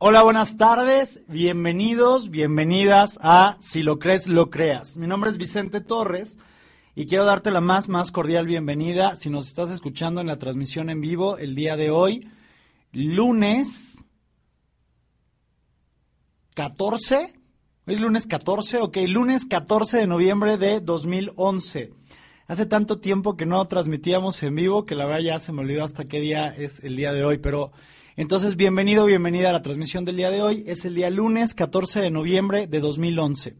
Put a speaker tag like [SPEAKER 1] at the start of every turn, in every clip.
[SPEAKER 1] Hola, buenas tardes, bienvenidos, bienvenidas a Si lo crees, lo creas. Mi nombre es Vicente Torres y quiero darte la más, más cordial bienvenida si nos estás escuchando en la transmisión en vivo el día de hoy, lunes 14. ¿Hoy es lunes 14? Ok, lunes 14 de noviembre de 2011. Hace tanto tiempo que no transmitíamos en vivo que la verdad ya se me olvidó hasta qué día es el día de hoy, pero entonces, bienvenido, bienvenida a la transmisión del día de hoy. Es el día lunes 14 de noviembre de 2011.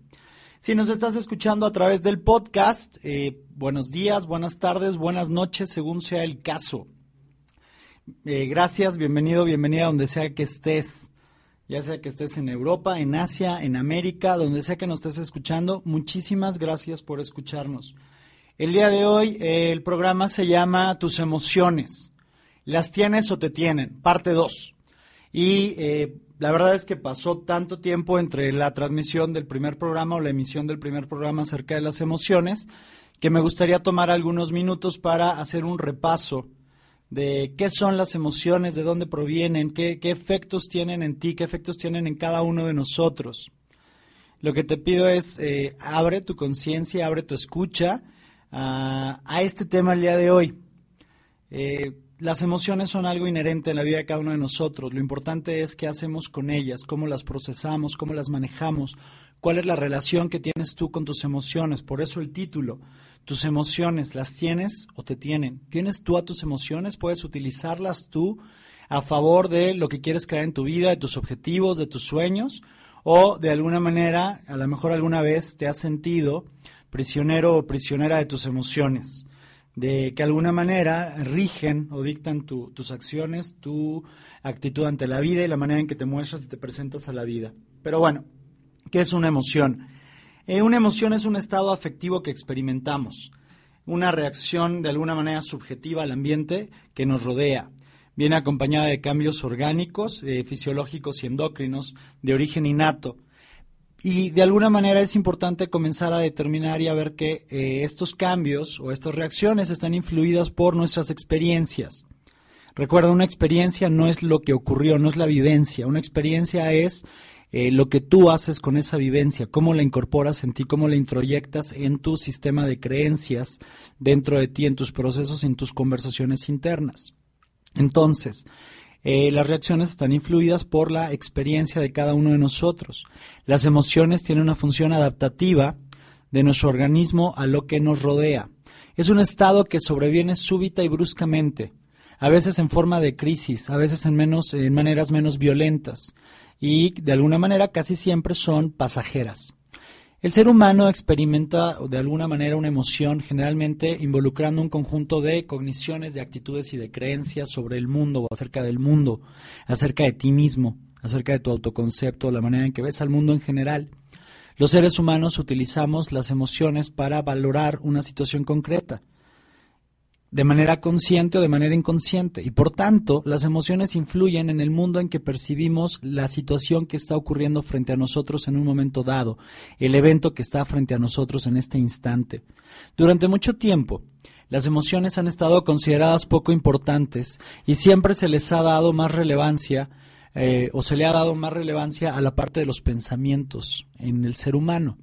[SPEAKER 1] Si nos estás escuchando a través del podcast, eh, buenos días, buenas tardes, buenas noches, según sea el caso. Eh, gracias, bienvenido, bienvenida donde sea que estés. Ya sea que estés en Europa, en Asia, en América, donde sea que nos estés escuchando, muchísimas gracias por escucharnos. El día de hoy eh, el programa se llama Tus emociones. ¿Las tienes o te tienen? Parte 2. Y eh, la verdad es que pasó tanto tiempo entre la transmisión del primer programa o la emisión del primer programa acerca de las emociones que me gustaría tomar algunos minutos para hacer un repaso de qué son las emociones, de dónde provienen, qué, efectos tienen en ti, qué efectos tienen en cada uno de nosotros. Lo que te pido es, eh, abre tu conciencia, abre tu escucha a, a, este tema el día de hoy. Eh, las emociones son algo inherente en la vida de cada uno de nosotros. Lo importante es qué hacemos con ellas, cómo las procesamos, cómo las manejamos, cuál es la relación que tienes tú con tus emociones. Por eso el título, tus emociones, ¿las tienes o te tienen? ¿Tienes tú a tus emociones? ¿Puedes utilizarlas tú a favor de lo que quieres crear en tu vida, de tus objetivos, de tus sueños? ¿O de alguna manera, a lo mejor alguna vez te has sentido prisionero o prisionera de tus emociones? De que alguna manera rigen o dictan tus acciones, tu actitud ante la vida y la manera en que te muestras y te presentas a la vida. Pero bueno, ¿qué es una emoción? Eh, una emoción es un estado afectivo que experimentamos, una reacción de alguna manera subjetiva al ambiente que nos rodea. Viene acompañada de cambios orgánicos, eh, fisiológicos y endocrinos de origen innato y de alguna manera es importante comenzar a determinar y a ver que eh, estos cambios o estas reacciones están influidas por nuestras experiencias. Recuerda, una experiencia no es lo que ocurrió, no es la vivencia. Una experiencia es eh, lo que tú haces con esa vivencia, cómo la incorporas en ti, cómo la introyectas en tu sistema de creencias dentro de ti, en tus procesos, en tus conversaciones internas. Entonces, eh, las reacciones están influidas por la experiencia de cada uno de nosotros. Las emociones tienen una función adaptativa de nuestro organismo a lo que nos rodea. Es un estado que sobreviene súbita y bruscamente, a veces en forma de crisis, a veces en, menos, en maneras menos violentas y de alguna manera casi siempre son pasajeras. El ser humano experimenta de alguna manera una emoción, generalmente involucrando un conjunto de cogniciones, de actitudes y de creencias sobre el mundo o acerca del mundo, acerca de ti mismo, acerca de tu autoconcepto, la manera en que ves al mundo en general. Los seres humanos utilizamos las emociones para valorar una situación concreta de manera consciente o de manera inconsciente. Y por tanto, las emociones influyen en el mundo en que percibimos la situación que está ocurriendo frente a nosotros en un momento dado, el evento que está frente a nosotros en este instante. Durante mucho tiempo, las emociones han estado consideradas poco importantes y siempre se les ha dado más relevancia eh, o se le ha dado más relevancia a la parte de los pensamientos en el ser humano.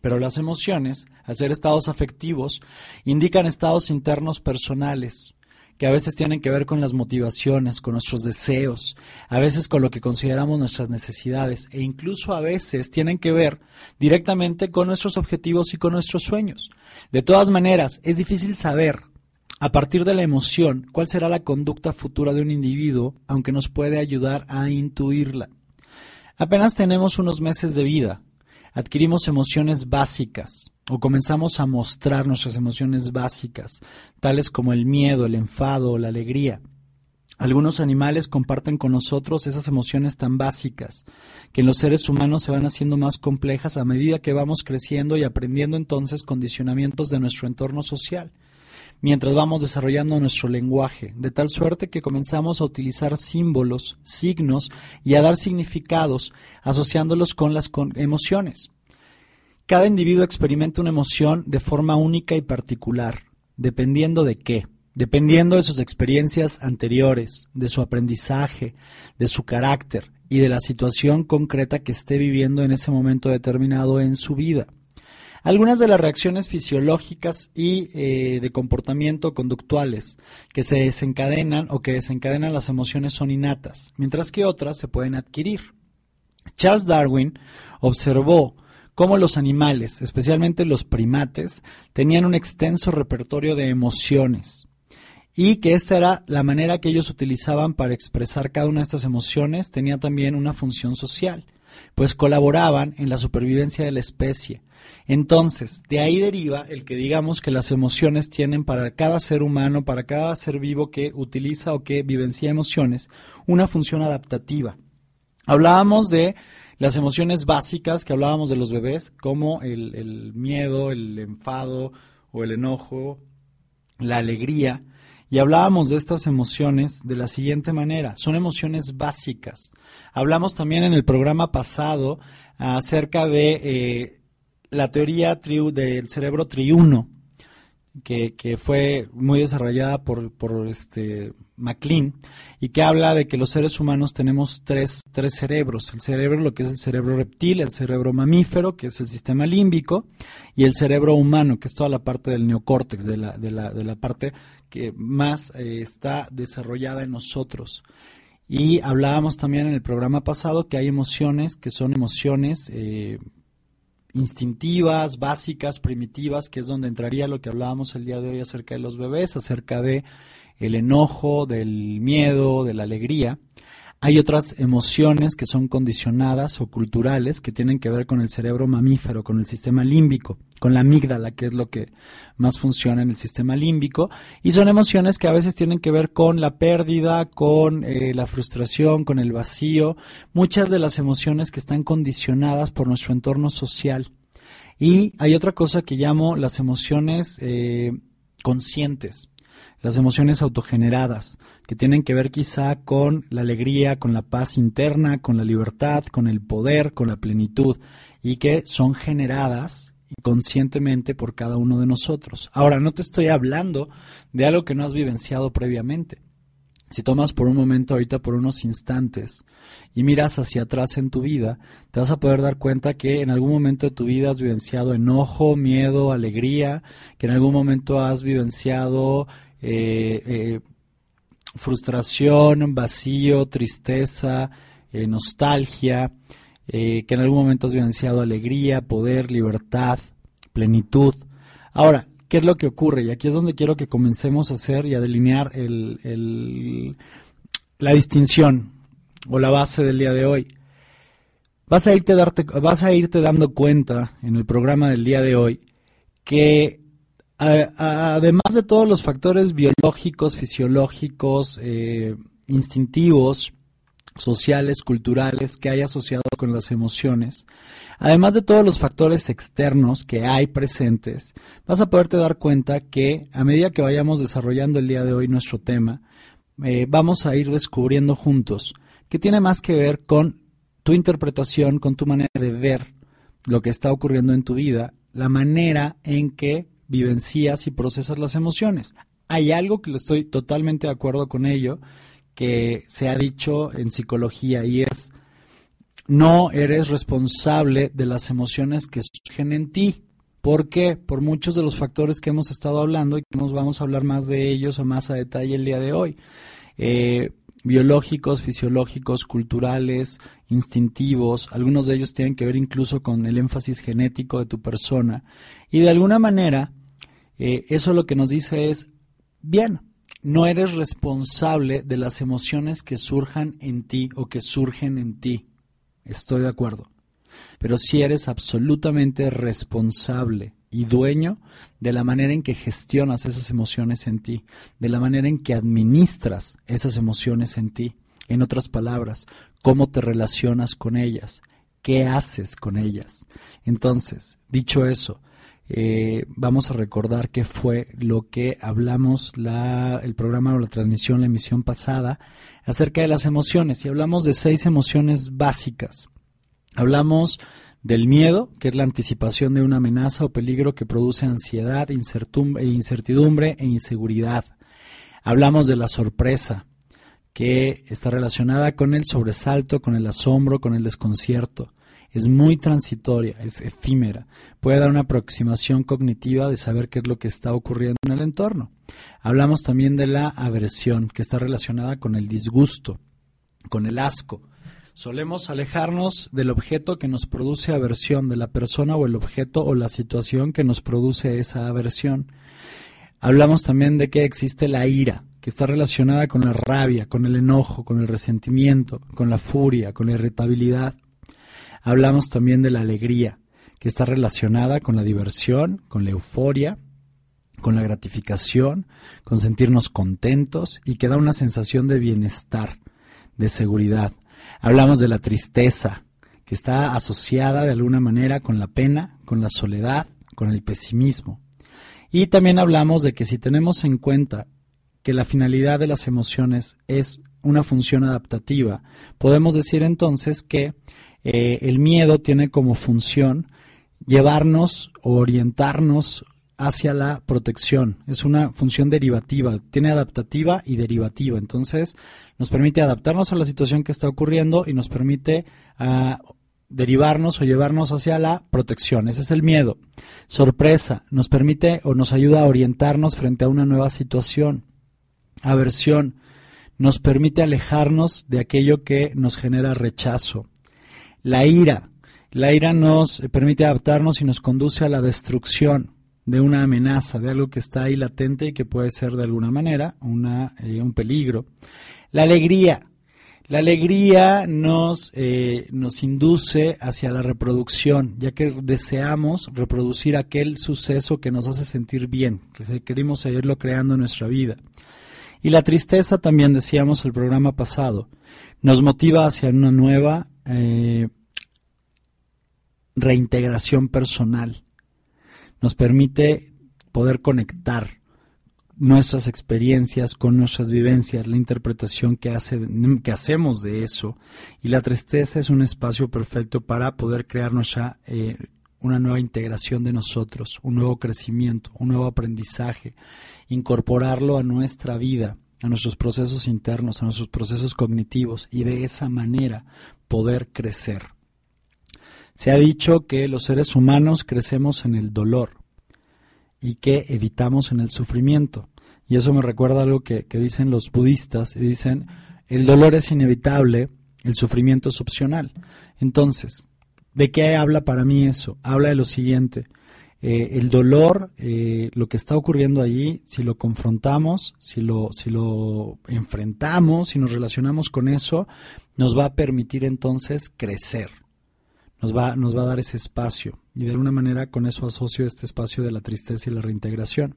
[SPEAKER 1] Pero las emociones, al ser estados afectivos, indican estados internos personales, que a veces tienen que ver con las motivaciones, con nuestros deseos, a veces con lo que consideramos nuestras necesidades e incluso a veces tienen que ver directamente con nuestros objetivos y con nuestros sueños. De todas maneras, es difícil saber a partir de la emoción cuál será la conducta futura de un individuo, aunque nos puede ayudar a intuirla. Apenas tenemos unos meses de vida, adquirimos emociones básicas o comenzamos a mostrar nuestras emociones básicas, tales como el miedo, el enfado o la alegría. Algunos animales comparten con nosotros esas emociones tan básicas, que en los seres humanos se van haciendo más complejas a medida que vamos creciendo y aprendiendo entonces condicionamientos de nuestro entorno social mientras vamos desarrollando nuestro lenguaje, de tal suerte que comenzamos a utilizar símbolos, signos y a dar significados asociándolos con las emociones. Cada individuo experimenta una emoción de forma única y particular, dependiendo de qué, dependiendo de sus experiencias anteriores, de su aprendizaje, de su carácter y de la situación concreta que esté viviendo en ese momento determinado en su vida. Algunas de las reacciones fisiológicas y eh, de comportamiento conductuales que se desencadenan o que desencadenan las emociones son innatas, mientras que otras se pueden adquirir. Charles Darwin observó cómo los animales, especialmente los primates, tenían un extenso repertorio de emociones y que esta era la manera que ellos utilizaban para expresar cada una de estas emociones, tenía también una función social, pues colaboraban en la supervivencia de la especie. Entonces, de ahí deriva el que digamos que las emociones tienen para cada ser humano, para cada ser vivo que utiliza o que vivencia emociones, una función adaptativa. Hablábamos de las emociones básicas que hablábamos de los bebés, como el, miedo, el enfado o el enojo, la alegría, y hablábamos de estas emociones de la siguiente manera, son emociones básicas. Hablamos también en el programa pasado acerca de eh, la teoría del cerebro triuno, que, que, fue muy desarrollada por, por este MacLean y que habla de que los seres humanos tenemos tres, tres cerebros. El cerebro, lo que es el cerebro reptil, el cerebro mamífero, que es el sistema límbico, y el cerebro humano, que es toda la parte del neocórtex, de la, de la, de la parte que más eh, está desarrollada en nosotros. Y hablábamos también en el programa pasado que hay emociones que son emociones eh, instintivas, básicas, primitivas, que es donde entraría lo que hablábamos el día de hoy acerca de los bebés, acerca de el enojo, del miedo, de la alegría. Hay otras emociones que son condicionadas o culturales que tienen que ver con el cerebro mamífero, con el sistema límbico, con la amígdala, que es lo que más funciona en el sistema límbico, y son emociones que a veces tienen que ver con la pérdida, con eh, la frustración, con el vacío, muchas de las emociones que están condicionadas por nuestro entorno social. Y hay otra cosa que llamo las emociones eh, conscientes las emociones autogeneradas, que tienen que ver quizá con la alegría, con la paz interna, con la libertad, con el poder, con la plenitud, y que son generadas conscientemente por cada uno de nosotros. Ahora, no te estoy hablando de algo que no has vivenciado previamente. Si tomas por un momento ahorita, por unos instantes, y miras hacia atrás en tu vida, te vas a poder dar cuenta que en algún momento de tu vida has vivenciado enojo, miedo, alegría, que en algún momento has vivenciado eh, eh, frustración, vacío, tristeza, eh, nostalgia, que en algún momento has vivenciado alegría, poder, libertad, plenitud. Ahora, ¿qué es lo que ocurre? Y aquí es donde quiero que comencemos a hacer y a delinear la distinción o la base del día de hoy. Vas a, irte darte, vas a irte dando cuenta en el programa del día de hoy que además de todos los factores biológicos, fisiológicos, eh, instintivos, sociales, culturales que hay asociado con las emociones, además de todos los factores externos que hay presentes, vas a poderte dar cuenta que a medida que vayamos desarrollando el día de hoy nuestro tema, eh, vamos a ir descubriendo juntos que tiene más que ver con tu interpretación, con tu manera de ver lo que está ocurriendo en tu vida, la manera en que vivencias y procesas las emociones. Hay algo que lo estoy totalmente de acuerdo con ello, que se ha dicho en psicología y es, no eres responsable de las emociones que surgen en ti. ¿Por qué? Por muchos de los factores que hemos estado hablando y que nos vamos a hablar más de ellos o más a detalle el día de hoy. Eh, biológicos, fisiológicos, culturales, instintivos, algunos de ellos tienen que ver incluso con el énfasis genético de tu persona. Y de alguna manera, eh, eso lo que nos dice es, bien, no eres responsable de las emociones que surjan en ti o que surgen en ti. Estoy de acuerdo. Pero sí eres absolutamente responsable y dueño de la manera en que gestionas esas emociones en ti, de la manera en que administras esas emociones en ti. En otras palabras, cómo te relacionas con ellas, qué haces con ellas. Entonces, dicho eso, eh, vamos a recordar qué fue lo que hablamos la, el programa o la transmisión, la emisión pasada, acerca de las emociones. Y hablamos de seis emociones básicas. Hablamos del miedo, que es la anticipación de una amenaza o peligro que produce ansiedad, incertidumbre e inseguridad. Hablamos de la sorpresa, que está relacionada con el sobresalto, con el asombro, con el desconcierto. Es muy transitoria, es efímera. Puede dar una aproximación cognitiva de saber qué es lo que está ocurriendo en el entorno. Hablamos también de la aversión, que está relacionada con el disgusto, con el asco. Solemos alejarnos del objeto que nos produce aversión, de la persona o el objeto o la situación que nos produce esa aversión. Hablamos también de que existe la ira, que está relacionada con la rabia, con el enojo, con el resentimiento, con la furia, con la irritabilidad. Hablamos también de la alegría, que está relacionada con la diversión, con la euforia, con la gratificación, con sentirnos contentos y que da una sensación de bienestar, de seguridad. Hablamos de la tristeza, que está asociada de alguna manera con la pena, con la soledad, con el pesimismo. Y también hablamos de que si tenemos en cuenta que la finalidad de las emociones es una función adaptativa, podemos decir entonces que eh, el miedo tiene como función llevarnos o orientarnos hacia la protección. Es una función derivativa, tiene adaptativa y derivativa. Entonces, nos permite adaptarnos a la situación que está ocurriendo y nos permite ah, derivarnos o llevarnos hacia la protección. Ese es el miedo. Sorpresa, nos permite o nos ayuda a orientarnos frente a una nueva situación aversión nos permite alejarnos de aquello que nos genera rechazo. La ira, la ira nos permite adaptarnos y nos conduce a la destrucción de una amenaza, de algo que está ahí latente y que puede ser de alguna manera una, eh, un peligro. La alegría, la alegría nos, eh, nos induce hacia la reproducción, ya que deseamos reproducir aquel suceso que nos hace sentir bien, que queremos seguirlo creando en nuestra vida. Y la tristeza también, decíamos el programa pasado, nos motiva hacia una nueva eh, reintegración personal. Nos permite poder conectar nuestras experiencias con nuestras vivencias, la interpretación que, hace, que hacemos de eso. Y la tristeza es un espacio perfecto para poder crear nuestra, eh, una nueva integración de nosotros, un nuevo crecimiento, un nuevo aprendizaje incorporarlo a nuestra vida, a nuestros procesos internos, a nuestros procesos cognitivos y de esa manera poder crecer. Se ha dicho que los seres humanos crecemos en el dolor y que evitamos en el sufrimiento. Y eso me recuerda algo que, que dicen los budistas, y dicen, el dolor es inevitable, el sufrimiento es opcional. Entonces, ¿de qué habla para mí eso? Habla de lo siguiente, eh, el dolor, eh, lo que está ocurriendo allí, si lo confrontamos, si lo, si lo enfrentamos, si nos relacionamos con eso, nos va a permitir entonces crecer. Nos va, nos va a dar ese espacio. Y de alguna manera con eso asocio este espacio de la tristeza y la reintegración.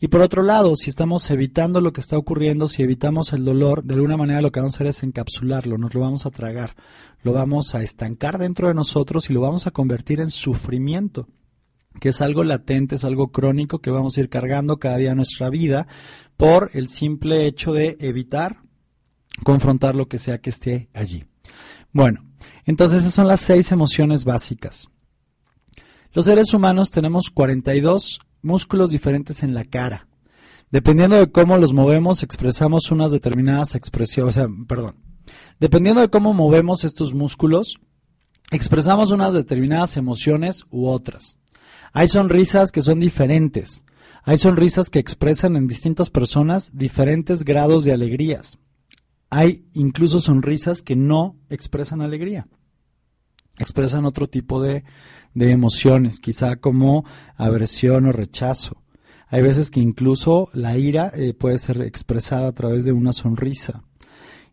[SPEAKER 1] Y por otro lado, si estamos evitando lo que está ocurriendo, si evitamos el dolor, de alguna manera lo que vamos a hacer es encapsularlo, nos lo vamos a tragar, lo vamos a estancar dentro de nosotros y lo vamos a convertir en sufrimiento que es algo latente, es algo crónico que vamos a ir cargando cada día en nuestra vida por el simple hecho de evitar confrontar lo que sea que esté allí. Bueno, entonces esas son las seis emociones básicas. Los seres humanos tenemos 42 músculos diferentes en la cara. Dependiendo de cómo los movemos, expresamos unas determinadas expresiones, o sea, perdón. Dependiendo de cómo movemos estos músculos, expresamos unas determinadas emociones u otras. Hay sonrisas que son diferentes. Hay sonrisas que expresan en distintas personas diferentes grados de alegrías. Hay incluso sonrisas que no expresan alegría. Expresan otro tipo de, emociones, quizá como aversión o rechazo. Hay veces que incluso la ira eh, puede ser expresada a través de una sonrisa.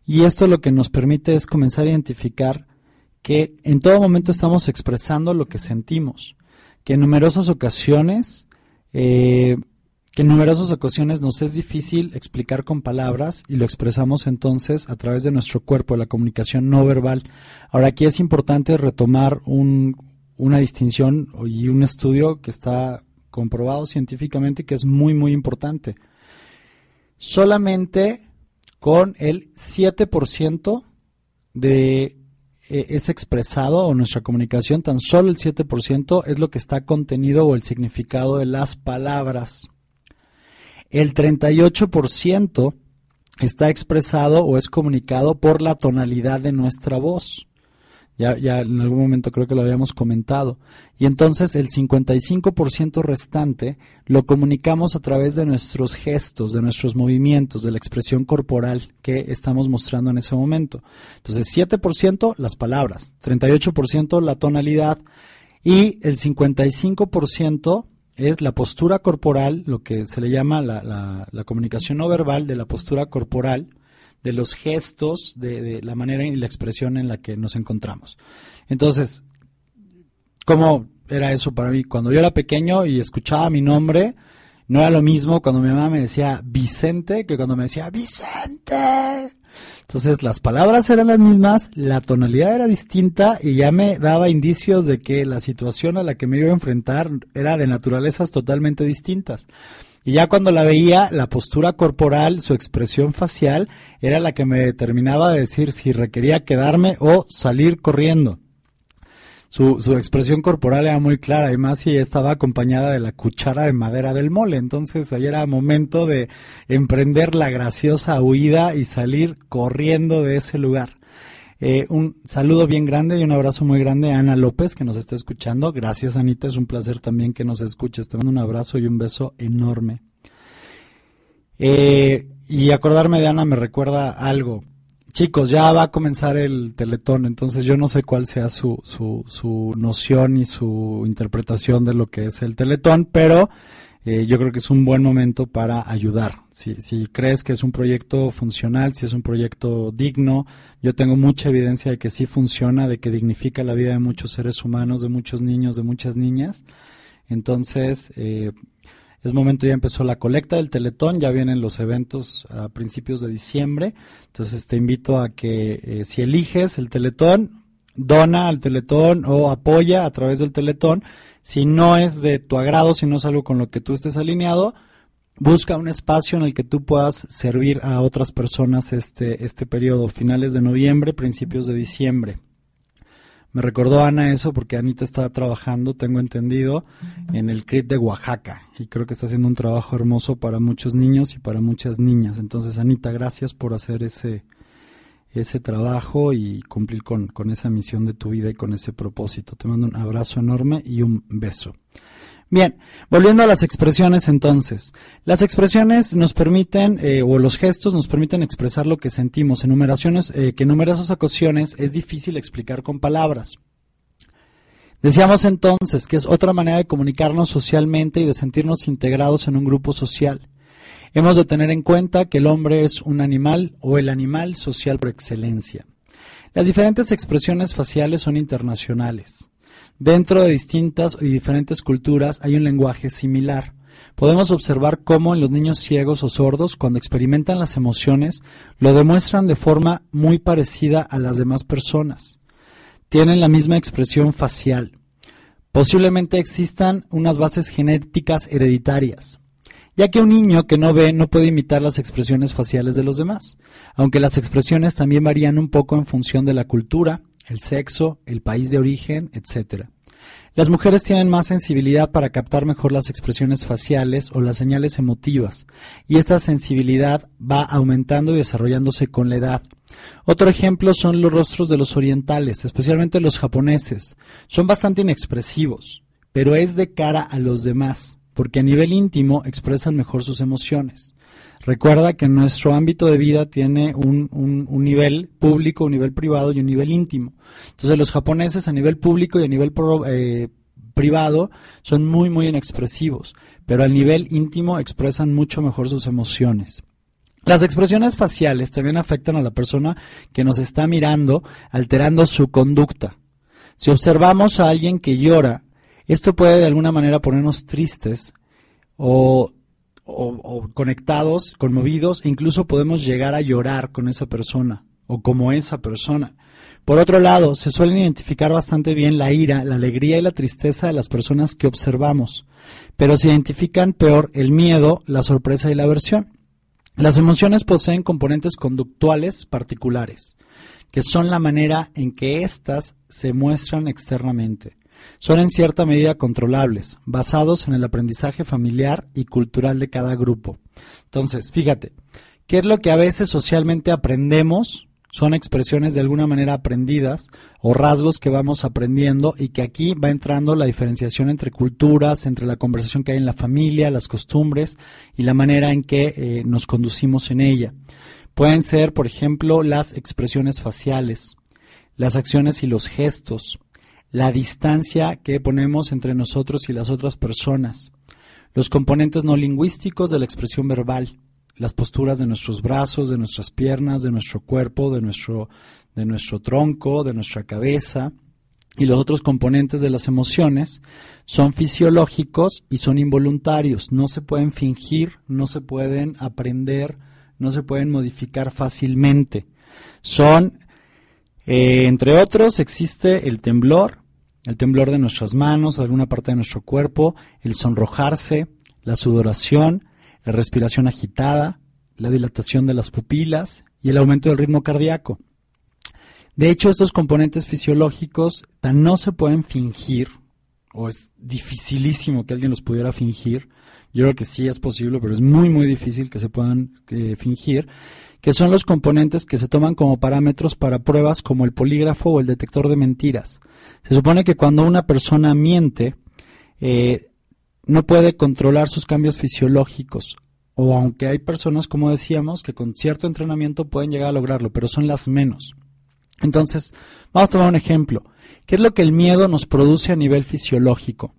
[SPEAKER 1] Y esto lo que nos permite es comenzar a identificar que en todo momento estamos expresando lo que sentimos que en numerosas ocasiones, eh, que en numerosas ocasiones nos es difícil explicar con palabras y lo expresamos entonces a través de nuestro cuerpo, la comunicación no verbal. Ahora aquí es importante retomar una distinción y un estudio que está comprobado científicamente y que es muy muy importante. Solamente con el 7% de eh, es expresado o nuestra comunicación, tan solo el 7% es lo que está contenido o el significado de las palabras. El 38% está expresado o es comunicado por la tonalidad de nuestra voz. Ya, ya en algún momento creo que lo habíamos comentado. Y entonces el 55% restante lo comunicamos a través de nuestros gestos, de nuestros movimientos, de la expresión corporal que estamos mostrando en ese momento. Entonces 7% las palabras, 38% la tonalidad y el 55% es la postura corporal, lo que se le llama la, la, la comunicación no verbal de la postura corporal de los gestos, de, la manera y la expresión en la que nos encontramos. Entonces, ¿cómo era eso para mí? Cuando yo era pequeño y escuchaba mi nombre, no era lo mismo cuando mi mamá me decía Vicente que cuando me decía Vicente. Entonces las palabras eran las mismas, la tonalidad era distinta y ya me daba indicios de que la situación a la que me iba a enfrentar era de naturalezas totalmente distintas. Y ya cuando la veía, la postura corporal, su expresión facial, era la que me determinaba de decir si requería quedarme o salir corriendo. Su, su, expresión corporal era muy clara, y más si estaba acompañada de la cuchara de madera del mole. Entonces ahí era momento de emprender la graciosa huida y salir corriendo de ese lugar. Eh, un saludo bien grande y un abrazo muy grande a Ana López que nos está escuchando. Gracias Anita, es un placer también que nos escuches. Te mando un abrazo y un beso enorme. Eh, y acordarme de Ana me recuerda algo. Chicos, ya va a comenzar el teletón, entonces yo no sé cuál sea su, su, su noción y su interpretación de lo que es el teletón, pero eh, yo creo que es un buen momento para ayudar. Si, si crees que es un proyecto funcional, si es un proyecto digno, yo tengo mucha evidencia de que sí funciona, de que dignifica la vida de muchos seres humanos, de muchos niños, de muchas niñas. Entonces, eh, es momento, ya empezó la colecta del Teletón, ya vienen los eventos a principios de diciembre. Entonces te invito a que eh, si eliges el Teletón, dona al Teletón o apoya a través del Teletón si no es de tu agrado, si no es algo con lo que tú estés alineado, busca un espacio en el que tú puedas servir a otras personas este, este periodo, finales de noviembre, principios de diciembre. Me recordó Ana eso porque Anita estaba trabajando, tengo entendido, en el CRIT de Oaxaca y creo que está haciendo un trabajo hermoso para muchos niños y para muchas niñas. Entonces, Anita, gracias por hacer ese, ese trabajo y cumplir con, esa misión de tu vida y con ese propósito. Te mando un abrazo enorme y un beso. Bien, volviendo a las expresiones entonces. Las expresiones nos permiten, eh, o los gestos nos permiten expresar lo que sentimos, enumeraciones, eh, que en numerosas ocasiones es difícil explicar con palabras. Decíamos entonces que es otra manera de comunicarnos socialmente y de sentirnos integrados en un grupo social. Hemos de tener en cuenta que el hombre es un animal o el animal social por excelencia. Las diferentes expresiones faciales son internacionales. Dentro de distintas y diferentes culturas hay un lenguaje similar. Podemos observar cómo en los niños ciegos o sordos, cuando experimentan las emociones, lo demuestran de forma muy parecida a las demás personas. Tienen la misma expresión facial. Posiblemente existan unas bases genéticas hereditarias ya que un niño que no ve no puede imitar las expresiones faciales de los demás, aunque las expresiones también varían un poco en función de la cultura, el sexo, el país de origen, etc. Las mujeres tienen más sensibilidad para captar mejor las expresiones faciales o las señales emotivas, y esta sensibilidad va aumentando y desarrollándose con la edad. Otro ejemplo son los rostros de los orientales, especialmente los japoneses. Son bastante inexpresivos, pero es de cara a los demás porque a nivel íntimo expresan mejor sus emociones. Recuerda que nuestro ámbito de vida tiene un, nivel público, un nivel privado y un nivel íntimo. Entonces los japoneses a nivel público y a nivel eh, privado son muy, muy inexpresivos, pero al nivel íntimo expresan mucho mejor sus emociones. Las expresiones faciales también afectan a la persona que nos está mirando, alterando su conducta. Si observamos a alguien que llora, esto puede de alguna manera ponernos tristes o, conectados, conmovidos, e incluso podemos llegar a llorar con esa persona o como esa persona. Por otro lado, se suelen identificar bastante bien la ira, la alegría y la tristeza de las personas que observamos, pero se identifican peor el miedo, la sorpresa y la aversión. Las emociones poseen componentes conductuales particulares, que son la manera en que éstas se muestran externamente son en cierta medida controlables, basados en el aprendizaje familiar y cultural de cada grupo. Entonces, fíjate, ¿Qué es lo que a veces socialmente aprendemos? Son expresiones de alguna manera aprendidas o rasgos que vamos aprendiendo y que aquí va entrando la diferenciación entre culturas, entre la conversación que hay en la familia, las costumbres y la manera en que eh, nos conducimos en ella. Pueden ser, por ejemplo, las expresiones faciales, las acciones y los gestos, la distancia que ponemos entre nosotros y las otras personas, los componentes no lingüísticos de la expresión verbal, las posturas de nuestros brazos, de nuestras piernas, de nuestro cuerpo, de nuestro, de nuestro tronco, de nuestra cabeza. Y los otros componentes de las emociones son fisiológicos y son involuntarios. No se pueden fingir, no se pueden aprender, no se pueden modificar fácilmente. Son, eh, entre otros, existe el temblor, el temblor de nuestras manos, de alguna parte de nuestro cuerpo, el sonrojarse, la sudoración, la respiración agitada, la dilatación de las pupilas y el aumento del ritmo cardíaco. De hecho, estos componentes fisiológicos no se pueden fingir, o es dificilísimo que alguien los pudiera fingir. Yo creo que sí es posible, pero es muy, muy difícil que se puedan eh, fingir, que son los componentes que se toman como parámetros para pruebas como el polígrafo o el detector de mentiras. Se supone que cuando una persona miente, eh, no puede controlar sus cambios fisiológicos. O aunque hay personas, como decíamos, que con cierto entrenamiento pueden llegar a lograrlo, pero son las menos. Entonces, vamos a tomar un ejemplo. ¿Qué es lo que el miedo nos produce a nivel fisiológico?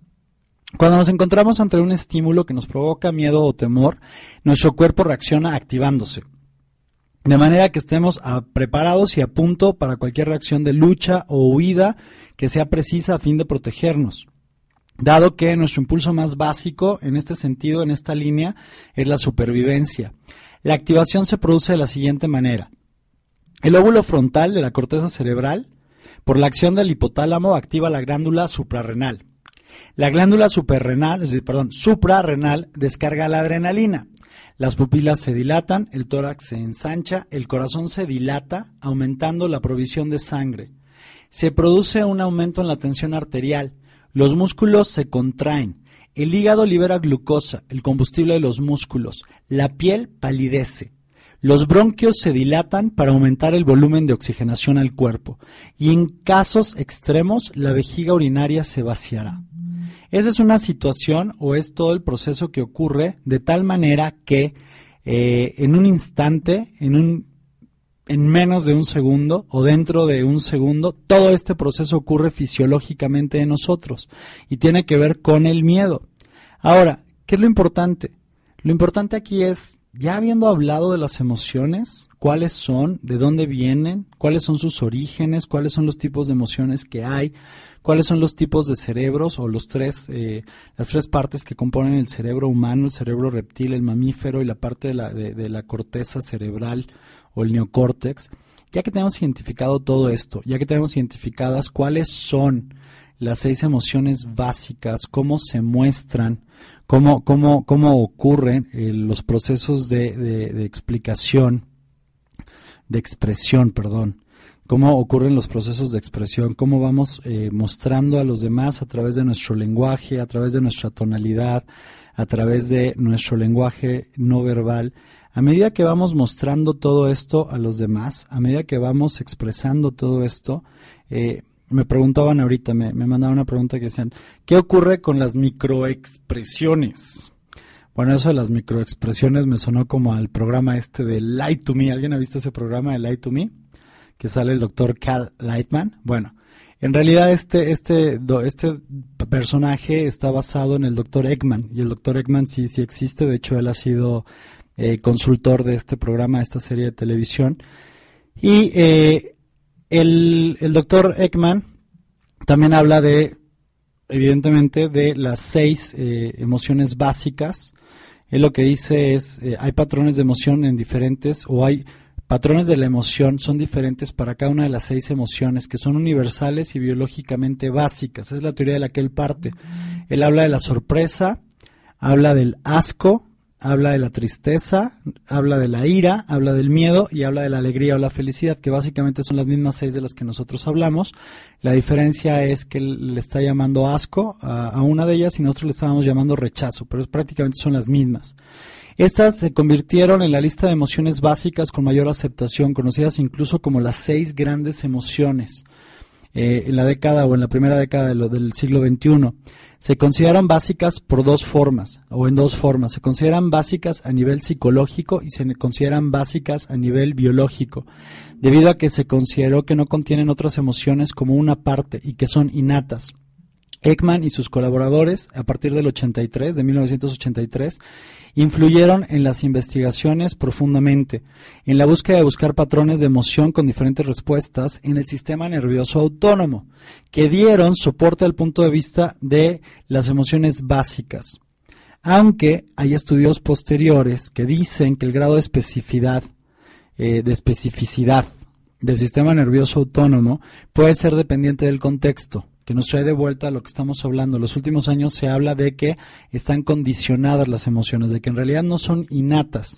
[SPEAKER 1] Cuando nos encontramos ante un estímulo que nos provoca miedo o temor, nuestro cuerpo reacciona activándose. De manera que estemos preparados y a punto para cualquier reacción de lucha o huida que sea precisa a fin de protegernos dado que nuestro impulso más básico en este sentido, en esta línea, es la supervivencia. La activación se produce de la siguiente manera. El óvulo frontal de la corteza cerebral, por la acción del hipotálamo, activa la glándula suprarrenal. La glándula suprarrenal descarga la adrenalina. Las pupilas se dilatan, el tórax se ensancha, el corazón se dilata, aumentando la provisión de sangre. Se produce un aumento en la tensión arterial, los músculos se contraen. El hígado libera glucosa, el combustible de los músculos. La piel palidece. Los bronquios se dilatan para aumentar el volumen de oxigenación al cuerpo. Y en casos extremos, la vejiga urinaria se vaciará. Esa es una situación o es todo el proceso que ocurre de tal manera que eh, en un instante, en un en menos de un segundo o dentro de un segundo, todo este proceso ocurre fisiológicamente en nosotros y tiene que ver con el miedo. Ahora, ¿qué es lo importante? Lo importante aquí es, ya habiendo hablado de las emociones, cuáles son, de dónde vienen, cuáles son sus orígenes, cuáles son los tipos de emociones que hay, cuáles son los tipos de cerebros o los tres, eh, las tres partes que componen el cerebro humano, el cerebro reptil, el mamífero y la parte de la, de la corteza cerebral o el neocórtex, ya que tenemos identificado todo esto, ya que tenemos identificadas cuáles son las seis emociones básicas, cómo se muestran, cómo, cómo, cómo ocurren eh, los procesos de, explicación, de expresión, perdón, cómo ocurren los procesos de expresión, cómo vamos eh, mostrando a los demás a través de nuestro lenguaje, a través de nuestra tonalidad, a través de nuestro lenguaje no verbal, a medida que vamos mostrando todo esto a los demás, a medida que vamos expresando todo esto, eh, me preguntaban ahorita, me, me mandaban una pregunta que decían, ¿qué ocurre con las microexpresiones? Bueno, eso de las microexpresiones me sonó como al programa este de Light to Me. ¿Alguien ha visto ese programa de Light to Me? Que sale el doctor Cal Lightman. Bueno, en realidad este, este, este personaje está basado en el doctor Eggman. Y el doctor Eggman sí, sí existe. De hecho, él ha sido eh, consultor de este programa, de esta serie de televisión. Y eh, el, doctor Ekman también habla de, evidentemente, de las seis eh, emociones básicas. Él lo que dice es, hay patrones de emoción en diferentes, o hay patrones de la emoción, son diferentes para cada una de las seis emociones, que son universales y biológicamente básicas. es la teoría de la que él parte. Él habla de la sorpresa, habla del asco, habla de la tristeza, habla de la ira, habla del miedo y habla de la alegría o la felicidad, que básicamente son las mismas seis de las que nosotros hablamos. La diferencia es que le está llamando asco a, una de ellas y nosotros le estábamos llamando rechazo, pero prácticamente son las mismas. Estas se convirtieron en la lista de emociones básicas con mayor aceptación, conocidas incluso como las seis grandes emociones. Eh, en la década o en la primera década del siglo XXI. Se consideran básicas por dos formas, o en dos formas. Se consideran básicas a nivel psicológico y se consideran básicas a nivel biológico, debido a que se consideró que no contienen otras emociones como una parte y que son innatas. Ekman y sus colaboradores, a partir del 83, de 1983, influyeron en las investigaciones profundamente, en la búsqueda de buscar patrones de emoción con diferentes respuestas en el sistema nervioso autónomo, que dieron soporte al punto de vista de las emociones básicas. Aunque hay estudios posteriores que dicen que el grado de especificidad, eh, de especificidad del sistema nervioso autónomo puede ser dependiente del contexto que nos trae de vuelta lo que estamos hablando. En los últimos años se habla de que están condicionadas las emociones, de que en realidad no son innatas.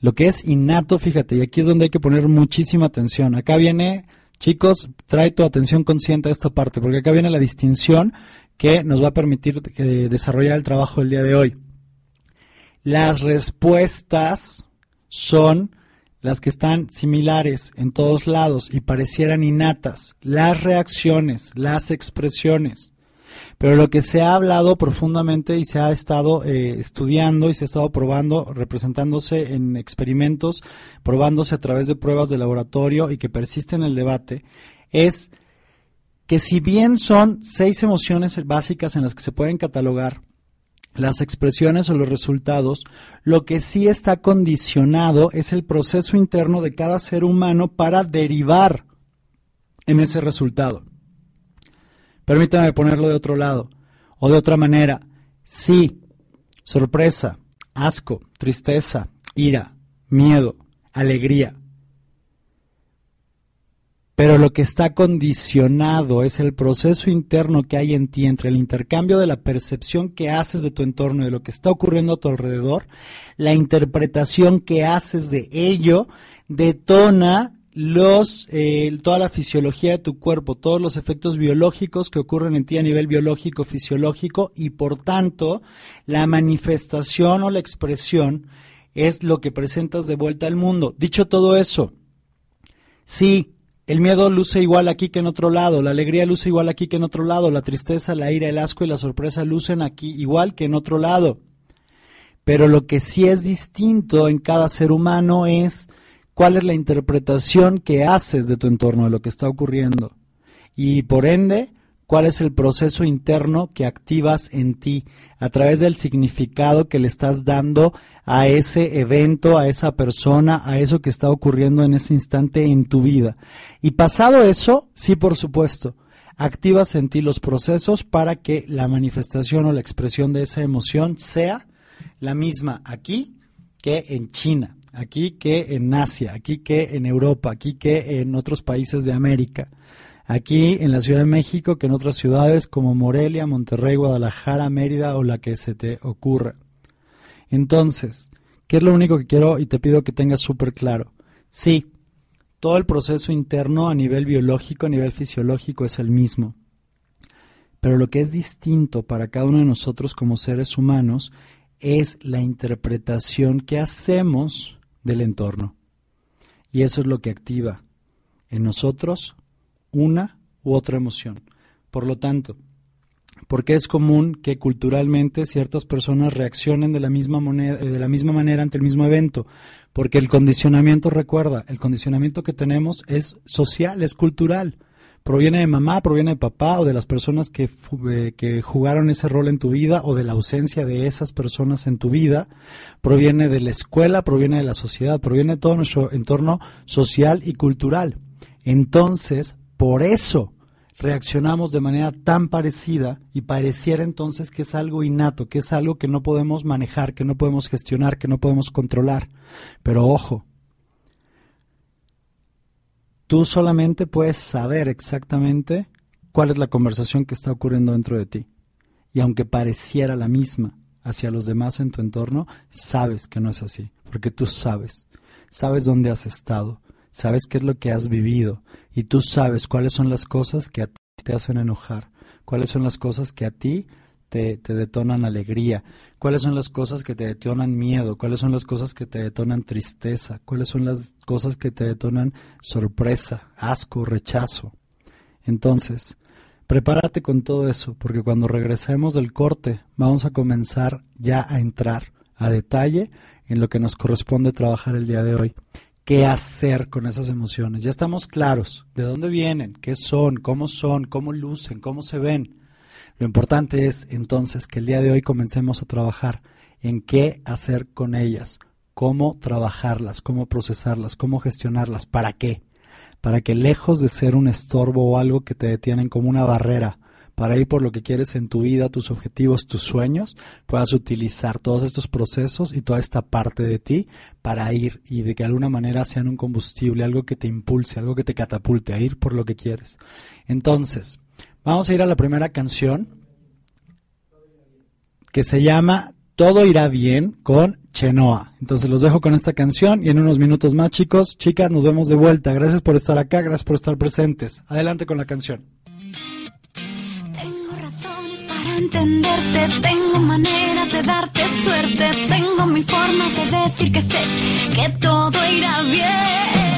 [SPEAKER 1] Lo que es innato, fíjate, y aquí es donde hay que poner muchísima atención. Acá viene, chicos, trae tu atención consciente a esta parte, porque acá viene la distinción que nos va a permitir eh, desarrollar el trabajo del día de hoy. Las respuestas son las que están similares en todos lados y parecieran innatas, las reacciones, las expresiones. Pero lo que se ha hablado profundamente y se ha estado eh, estudiando y se ha estado probando, representándose en experimentos, probándose a través de pruebas de laboratorio y que persiste en el debate, es que si bien son seis emociones básicas en las que se pueden catalogar, las expresiones o los resultados, lo que sí está condicionado es el proceso interno de cada ser humano para derivar en ese resultado. Permítame ponerlo de otro lado o de otra manera. Sí, sorpresa, asco, tristeza, ira, miedo, alegría, pero lo que está condicionado es el proceso interno que hay en ti entre el intercambio de la percepción que haces de tu entorno y de lo que está ocurriendo a tu alrededor, la interpretación que haces de ello detona los eh, toda la fisiología de tu cuerpo, todos los efectos biológicos que ocurren en ti a nivel biológico, fisiológico y por tanto la manifestación o la expresión es lo que presentas de vuelta al mundo. Dicho todo eso, sí, el miedo luce igual aquí que en otro lado, la alegría luce igual aquí que en otro lado, la tristeza, la ira, el asco y la sorpresa lucen aquí igual que en otro lado. Pero lo que sí es distinto en cada ser humano es cuál es la interpretación que haces de tu entorno, de lo que está ocurriendo. Y por ende, cuál es el proceso interno que activas en ti a través del significado que le estás dando a ese evento, a esa persona, a eso que está ocurriendo en ese instante en tu vida. Y pasado eso, sí, por supuesto, activas en ti los procesos para que la manifestación o la expresión de esa emoción sea la misma aquí que en China, aquí que en Asia, aquí que en Europa, aquí que en otros países de América aquí en la Ciudad de México que en otras ciudades como Morelia, Monterrey, Guadalajara, Mérida o la que se te ocurra. Entonces, ¿qué es lo único que quiero y te pido que tengas súper claro? Sí, todo el proceso interno a nivel biológico, a nivel fisiológico es el mismo. Pero lo que es distinto para cada uno de nosotros como seres humanos es la interpretación que hacemos del entorno. Y eso es lo que activa en nosotros una u otra emoción. Por lo tanto, porque es común que culturalmente ciertas personas reaccionen de la misma moneda, de la misma manera ante el mismo evento, porque el condicionamiento recuerda, el condicionamiento que tenemos es social, es cultural. Proviene de mamá, proviene de papá o de las personas que, eh, que jugaron ese rol en tu vida o de la ausencia de esas personas en tu vida. Proviene de la escuela, proviene de la sociedad, proviene de todo nuestro entorno social y cultural. Entonces, por eso reaccionamos de manera tan parecida y pareciera entonces que es algo innato, que es algo que no podemos manejar, que no podemos gestionar, que no podemos controlar. Pero ojo, tú solamente puedes saber exactamente cuál es la conversación que está ocurriendo dentro de ti. Y aunque pareciera la misma hacia los demás en tu entorno, sabes que no es así, porque tú sabes, sabes dónde has estado, sabes qué es lo que has vivido y tú sabes cuáles son las cosas que a ti te hacen enojar, cuáles son las cosas que a ti te, te, detonan alegría, cuáles son las cosas que te detonan miedo, cuáles son las cosas que te detonan tristeza, cuáles son las cosas que te detonan sorpresa, asco, rechazo. Entonces, prepárate con todo eso, porque cuando regresemos del corte vamos a comenzar ya a entrar a detalle en lo que nos corresponde trabajar el día de hoy. ¿Qué hacer con esas emociones? Ya estamos claros de dónde vienen, qué son, cómo son, cómo lucen, cómo se ven. Lo importante es entonces que el día de hoy comencemos a trabajar en qué hacer con ellas, cómo trabajarlas, cómo procesarlas, cómo gestionarlas, para qué. Para que lejos de ser un estorbo o algo que te detienen como una barrera para ir por lo que quieres en tu vida, tus objetivos, tus sueños, puedas utilizar todos estos procesos y toda esta parte de ti para ir y de que de alguna manera sean un combustible, algo que te impulse, algo que te catapulte a ir por lo que quieres. Entonces, vamos a ir a la primera canción que se llama Todo irá bien con Chenoa. Entonces los dejo con esta canción y en unos minutos más, chicos, chicas, nos vemos de vuelta. Gracias por estar acá, gracias por estar presentes. Adelante con la canción
[SPEAKER 2] entenderte, tengo maneras de darte suerte, tengo mi forma de decir que sé que todo irá bien.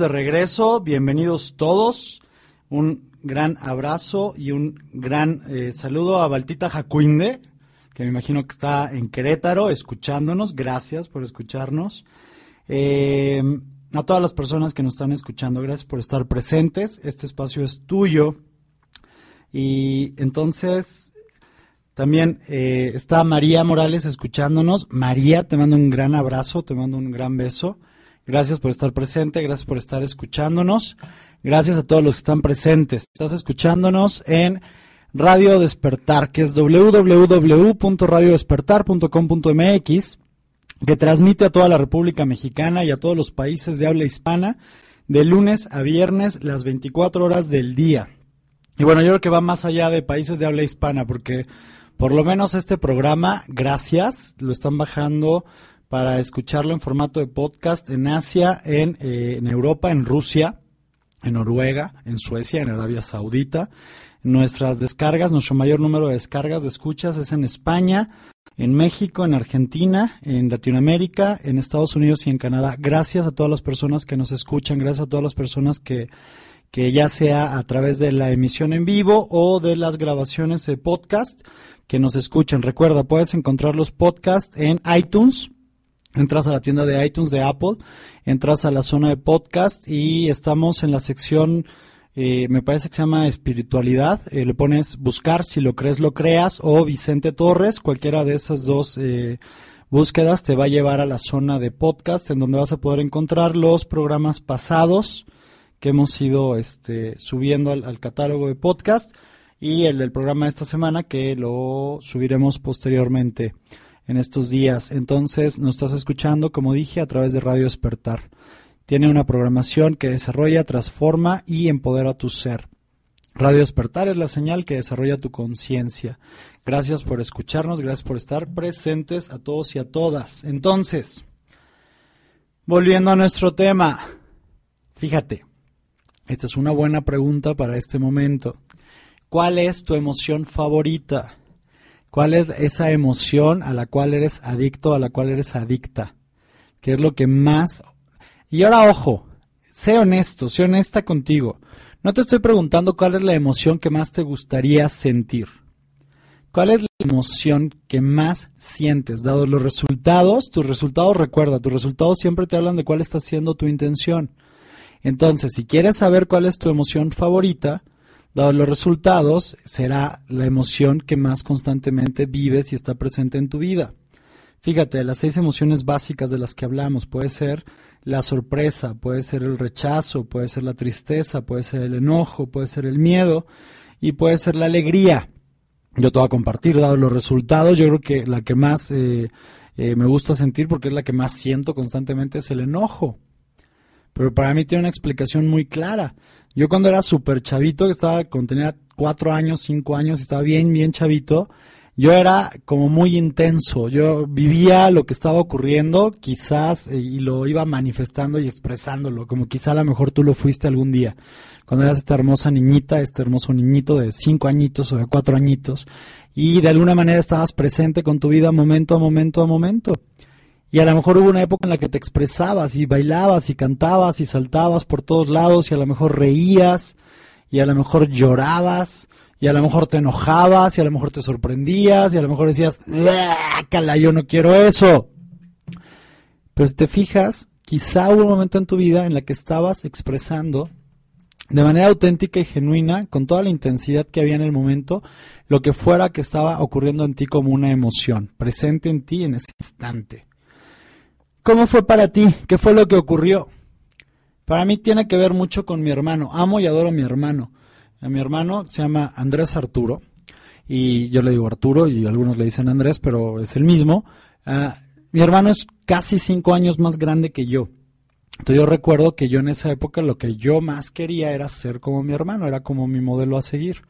[SPEAKER 1] De regreso, bienvenidos todos. Un gran abrazo y un gran eh, saludo a Baltita Jacuinde, que me imagino que está en Querétaro escuchándonos. Gracias por escucharnos. Eh, a todas las personas que nos están escuchando, gracias por estar presentes. Este espacio es tuyo. Y entonces También eh, está María Morales escuchándonos. María, te mando un gran abrazo, te mando un gran beso. Gracias por estar presente, gracias por estar escuchándonos. Gracias a todos los que están presentes. Estás escuchándonos en Radio Despertar, que es www.radiodespertar.com.mx, que transmite a toda la República Mexicana y a todos los países de habla hispana de lunes a viernes las 24 horas del día. Y bueno, yo creo que va más allá de países de habla hispana, porque por lo menos este programa, gracias, lo están bajando para escucharlo en formato de podcast en Asia, en, eh, en Europa, en Rusia, en Noruega, en Suecia, en Arabia Saudita. Nuestras descargas, nuestro mayor número de descargas de escuchas es en España, en México, en Argentina, en Latinoamérica, en Estados Unidos y en Canadá. Gracias a todas las personas que nos escuchan, gracias a todas las personas que, que ya sea a través de la emisión en vivo o de las grabaciones de podcast que nos escuchan. Recuerda, puedes encontrar los podcasts en iTunes. Entras a la tienda de iTunes de Apple, entras a la zona de podcast y estamos en la sección eh, me parece que se llama espiritualidad, eh, le pones buscar, si lo crees, lo creas, o Vicente Torres, cualquiera de esas dos eh, búsquedas te va a llevar a la zona de podcast, en donde vas a poder encontrar los programas pasados que hemos ido este, subiendo al, al catálogo de podcast y el del programa de esta semana que lo subiremos posteriormente en estos días. Entonces, nos estás escuchando, como dije, a través de Radio Despertar. Tiene una programación que desarrolla, transforma y empodera tu ser. Radio Despertar es la señal que desarrolla tu conciencia. Gracias por escucharnos, gracias por estar presentes a todos y a todas. Entonces, volviendo a nuestro tema, fíjate, esta es una buena pregunta para este momento. ¿Cuál es tu emoción favorita? ¿Cuál es esa emoción a la cual eres adicto, a la cual eres adicta? ¿Qué es lo que más y ahora, ojo, sé honesto, sé honesta contigo. No te estoy preguntando cuál es la emoción que más te gustaría sentir. ¿Cuál es la emoción que más sientes? Dado los resultados, tus resultados, recuerda, tus resultados siempre te hablan de cuál está siendo tu intención. Entonces, si quieres saber cuál es tu emoción favorita, dado los resultados, será la emoción que más constantemente vives y está presente en tu vida. Fíjate, las seis emociones básicas de las que hablamos puede ser la sorpresa, puede ser el rechazo, puede ser la tristeza, puede ser el enojo, puede ser el miedo y puede ser la alegría. Yo te voy a compartir, dado los resultados, yo creo que la que más eh, eh, me gusta sentir, porque es la que más siento constantemente, es el enojo. Pero para mí tiene una explicación muy clara. Yo cuando era súper chavito, que estaba, cuando tenía cuatro años, cinco años, estaba bien, bien chavito, yo era como muy intenso, yo vivía lo que estaba ocurriendo, quizás, eh, y lo iba manifestando y expresándolo, como quizá a lo mejor tú lo fuiste algún día, cuando eras esta hermosa niñita, este hermoso niñito de cinco añitos o de cuatro añitos, y de alguna manera estabas presente con tu vida momento a momento a momento. Y a lo mejor hubo una época en la que te expresabas y bailabas y cantabas y saltabas por todos lados y a lo mejor reías y a lo mejor llorabas y a lo mejor te enojabas y a lo mejor te sorprendías y a lo mejor decías, cala, yo no quiero eso. Pero si te fijas, quizá hubo un momento en tu vida en la que estabas expresando de manera auténtica y genuina, con toda la intensidad que había en el momento, lo que fuera que estaba ocurriendo en ti como una emoción, presente en ti en ese instante. ¿Cómo fue para ti? ¿Qué fue lo que ocurrió? Para mí tiene que ver mucho con mi hermano. Amo y adoro a mi hermano. A mi hermano se llama Andrés Arturo y yo le digo Arturo y algunos le dicen Andrés, pero es el mismo. Ah, mi hermano es casi cinco años más grande que yo. Entonces yo recuerdo que yo en esa época lo que yo más quería era ser como mi hermano, era como mi modelo a seguir.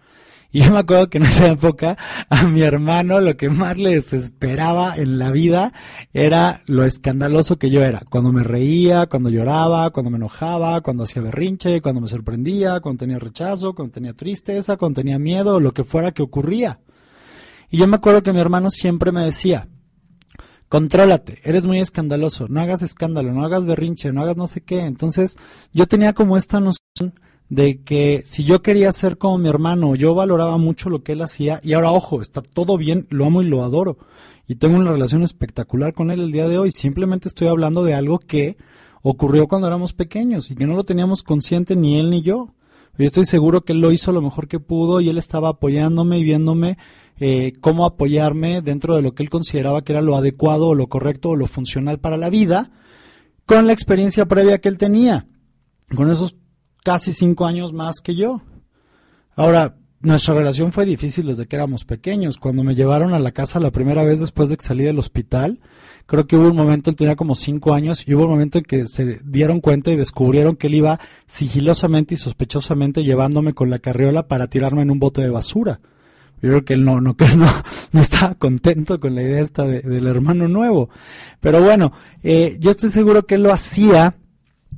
[SPEAKER 1] Y yo me acuerdo que en esa época a mi hermano lo que más le desesperaba en la vida era lo escandaloso que yo era. Cuando me reía, cuando lloraba, cuando me enojaba, cuando hacía berrinche, cuando me sorprendía, cuando tenía rechazo, cuando tenía tristeza, cuando tenía miedo, lo que fuera que ocurría. Y yo me acuerdo que mi hermano siempre me decía, contrólate, eres muy escandaloso, no hagas escándalo, no hagas berrinche, no hagas no sé qué. Entonces yo tenía como esta noción de que si yo quería ser como mi hermano, yo valoraba mucho lo que él hacía y ahora ojo, está todo bien, lo amo y lo adoro. Y tengo una relación espectacular con él el día de hoy, simplemente estoy hablando de algo que ocurrió cuando éramos pequeños y que no lo teníamos consciente ni él ni yo. Yo estoy seguro que él lo hizo lo mejor que pudo y él estaba apoyándome y viéndome eh, cómo apoyarme dentro de lo que él consideraba que era lo adecuado o lo correcto o lo funcional para la vida, con la experiencia previa que él tenía, con esos casi cinco años más que yo. Ahora, nuestra relación fue difícil desde que éramos pequeños. Cuando me llevaron a la casa la primera vez después de que salí del hospital, creo que hubo un momento, él tenía como cinco años, y hubo un momento en que se dieron cuenta y descubrieron que él iba sigilosamente y sospechosamente llevándome con la carriola para tirarme en un bote de basura. Yo creo que él no, no, que no, no estaba contento con la idea esta del hermano nuevo. Pero bueno, eh, yo estoy seguro que él lo hacía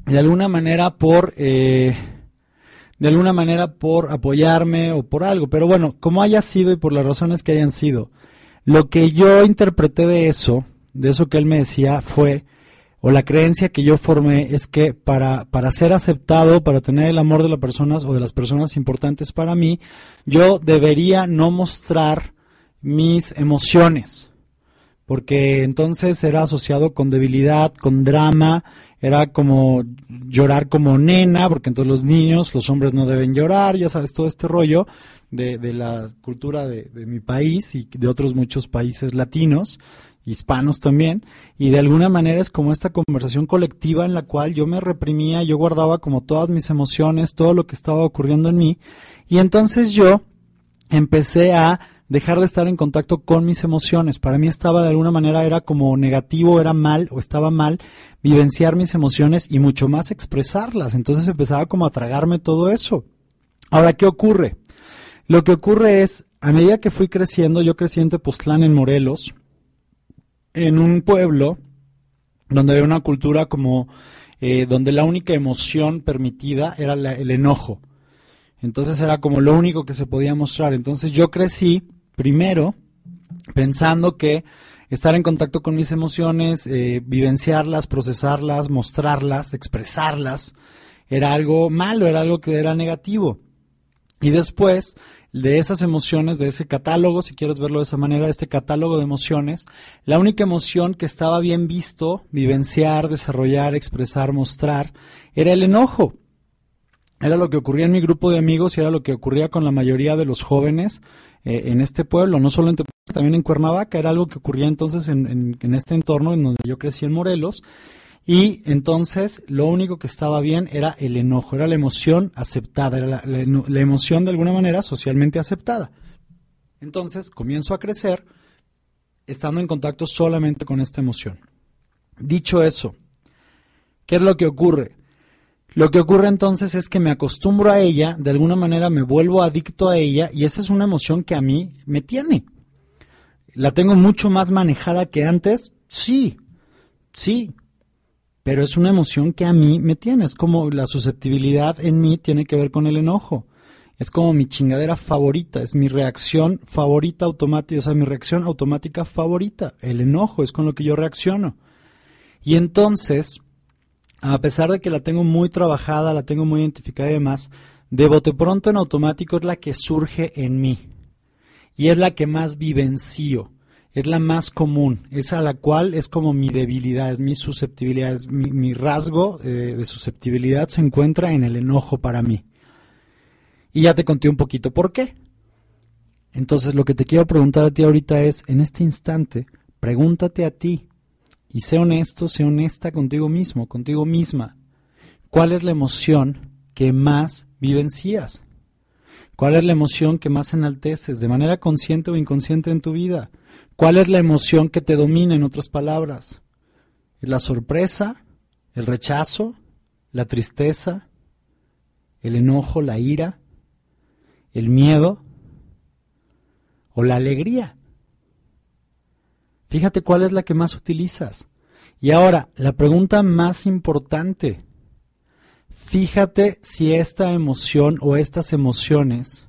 [SPEAKER 1] de alguna manera por... Eh, de alguna manera por apoyarme o por algo. Pero bueno, como haya sido y por las razones que hayan sido, lo que yo interpreté de eso, de eso que él me decía, fue, o la creencia que yo formé es que para, para ser aceptado, para tener el amor de las personas o de las personas importantes para mí, yo debería no mostrar mis emociones, porque entonces era asociado con debilidad, con drama, era como llorar como nena, porque entonces los niños, los hombres no deben llorar, ya sabes, todo este rollo de, de la cultura de, de, mi país y de otros muchos países latinos, hispanos también, y de alguna manera es como esta conversación colectiva en la cual yo me reprimía, yo guardaba como todas mis emociones, todo lo que estaba ocurriendo en mí, y entonces yo empecé a dejar de estar en contacto con mis emociones. Para mí estaba de alguna manera, era como negativo, era mal o estaba mal vivenciar mis emociones y mucho más expresarlas. Entonces empezaba como a tragarme todo eso. Ahora, ¿qué ocurre? Lo que ocurre es, a medida que fui creciendo, yo crecí en Tepoztlán, en Morelos, en un pueblo donde había una cultura como, eh, donde la única emoción permitida era la, el enojo. Entonces era como lo único que se podía mostrar. Entonces yo crecí primero pensando que estar en contacto con mis emociones, eh, vivenciarlas, procesarlas, mostrarlas, expresarlas, era algo malo, era algo que era negativo. Y después de esas emociones, de ese catálogo, si quieres verlo de esa manera, este catálogo de emociones, la única emoción que estaba bien visto, vivenciar, desarrollar, expresar, mostrar, era el enojo. Era lo que ocurría en mi grupo de amigos y era lo que ocurría con la mayoría de los jóvenes eh, en este pueblo, no solo en Tepoztlán, también en Cuernavaca, era algo que ocurría entonces en, en, este entorno en donde yo crecí en Morelos. Y entonces lo único que estaba bien era el enojo, era la emoción aceptada, era la emoción de alguna manera socialmente aceptada. Entonces comienzo a crecer estando en contacto solamente con esta emoción. Dicho eso, ¿qué es lo que ocurre? Lo que ocurre entonces es que me acostumbro a ella, de alguna manera me vuelvo adicto a ella y esa es una emoción que a mí me tiene. ¿La tengo mucho más manejada que antes? Sí, sí, pero es una emoción que a mí me tiene. Es como la susceptibilidad en mí tiene que ver con el enojo. Es como mi chingadera favorita, es mi reacción favorita automática, o sea, mi reacción automática favorita. El enojo es con lo que yo reacciono. Y entonces, a pesar de que la tengo muy trabajada, la tengo muy identificada y demás, de bote pronto en automático es la que surge en mí. Y es la que más vivencio, es la más común, es a la cual es como mi debilidad, es mi susceptibilidad, es mi, rasgo eh, de susceptibilidad se encuentra en el enojo para mí. Y ya te conté un poquito por qué. Entonces lo que te quiero preguntar a ti ahorita es, en este instante, pregúntate a ti, y sé honesto, sé honesta contigo mismo, contigo misma. ¿Cuál es la emoción que más vivencias? ¿Cuál es la emoción que más enalteces de manera consciente o inconsciente en tu vida? ¿Cuál es la emoción que te domina, en otras palabras? ¿Es la sorpresa, el rechazo, la tristeza, el enojo, la ira, el miedo o la alegría? Fíjate cuál es la que más utilizas. Y ahora, la pregunta más importante. Fíjate si esta emoción o estas emociones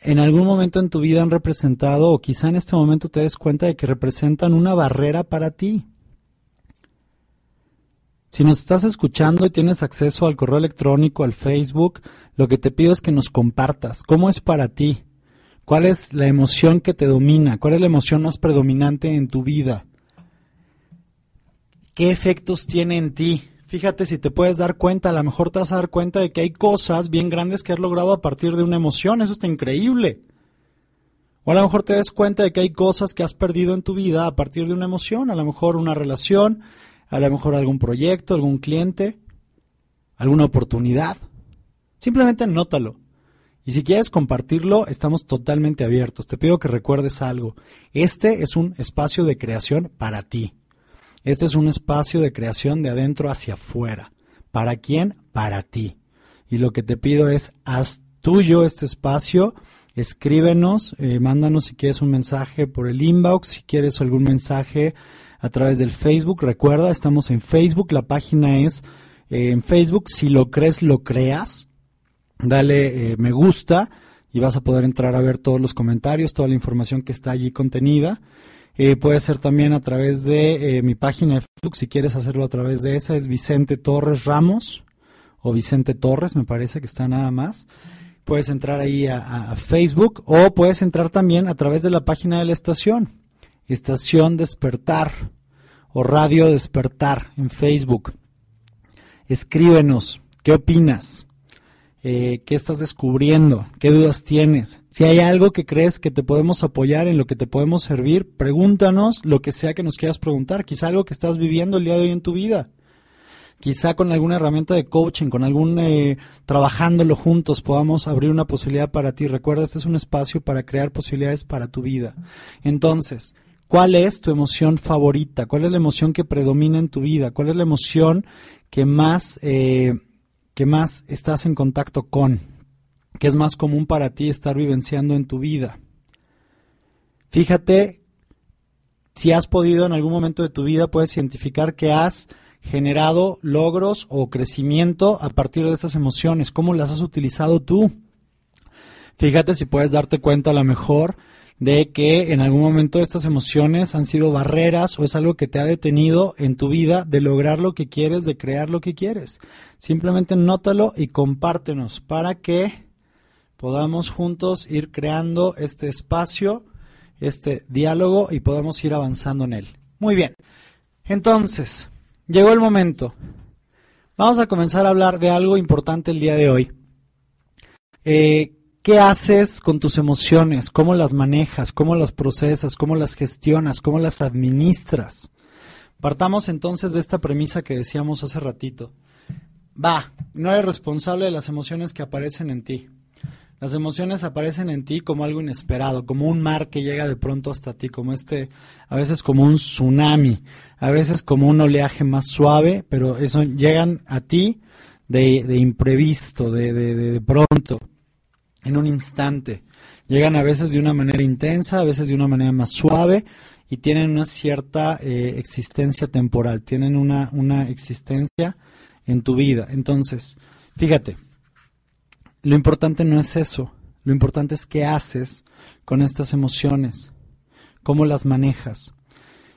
[SPEAKER 1] en algún momento en tu vida han representado, o quizá en este momento te des cuenta de que representan una barrera para ti. Si nos estás escuchando y tienes acceso al correo electrónico, al Facebook, lo que te pido es que nos compartas cómo es para ti, ¿Cuál es la emoción que te domina? ¿Cuál es la emoción más predominante en tu vida? ¿Qué efectos tiene en ti? Fíjate si te puedes dar cuenta, a lo mejor te vas a dar cuenta de que hay cosas bien grandes que has logrado a partir de una emoción, eso está increíble. O a lo mejor te des cuenta de que hay cosas que has perdido en tu vida a partir de una emoción, a lo mejor una relación, a lo mejor algún proyecto, algún cliente, alguna oportunidad. Simplemente anótalo. Y si quieres compartirlo, estamos totalmente abiertos. Te pido que recuerdes algo. Este es un espacio de creación para ti. Este es un espacio de creación de adentro hacia afuera. ¿Para quién? Para ti. Y lo que te pido es, haz tuyo este espacio, escríbenos, eh, mándanos si quieres un mensaje por el inbox, si quieres algún mensaje a través del Facebook. Recuerda, estamos en Facebook, la página es eh, en Facebook, si lo crees, lo creas. Dale eh, me gusta y vas a poder entrar a ver todos los comentarios, toda la información que está allí contenida. Eh, puede ser también a través de eh, mi página de Facebook, si quieres hacerlo a través de esa, es Vicente Torres Ramos o Vicente Torres, me parece que está nada más. Puedes entrar ahí a, Facebook o puedes entrar también a través de la página de la estación, Estación Despertar o Radio Despertar en Facebook. Escríbenos, ¿qué opinas? Eh, qué estás descubriendo, qué dudas tienes. Si hay algo que crees que te podemos apoyar, en lo que te podemos servir, pregúntanos lo que sea que nos quieras preguntar. Quizá algo que estás viviendo el día de hoy en tu vida. Quizá con alguna herramienta de coaching, con algún eh, trabajándolo juntos, podamos abrir una posibilidad para ti. Recuerda, este es un espacio para crear posibilidades para tu vida. Entonces, ¿cuál es tu emoción favorita? ¿Cuál es la emoción que predomina en tu vida? ¿Cuál es la emoción que más eh, que más estás en contacto con, que es más común para ti estar vivenciando en tu vida. Fíjate si has podido en algún momento de tu vida, puedes identificar que has generado logros o crecimiento a partir de estas emociones, cómo las has utilizado tú. Fíjate si puedes darte cuenta a lo mejor de que en algún momento estas emociones han sido barreras o es algo que te ha detenido en tu vida de lograr lo que quieres, de crear lo que quieres. Simplemente nótalo y compártenos para que podamos juntos ir creando este espacio, este diálogo y podamos ir avanzando en él. Muy bien. Entonces, llegó el momento. Vamos a comenzar a hablar de algo importante el día de hoy. Eh, ¿Qué haces con tus emociones? ¿Cómo las manejas? ¿Cómo las procesas? ¿Cómo las gestionas? ¿Cómo las administras? Partamos entonces de esta premisa que decíamos hace ratito. Va, no eres responsable de las emociones que aparecen en ti. Las emociones aparecen en ti como algo inesperado, como un mar que llega de pronto hasta ti, como este, a veces como un tsunami, a veces como un oleaje más suave, pero eso llegan a ti de, de imprevisto, de, de, de pronto en un instante. Llegan a veces de una manera intensa, a veces de una manera más suave y tienen una cierta eh, existencia temporal, tienen una, una existencia en tu vida. Entonces, fíjate, lo importante no es eso, lo importante es qué haces con estas emociones, cómo las manejas.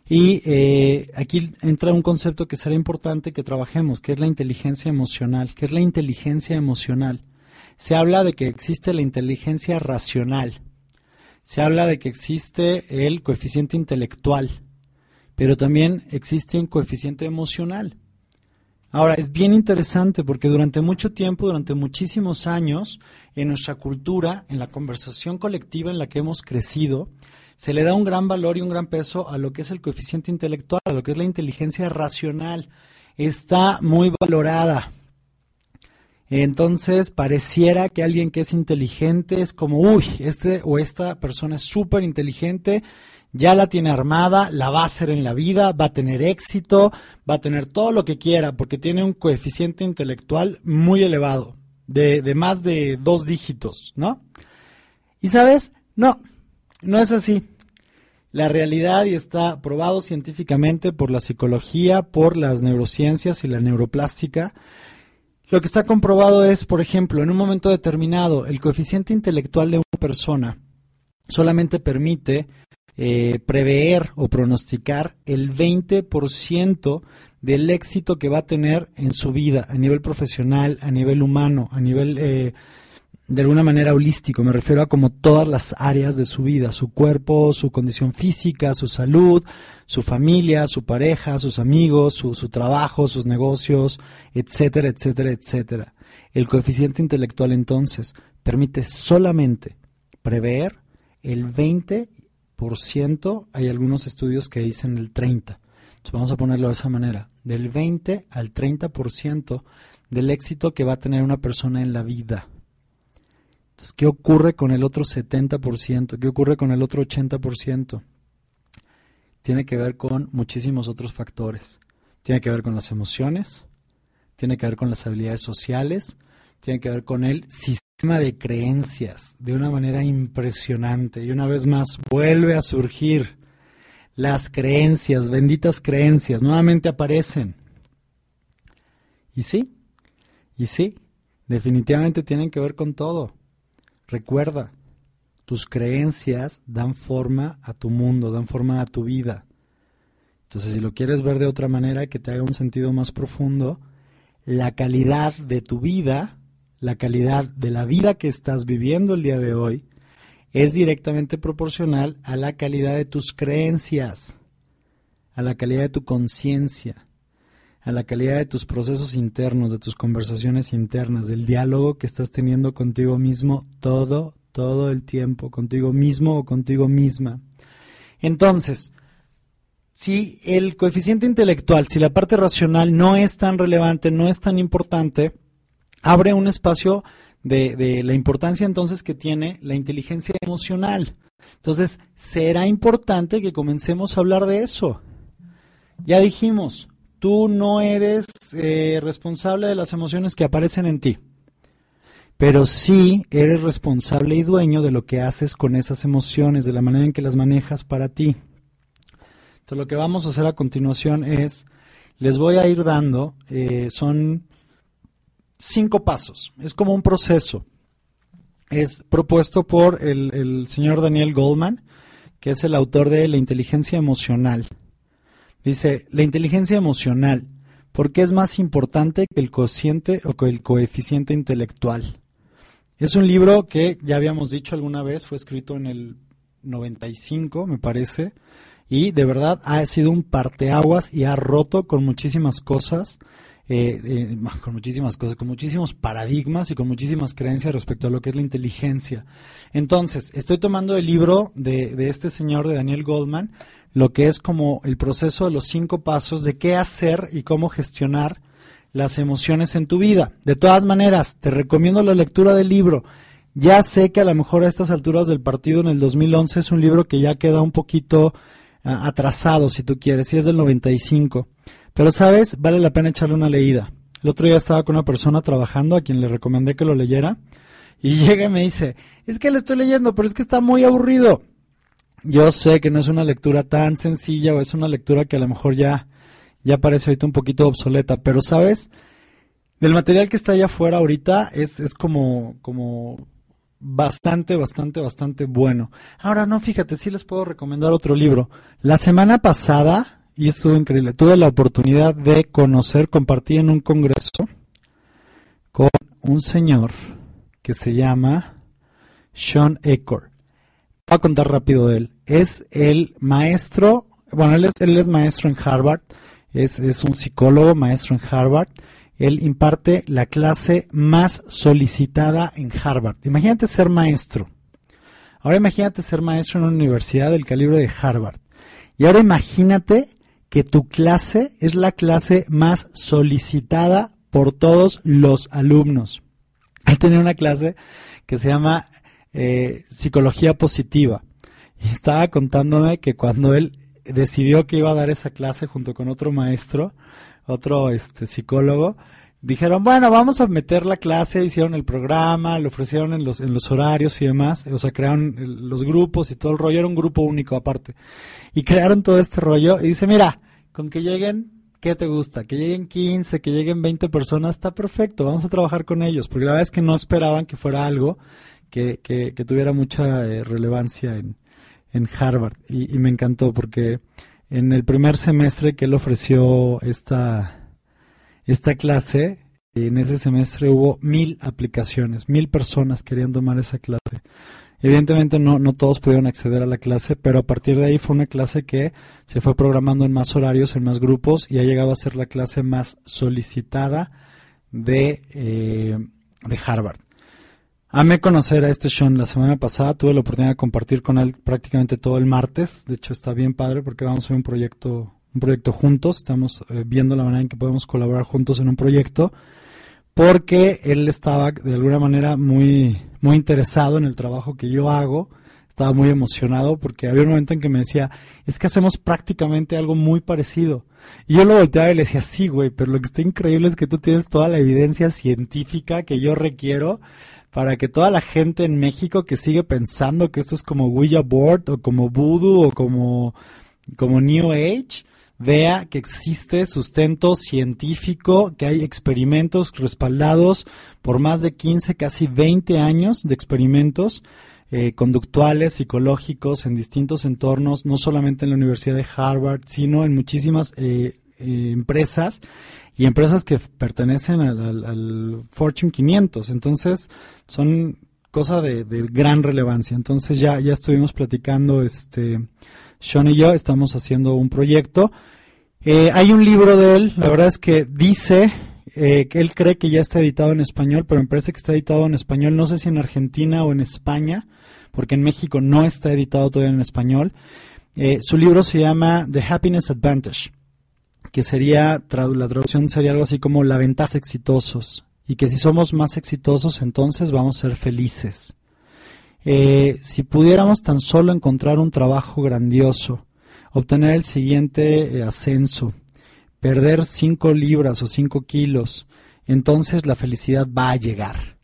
[SPEAKER 1] Y eh, aquí entra un concepto que será importante que trabajemos, que es la inteligencia emocional. ¿Qué es la inteligencia emocional? Se habla de que existe la inteligencia racional, se habla de que existe el coeficiente intelectual, pero también existe un coeficiente emocional. Ahora, es bien interesante porque durante mucho tiempo, durante muchísimos años, en nuestra cultura, en la conversación colectiva en la que hemos crecido, se le da un gran valor y un gran peso a lo que es el coeficiente intelectual, a lo que es la inteligencia racional. Está muy valorada, entonces pareciera que alguien que es inteligente es como, uy, este o esta persona es súper inteligente, ya la tiene armada, la va a hacer en la vida, va a tener éxito, va a tener todo lo que quiera, porque tiene un coeficiente intelectual muy elevado, de, de más de dos dígitos, ¿no? Y sabes, no, no es así. La realidad y está probado científicamente por la psicología, por las neurociencias y la neuroplástica, lo que está comprobado es, por ejemplo, en un momento determinado, el coeficiente intelectual de una persona solamente permite eh, prever o pronosticar el 20% del éxito que va a tener en su vida a nivel profesional, a nivel humano, a nivel eh, de alguna manera holístico, me refiero a como todas las áreas de su vida, su cuerpo, su condición física, su salud, su familia, su pareja, sus amigos, su, su trabajo, sus negocios, etcétera, etcétera, etcétera. El coeficiente intelectual entonces permite solamente prever el 20%, hay algunos estudios que dicen el 30%. Entonces vamos a ponerlo de esa manera, del 20 al 30% del éxito que va a tener una persona en la vida. Entonces, ¿qué ocurre con el otro 70%? ¿Qué ocurre con el otro 80%? Tiene que ver con muchísimos otros factores. Tiene que ver con las emociones, tiene que ver con las habilidades sociales, tiene que ver con el sistema de creencias de una manera impresionante. Y una vez más, vuelve a surgir las creencias, benditas creencias, nuevamente aparecen. Y sí, y sí, definitivamente tienen que ver con todo. Recuerda, tus creencias dan forma a tu mundo, dan forma a tu vida. Entonces, si lo quieres ver de otra manera, que te haga un sentido más profundo, la calidad de tu vida, la calidad de la vida que estás viviendo el día de hoy, es directamente proporcional a la calidad de tus creencias, a la calidad de tu conciencia, a la calidad de tus procesos internos, de tus conversaciones internas, del diálogo que estás teniendo contigo mismo todo, todo el tiempo, contigo mismo o contigo misma. Entonces, si el coeficiente intelectual, si la parte racional no es tan relevante, no es tan importante, abre un espacio de, la importancia entonces que tiene la inteligencia emocional. Entonces, será importante que comencemos a hablar de eso. Ya dijimos, tú no eres eh, responsable de las emociones que aparecen en ti, pero sí eres responsable y dueño de lo que haces con esas emociones, de la manera en que las manejas para ti. Entonces lo que vamos a hacer a continuación es, les voy a ir dando, eh, son cinco pasos, es como un proceso. Es propuesto por el, el señor Daniel Goldman, que es el autor de La inteligencia emocional. Dice, la inteligencia emocional, ¿por qué es más importante que el cociente o que el coeficiente intelectual? Es un libro que ya habíamos dicho alguna vez, fue escrito en el 95, me parece, y de verdad ha sido un parteaguas y ha roto con muchísimas cosas, eh, eh, con muchísimas cosas, con muchísimos paradigmas y con muchísimas creencias respecto a lo que es la inteligencia. Entonces, estoy tomando el libro de, de este señor, de Daniel Goldman, lo que es como el proceso de los cinco pasos de qué hacer y cómo gestionar las emociones en tu vida. De todas maneras, te recomiendo la lectura del libro. Ya sé que a lo mejor a estas alturas del partido en el 2011 es un libro que ya queda un poquito atrasado, si tú quieres, si es del 95. Pero, ¿sabes? Vale la pena echarle una leída. El otro día estaba con una persona trabajando a quien le recomendé que lo leyera y llega y me dice, es que le estoy leyendo, pero es que está muy aburrido. Yo sé que no es una lectura tan sencilla o es una lectura que a lo mejor ya, ya parece ahorita un poquito obsoleta, pero sabes, del material que está allá afuera ahorita es, es como, como bastante, bastante, bastante bueno. Ahora, no, fíjate, sí les puedo recomendar otro libro. La semana pasada, y estuvo increíble, tuve la oportunidad de conocer, compartir en un congreso con un señor que se llama Sean Ecor. Voy a contar rápido de él. Es el maestro, bueno, él es, él es maestro en Harvard, es, un psicólogo, maestro en Harvard él imparte la clase más solicitada en Harvard. Imagínate ser maestro. Ahora imagínate ser maestro en una universidad del calibre de Harvard. Y ahora imagínate que tu clase es la clase más solicitada por todos los alumnos. Él tenía una clase que se llama eh, Psicología Positiva. Y estaba contándome que cuando él decidió que iba a dar esa clase junto con otro maestro, otro este, psicólogo, dijeron, bueno, vamos a meter la clase, hicieron el programa, lo ofrecieron en los, en los horarios y demás, o sea, crearon los grupos y todo el rollo, era un grupo único aparte. Y crearon todo este rollo y dice, mira, con que lleguen, ¿qué te gusta? Que lleguen 15, que lleguen 20 personas, está perfecto, vamos a trabajar con ellos, porque la verdad es que no esperaban que fuera algo que, que, tuviera mucha eh, relevancia en, en Harvard. Y, me encantó porque en el primer semestre que él ofreció esta, esta clase, en ese semestre hubo mil aplicaciones, mil personas querían tomar esa clase. Evidentemente no, no todos pudieron acceder a la clase, pero a partir de ahí fue una clase que se fue programando en más horarios, en más grupos y ha llegado a ser la clase más solicitada de, eh, de Harvard. Amé conocer a este Sean la semana pasada, tuve la oportunidad de compartir con él prácticamente todo el martes, de hecho está bien padre porque vamos a hacer un proyecto, un proyecto juntos, estamos eh, viendo la manera en que podemos colaborar juntos en un proyecto, porque él estaba de alguna manera muy, muy interesado en el trabajo que yo hago, estaba muy emocionado porque había un momento en que me decía, es que hacemos prácticamente algo muy parecido. Y yo lo volteaba y le decía, sí, güey, pero lo que está increíble es que tú tienes toda la evidencia científica que yo requiero para que toda la gente en México que sigue pensando que esto es como Ouija Board o como Voodoo o como, como New Age, vea que existe sustento científico, que hay experimentos respaldados por más de 15, casi 20 años de experimentos eh, conductuales, psicológicos en distintos entornos, no solamente en la Universidad de Harvard, sino en muchísimas eh, eh, empresas y empresas que pertenecen al, Fortune 500. Entonces, son cosas de, gran relevancia. Entonces, ya, ya estuvimos platicando, este, Sean y yo, estamos haciendo un proyecto. Eh, hay un libro de él, la verdad es que dice eh, que él cree que ya está editado en español, pero me parece que está editado en español, no sé si en Argentina o en España, porque en México no está editado todavía en español. Su libro se llama The Happiness Advantage que sería, la traducción sería algo así como la ventaja exitosos, y que si somos más exitosos entonces vamos a ser felices. Eh, si pudiéramos tan solo encontrar un trabajo grandioso, obtener el siguiente eh, ascenso, perder 5 libras o 5 kilos, entonces la felicidad va a llegar.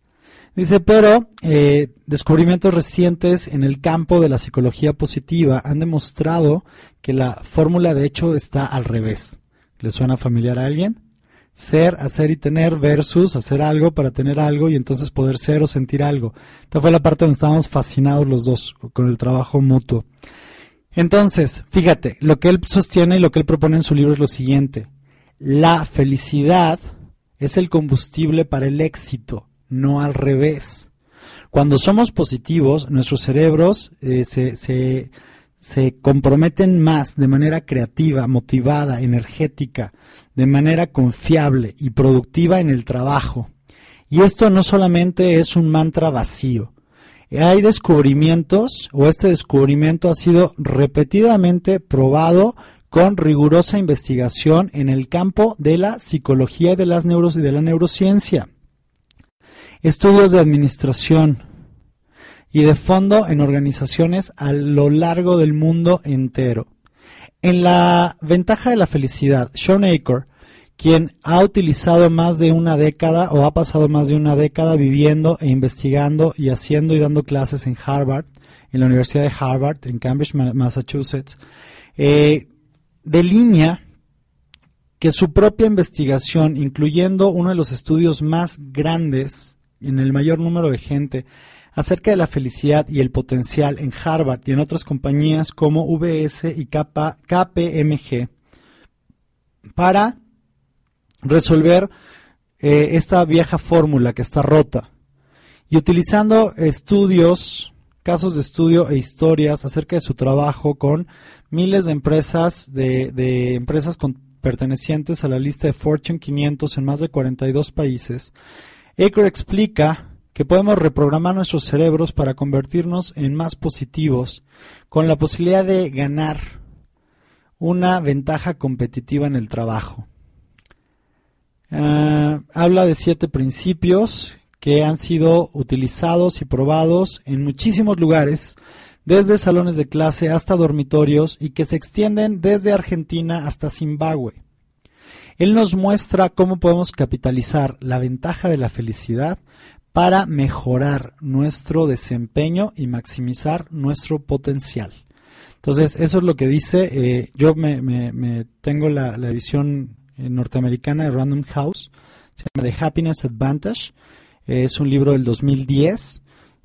[SPEAKER 1] Dice, pero eh, descubrimientos recientes en el campo de la psicología positiva han demostrado que la fórmula de hecho está al revés. ¿Le suena familiar a alguien? Ser, hacer y tener versus hacer algo para tener algo y entonces poder ser o sentir algo. Esta fue la parte donde estábamos fascinados los dos con el trabajo mutuo. Entonces, fíjate, lo que él sostiene y lo que él propone en su libro es lo siguiente. La felicidad es el combustible para el éxito, no al revés. Cuando somos positivos, nuestros cerebros eh, se, se se comprometen más de manera creativa, motivada, energética, de manera confiable y productiva en el trabajo. Y esto no solamente es un mantra vacío. Hay descubrimientos, o este descubrimiento ha sido repetidamente probado con rigurosa investigación en el campo de la psicología de las neuros y de la neurociencia. Estudios de administración, y de fondo en organizaciones a lo largo del mundo entero. En la ventaja de la felicidad, Sean Aker, quien ha utilizado más de una década o ha pasado más de una década viviendo e investigando y haciendo y dando clases en Harvard, en la Universidad de Harvard, en Cambridge, Massachusetts, eh, delinea que su propia investigación, incluyendo uno de los estudios más grandes en el mayor número de gente, acerca de la felicidad y el potencial en Harvard y en otras compañías como VS y KPMG para resolver eh, esta vieja fórmula que está rota. Y utilizando estudios, casos de estudio e historias acerca de su trabajo con miles de empresas, de, empresas pertenecientes a la lista de Fortune 500 en más de 42 países, Aker explica que podemos reprogramar nuestros cerebros para convertirnos en más positivos, con la posibilidad de ganar una ventaja competitiva en el trabajo. Ah, habla de siete principios que han sido utilizados y probados en muchísimos lugares, desde salones de clase hasta dormitorios y que se extienden desde Argentina hasta Zimbabue. Él nos muestra cómo podemos capitalizar la ventaja de la felicidad para mejorar nuestro desempeño y maximizar nuestro potencial. Entonces, eso es lo que dice. Eh, yo me, tengo la, edición eh, norteamericana de Random House, se llama The Happiness Advantage. es un libro del 2010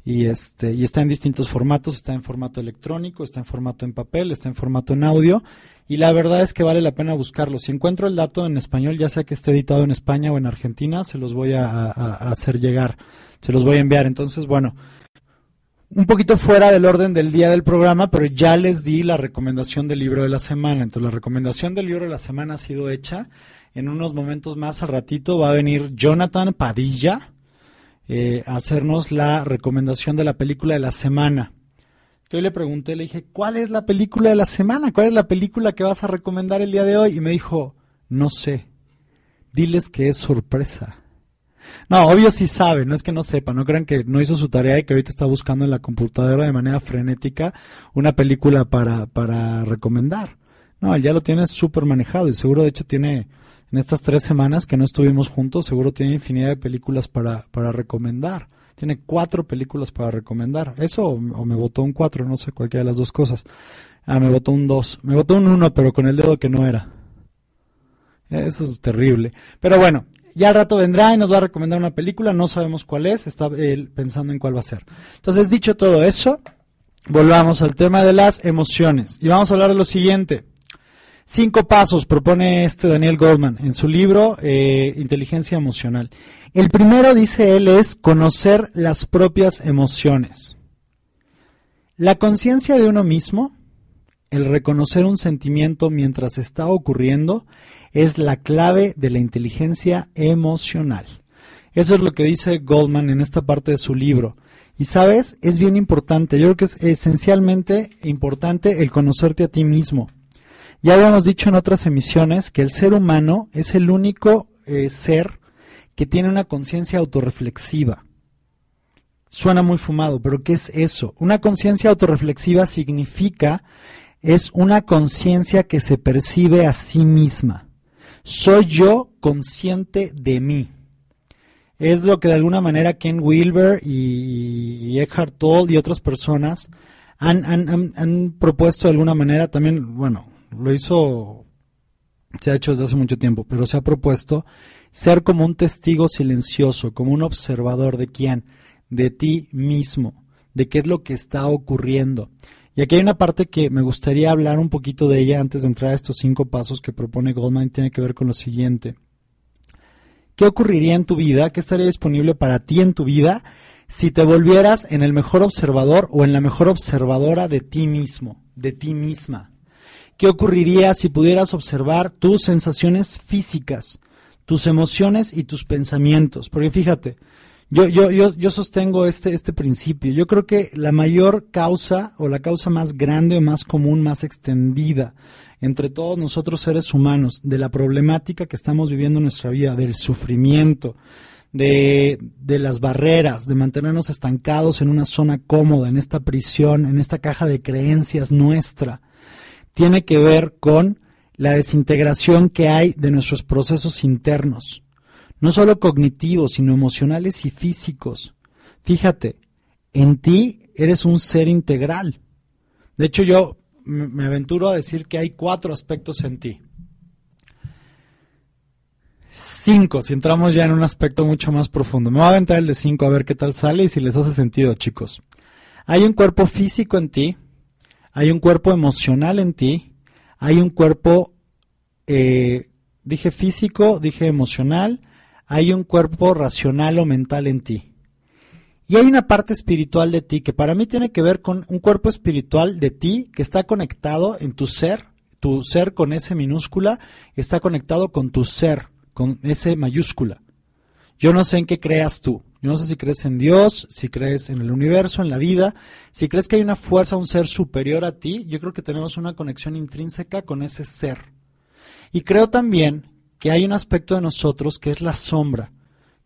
[SPEAKER 1] y, este, y está en distintos formatos. Está en formato electrónico, está en formato en papel, está en formato en audio. Y la verdad es que vale la pena buscarlo. Si encuentro el dato en español, ya sea que esté editado en España o en Argentina, se los voy a, hacer llegar. Se los voy a enviar. Entonces, bueno, un poquito fuera del orden del día del programa, pero ya les di la recomendación del libro de la semana. Entonces, la recomendación del libro de la semana ha sido hecha. En unos momentos más al ratito va a venir Jonathan Padilla. eh, hacernos la recomendación de la película de la semana. Que hoy le pregunté, le dije, ¿cuál es la película de la semana? ¿Cuál es la película que vas a recomendar el día de hoy? Y me dijo, no sé, diles que es sorpresa. No, obvio sí sabe, no es que no sepa, no crean que no hizo su tarea y que ahorita está buscando en la computadora de manera frenética una película para, para recomendar. No, él ya lo tiene súper manejado y seguro de hecho tiene, en estas tres semanas que no estuvimos juntos, seguro tiene infinidad de películas para, para recomendar. Tiene cuatro películas para recomendar. Eso o, me votó un cuatro, no sé, cualquiera de las dos cosas. Ah, me votó un dos. Me votó un uno, pero con el dedo que no era. Eso es terrible. Pero bueno, ya al rato vendrá y nos va a recomendar una película, no sabemos cuál es, está él pensando en cuál va a ser. Entonces, dicho todo eso, volvamos al tema de las emociones. Y vamos a hablar de lo siguiente. Cinco pasos propone este Daniel Goldman en su libro eh, Inteligencia Emocional. El primero, dice él, es conocer las propias emociones. La conciencia de uno mismo, el reconocer un sentimiento mientras está ocurriendo, es la clave de la inteligencia emocional. Eso es lo que dice Goldman en esta parte de su libro. Y sabes, es bien importante, yo creo que es esencialmente importante el conocerte a ti mismo. Ya habíamos dicho en otras emisiones que el ser humano es el único eh, ser que tiene una conciencia autorreflexiva. Suena muy fumado, pero ¿qué es eso? Una conciencia autorreflexiva significa es una conciencia que se percibe a sí misma soy yo consciente de mí. Es lo que de alguna manera Ken Wilber y, Eckhart Tolle y otras personas han, han, propuesto de alguna manera también, bueno, lo hizo, se ha hecho desde hace mucho tiempo, pero se ha propuesto ser como un testigo silencioso, como un observador de quién, de ti mismo, de qué es lo que está ocurriendo. Y aquí hay una parte que me gustaría hablar un poquito de ella antes de entrar a estos cinco pasos que propone Goldman. Tiene que ver con lo siguiente. ¿Qué ocurriría en tu vida? ¿Qué estaría disponible para ti en tu vida si te volvieras en el mejor observador o en la mejor observadora de ti mismo, de ti misma? ¿Qué ocurriría si pudieras observar tus sensaciones físicas, tus emociones y tus pensamientos? Porque fíjate, yo, yo, yo, yo sostengo este, este principio. Yo creo que la mayor causa o la causa más grande o más común, más extendida entre todos nosotros seres humanos de la problemática que estamos viviendo en nuestra vida, del sufrimiento, de, de, las barreras, de mantenernos estancados en una zona cómoda, en esta prisión, en esta caja de creencias nuestra, tiene que ver con la desintegración que hay de nuestros procesos internos no solo cognitivos, sino emocionales y físicos. Fíjate, en ti eres un ser integral. De hecho, yo me aventuro a decir que hay cuatro aspectos en ti. Cinco, si entramos ya en un aspecto mucho más profundo. Me voy a aventar el de cinco a ver qué tal sale y si les hace sentido, chicos. Hay un cuerpo físico en ti, hay un cuerpo emocional en ti, hay un cuerpo, eh, dije físico, dije emocional, hay un cuerpo racional o mental en ti. Y hay una parte espiritual de ti que para mí tiene que ver con un cuerpo espiritual de ti que está conectado en tu ser, tu ser con ese minúscula, está conectado con tu ser, con ese mayúscula. Yo no sé en qué creas tú. No sé si crees en Dios, si crees en el universo, en la vida, si crees que hay una fuerza, un ser superior a ti. Yo creo que tenemos una conexión intrínseca con ese ser. Y creo también que hay un aspecto de nosotros que es la sombra,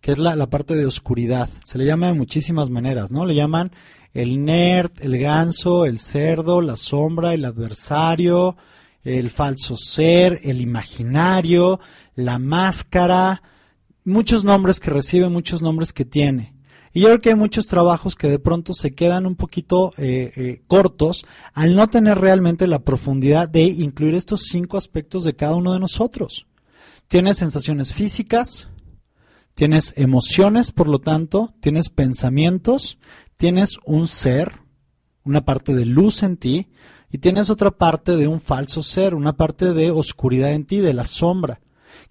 [SPEAKER 1] que es la, parte de oscuridad. Se le llama de muchísimas maneras, ¿no? Le llaman el nerd, el ganso, el cerdo, la sombra, el adversario, el falso ser, el imaginario, la máscara, muchos nombres que recibe, muchos nombres que tiene. Y yo creo que hay muchos trabajos que de pronto se quedan un poquito eh, eh, cortos al no tener realmente la profundidad de incluir estos cinco aspectos de cada uno de nosotros. Tienes sensaciones físicas, tienes emociones, por lo tanto, tienes pensamientos, tienes un ser, una parte de luz en ti, y tienes otra parte de un falso ser, una parte de oscuridad en ti, de la sombra,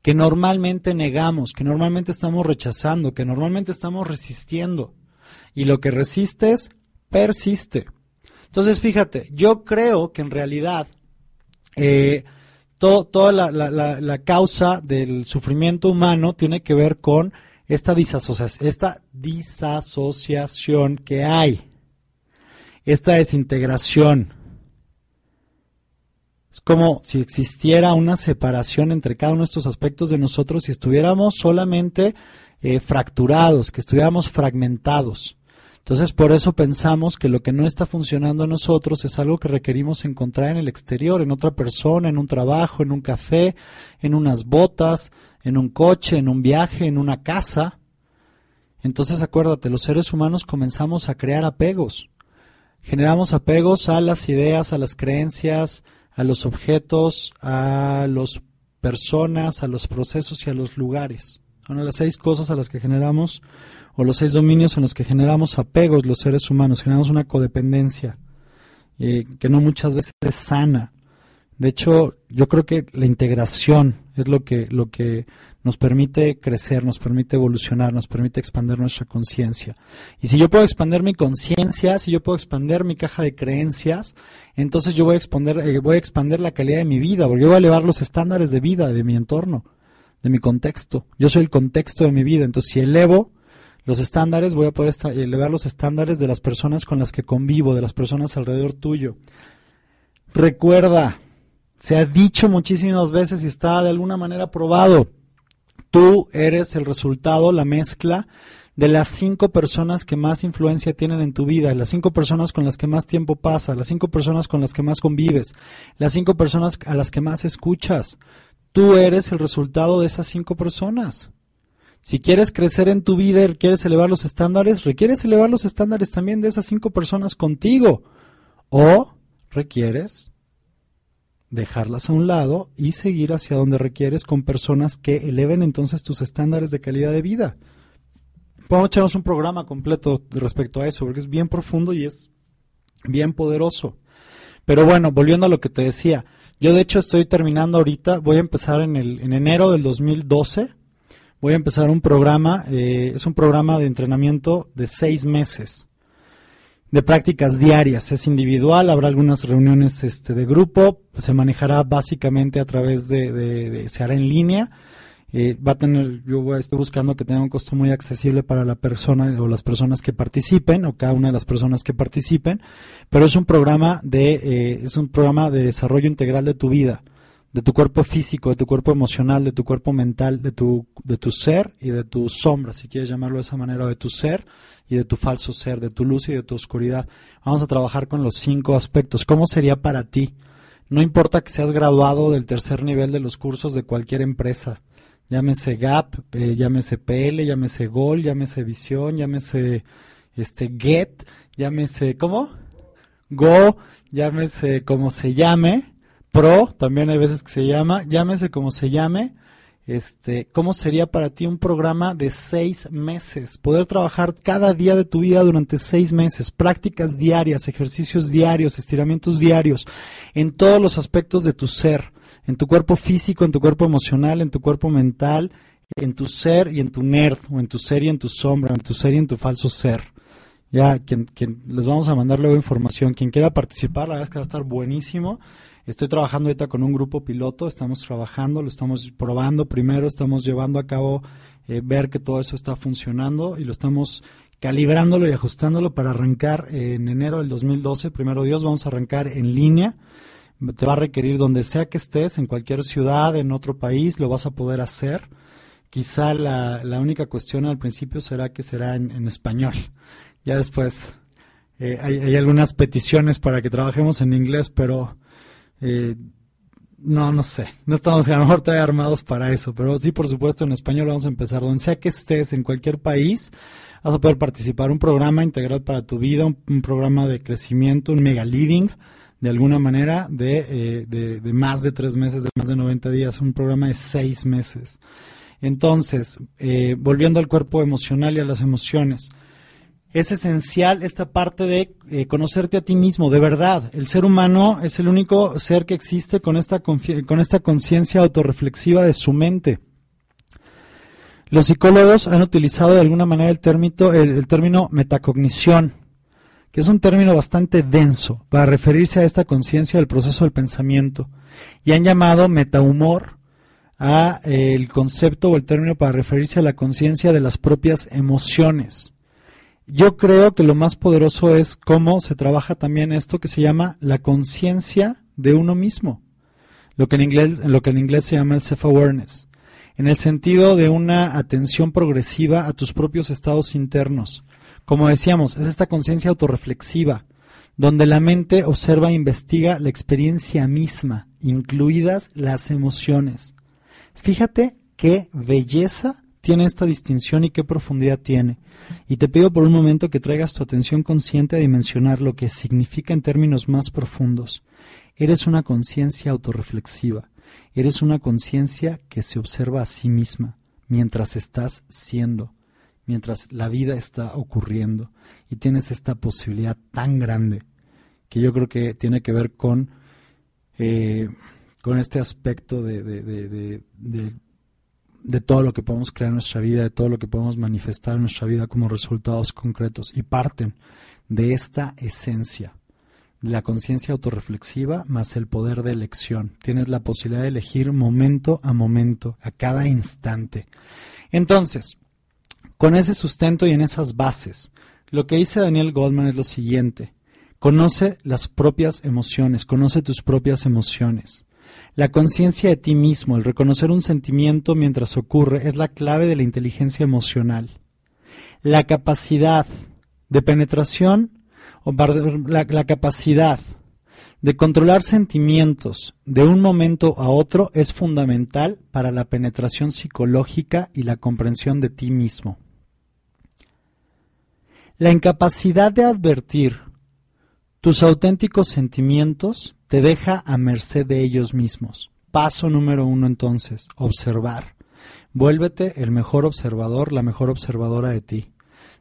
[SPEAKER 1] que normalmente negamos, que normalmente estamos rechazando, que normalmente estamos resistiendo. Y lo que resistes, persiste. Entonces, fíjate, yo creo que en realidad eh, toda la, causa del sufrimiento humano tiene que ver con esta, esta disasociación que hay, esta desintegración. Es como si existiera una separación entre cada uno de estos aspectos de nosotros y estuviéramos solamente eh, fracturados, que estuviéramos fragmentados. Entonces, por eso pensamos que lo que no está funcionando en nosotros es algo que requerimos encontrar en el exterior, en otra persona, en un trabajo, en un café, en unas botas, en un coche, en un viaje, en una casa. Entonces, acuérdate, los seres humanos comenzamos a crear apegos. Generamos apegos a las ideas, a las creencias, a los objetos, a las personas, a los procesos y a los lugares. Son las seis cosas a las que generamos o los seis dominios en los que generamos apegos los seres humanos, generamos una codependencia eh, que no muchas veces es sana. De hecho, yo creo que la integración es lo que, lo que nos permite crecer, nos permite evolucionar, nos permite expandir nuestra conciencia. Y si yo puedo expandir mi conciencia, si yo puedo expandir mi caja de creencias, entonces yo voy a, expandir, eh, voy a expandir la calidad de mi vida, porque yo voy a elevar los estándares de vida de mi entorno, de mi contexto. Yo soy el contexto de mi vida, entonces si elevo los estándares, voy a poder elevar los estándares de las personas con las que convivo, de las personas alrededor tuyo. Recuerda, se ha dicho muchísimas veces y está de alguna manera probado, tú eres el resultado, la mezcla de las cinco personas que más influencia tienen en tu vida, las cinco personas con las que más tiempo pasas, las cinco personas con las que más convives, las cinco personas a las que más escuchas. Tú eres el resultado de esas cinco personas. Si quieres crecer en tu vida y quieres elevar los estándares, requieres elevar los estándares también de esas cinco personas contigo. O requieres dejarlas a un lado y seguir hacia donde requieres con personas que eleven entonces tus estándares de calidad de vida. Podemos echarnos un programa completo respecto a eso, porque es bien profundo y es bien poderoso. Pero bueno, volviendo a lo que te decía, yo de hecho estoy terminando ahorita, voy a empezar en, el, en enero del 2012 voy a empezar un programa, eh, es un programa de entrenamiento de seis meses, de prácticas diarias, es individual, habrá algunas reuniones este, de grupo, se manejará básicamente a través de, se hará en línea, eh, va a tener, yo estoy buscando que tenga un costo muy accesible para la persona o las personas que participen o cada una de las personas que participen, pero es un programa de, eh, es un programa de desarrollo integral de tu vida de tu cuerpo físico, de tu cuerpo emocional, de tu cuerpo mental, de tu, de tu ser y de tu sombra, si quieres llamarlo de esa manera, de tu ser y de tu falso ser, de tu luz y de tu oscuridad. Vamos a trabajar con los cinco aspectos. ¿Cómo sería para ti? No importa que seas graduado del tercer nivel de los cursos de cualquier empresa, llámese GAP, eh, llámese PL, llámese GOL, llámese Visión, llámese este GET, llámese, ¿cómo? Go, llámese como se llame, Pro, también hay veces que se llama, llámese como se llame, este, ¿cómo sería para ti un programa de seis meses? Poder trabajar cada día de tu vida durante seis meses, prácticas diarias, ejercicios diarios, estiramientos diarios, en todos los aspectos de tu ser, en tu cuerpo físico, en tu cuerpo emocional, en tu cuerpo mental, en tu ser y en tu nerd, o en tu ser y en tu sombra, en tu ser y en tu falso ser. Ya, quien, quien les vamos a mandar luego información. Quien quiera participar, la verdad es que va a estar buenísimo. Estoy trabajando ahorita con un grupo piloto, estamos trabajando, lo estamos probando primero, estamos llevando a cabo eh, ver que todo eso está funcionando y lo estamos calibrándolo y ajustándolo para arrancar en enero del 2012. Primero Dios, vamos a arrancar en línea. Te va a requerir donde sea que estés, en cualquier ciudad, en otro país, lo vas a poder hacer. Quizá la, la única cuestión al principio será que será en, español. Ya después eh, hay algunas peticiones para que trabajemos en inglés, pero eh, no, no sé. No estamos a lo mejor todavía armados para eso. Pero sí, por supuesto, en español vamos a empezar. Donde sea que estés, en cualquier país, vas a poder participar. Un programa integral para tu vida, un, programa de crecimiento, un mega living, de alguna manera, de, eh, de, de, más de tres meses, de más de 90 días. Un programa de seis meses. Entonces, eh, volviendo al cuerpo emocional y a las emociones es esencial esta parte de eh, conocerte a ti mismo, de verdad. El ser humano es el único ser que existe con esta, con esta conciencia autorreflexiva de su mente. Los psicólogos han utilizado de alguna manera el término, el término metacognición, que es un término bastante denso para referirse a esta conciencia del proceso del pensamiento, y han llamado metahumor a eh, el concepto o el término para referirse a la conciencia de las propias emociones. Yo creo que lo más poderoso es cómo se trabaja también esto que se llama la conciencia de uno mismo, lo que en inglés, lo que en inglés se llama el self-awareness, en el sentido de una atención progresiva a tus propios estados internos. Como decíamos, es esta conciencia autorreflexiva, donde la mente observa e investiga la experiencia misma, incluidas las emociones. Fíjate qué belleza tiene esta distinción y qué profundidad tiene. Y te pido por un momento que traigas tu atención consciente a dimensionar lo que significa en términos más profundos. Eres una conciencia autorreflexiva. Eres una conciencia que se observa a sí misma mientras estás siendo, mientras la vida está ocurriendo. Y tienes esta posibilidad tan grande que yo creo que tiene que ver con, eh, con este aspecto de, de, de, todo lo que podemos crear en nuestra vida, de todo lo que podemos manifestar en nuestra vida como resultados concretos. Y parten de esta esencia, la conciencia autorreflexiva más el poder de elección. Tienes la posibilidad de elegir momento a momento, a cada instante. Entonces, con ese sustento y en esas bases, lo que dice Daniel Goldman es lo siguiente. Conoce las propias emociones, conoce tus propias emociones. La conciencia de ti mismo, el reconocer un sentimiento mientras ocurre, es la clave de la inteligencia emocional. La capacidad de penetración, o la, la capacidad de controlar sentimientos de un momento a otro es fundamental para la penetración psicológica y la comprensión de ti mismo. La incapacidad de advertir tus auténticos sentimientos te deja a merced de ellos mismos. Paso número uno entonces, observar. Vuélvete el mejor observador, la mejor observadora de ti,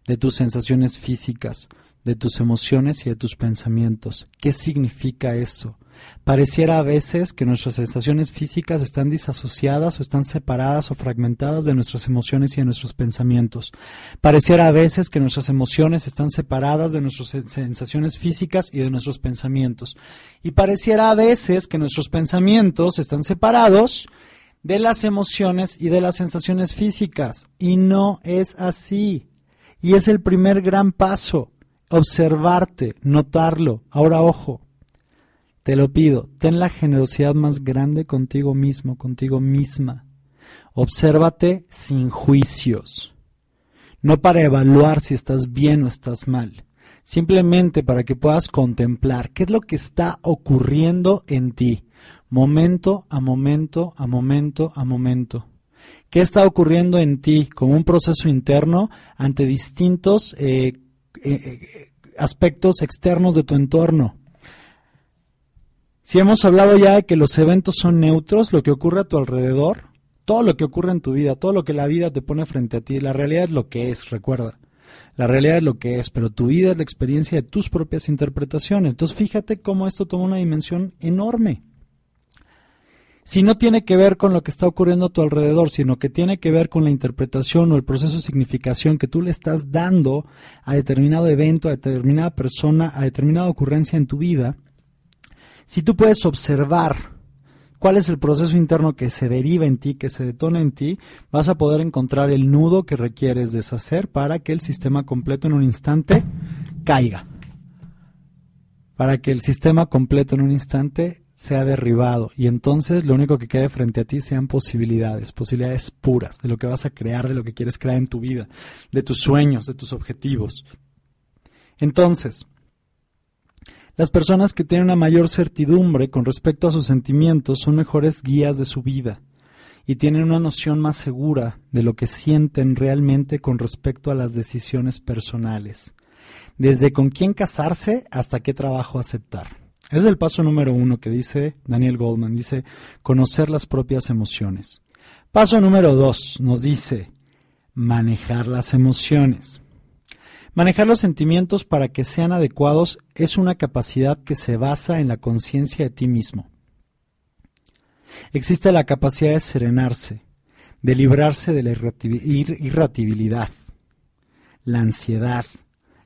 [SPEAKER 1] de tus sensaciones físicas, de tus emociones y de tus pensamientos. ¿Qué significa eso? Pareciera a veces que nuestras sensaciones físicas están disasociadas o están separadas o fragmentadas de nuestras emociones y de nuestros pensamientos. Pareciera a veces que nuestras emociones están separadas de nuestras sensaciones físicas y de nuestros pensamientos. Y pareciera a veces que nuestros pensamientos están separados de las emociones y de las sensaciones físicas. Y no es así. Y es el primer gran paso. Observarte, notarlo. Ahora ojo, te lo pido, ten la generosidad más grande contigo mismo, contigo misma. Obsérvate sin juicios. No para evaluar si estás bien o estás mal, simplemente para que puedas contemplar qué es lo que está ocurriendo en ti, momento a momento, a momento, a momento. ¿Qué está ocurriendo en ti como un proceso interno ante distintos eh, eh, eh, aspectos externos de tu entorno? Si hemos hablado ya de que los eventos son neutros, lo que ocurre a tu alrededor, todo lo que ocurre en tu vida, todo lo que la vida te pone frente a ti, la realidad es lo que es, recuerda. La realidad es lo que es, pero tu vida es la experiencia de tus propias interpretaciones. Entonces fíjate cómo esto toma una dimensión enorme. Si no tiene que ver con lo que está ocurriendo a tu alrededor, sino que tiene que ver con la interpretación o el proceso de significación que tú le estás dando a determinado evento, a determinada persona, a determinada ocurrencia en tu vida, si tú puedes observar cuál es el proceso interno que se deriva en ti, que se detona en ti, vas a poder encontrar el nudo que requieres deshacer para que el sistema completo en un instante caiga. Para que el sistema completo en un instante sea derribado y entonces lo único que quede frente a ti sean posibilidades, posibilidades puras de lo que vas a crear, de lo que quieres crear en tu vida, de tus sueños, de tus objetivos. Entonces, las personas que tienen una mayor certidumbre con respecto a sus sentimientos son mejores guías de su vida y tienen una noción más segura de lo que sienten realmente con respecto a las decisiones personales, desde con quién casarse hasta qué trabajo aceptar. Es el paso número uno que dice Daniel Goldman, dice conocer las propias emociones. Paso número dos nos dice manejar las emociones. Manejar los sentimientos para que sean adecuados es una capacidad que se basa en la conciencia de ti mismo. Existe la capacidad de serenarse, de librarse de la irritabilidad, la ansiedad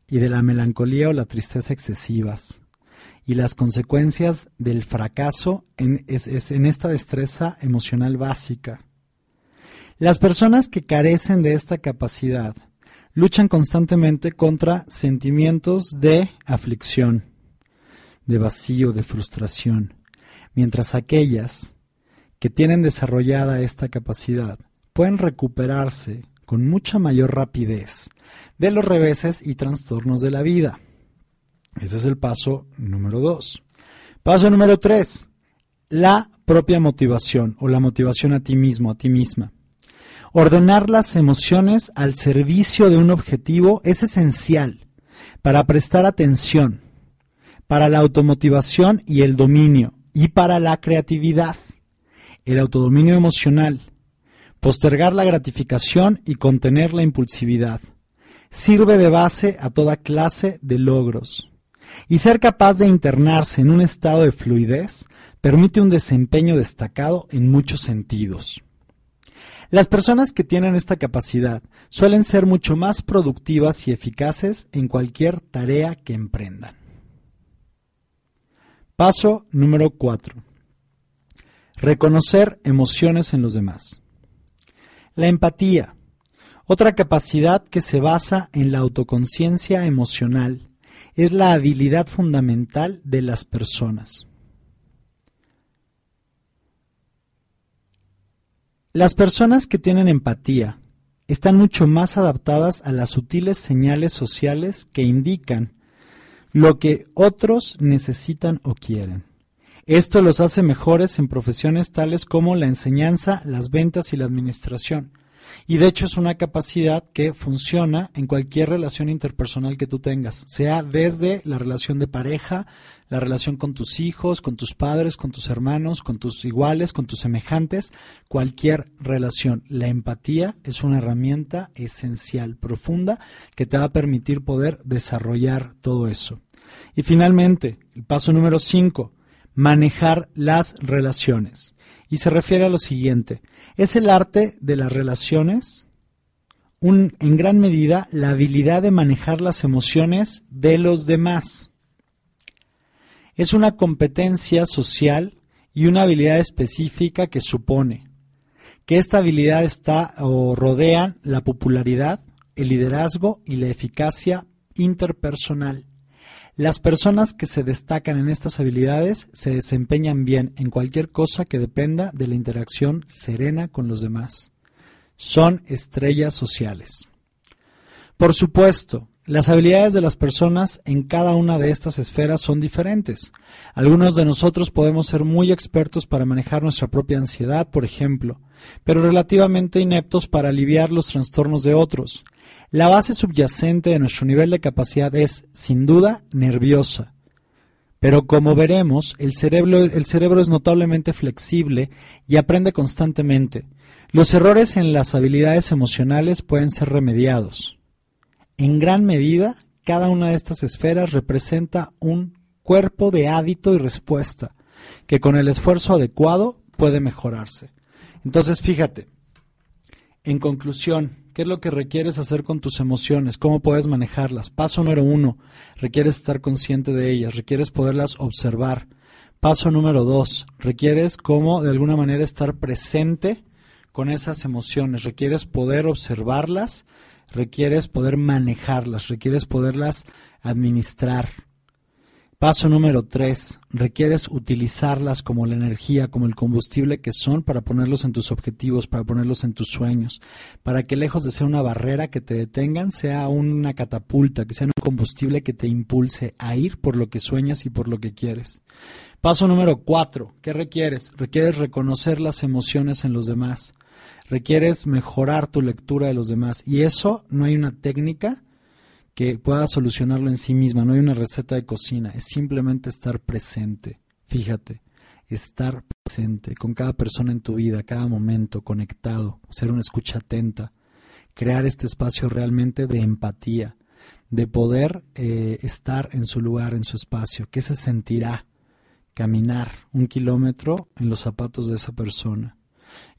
[SPEAKER 1] y de la melancolía o la tristeza excesivas, y las consecuencias del fracaso en, en esta destreza emocional básica. Las personas que carecen de esta capacidad luchan constantemente contra sentimientos de aflicción, de vacío, de frustración, mientras aquellas que tienen desarrollada esta capacidad pueden recuperarse con mucha mayor rapidez de los reveses y trastornos de la vida. Ese es el paso número dos. Paso número tres, la propia motivación o la motivación a ti mismo, a ti misma. Ordenar las emociones al servicio de un objetivo es esencial para prestar atención, para la automotivación y el dominio, y para la creatividad, el autodominio emocional, postergar la gratificación y contener la impulsividad. Sirve de base a toda clase de logros. Y ser capaz de internarse en un estado de fluidez permite un desempeño destacado en muchos sentidos. Las personas que tienen esta capacidad suelen ser mucho más productivas y eficaces en cualquier tarea que emprendan. Paso número 4. Reconocer emociones en los demás. La empatía, otra capacidad que se basa en la autoconciencia emocional, es la habilidad fundamental de las personas. Las personas que tienen empatía están mucho más adaptadas a las sutiles señales sociales que indican lo que otros necesitan o quieren. Esto los hace mejores en profesiones tales como la enseñanza, las ventas y la administración. Y de hecho es una capacidad que funciona en cualquier relación interpersonal que tú tengas, sea desde la relación de pareja, la relación con tus hijos, con tus padres, con tus hermanos, con tus iguales, con tus semejantes, cualquier relación. La empatía es una herramienta esencial, profunda, que te va a permitir poder desarrollar todo eso. Y finalmente, el paso número 5, manejar las relaciones. Y se refiere a lo siguiente, es el arte de las relaciones, en gran medida la habilidad de manejar las emociones de los demás. Es una competencia social y una habilidad específica que supone que esta habilidad está o rodea la popularidad, el liderazgo y la eficacia interpersonal. Las personas que se destacan en estas habilidades se desempeñan bien en cualquier cosa que dependa de la interacción serena con los demás. Son estrellas sociales. Por supuesto, las habilidades de las personas en cada una de estas esferas son diferentes. Algunos de nosotros podemos ser muy expertos para manejar nuestra propia ansiedad, por ejemplo, pero relativamente ineptos para aliviar los trastornos de otros. La base subyacente de nuestro nivel de capacidad es, sin duda, nerviosa. Pero como veremos, el cerebro, es notablemente flexible y aprende constantemente. Los errores en las habilidades emocionales pueden ser remediados. En gran medida, cada una de estas esferas representa un cuerpo de hábito y respuesta que con el esfuerzo adecuado puede mejorarse. Entonces, fíjate, en conclusión, ¿Qué es lo que requieres hacer con tus emociones? ¿Cómo puedes manejarlas? Paso número uno, requieres estar consciente de ellas, requieres poderlas observar. Paso número dos, requieres cómo de alguna manera estar presente con esas emociones, requieres poder observarlas, requieres poder manejarlas, requieres poderlas administrar. Paso número tres, requieres utilizarlas como la energía, como el combustible que son para ponerlos en tus objetivos, para ponerlos en tus sueños, para que lejos de ser una barrera que te detengan, sea una catapulta, que sea un combustible que te impulse a ir por lo que sueñas y por lo que quieres. Paso número cuatro, ¿qué requieres? Requieres reconocer las emociones en los demás, requieres mejorar tu lectura de los demás y eso no hay una técnica que pueda solucionarlo en sí misma, no hay una receta de cocina, es simplemente estar presente, fíjate, estar presente con cada persona en tu vida, cada momento, conectado, ser una escucha atenta, crear este espacio realmente de empatía, de poder eh, estar en su lugar, en su espacio, ¿qué se sentirá caminar un kilómetro en los zapatos de esa persona?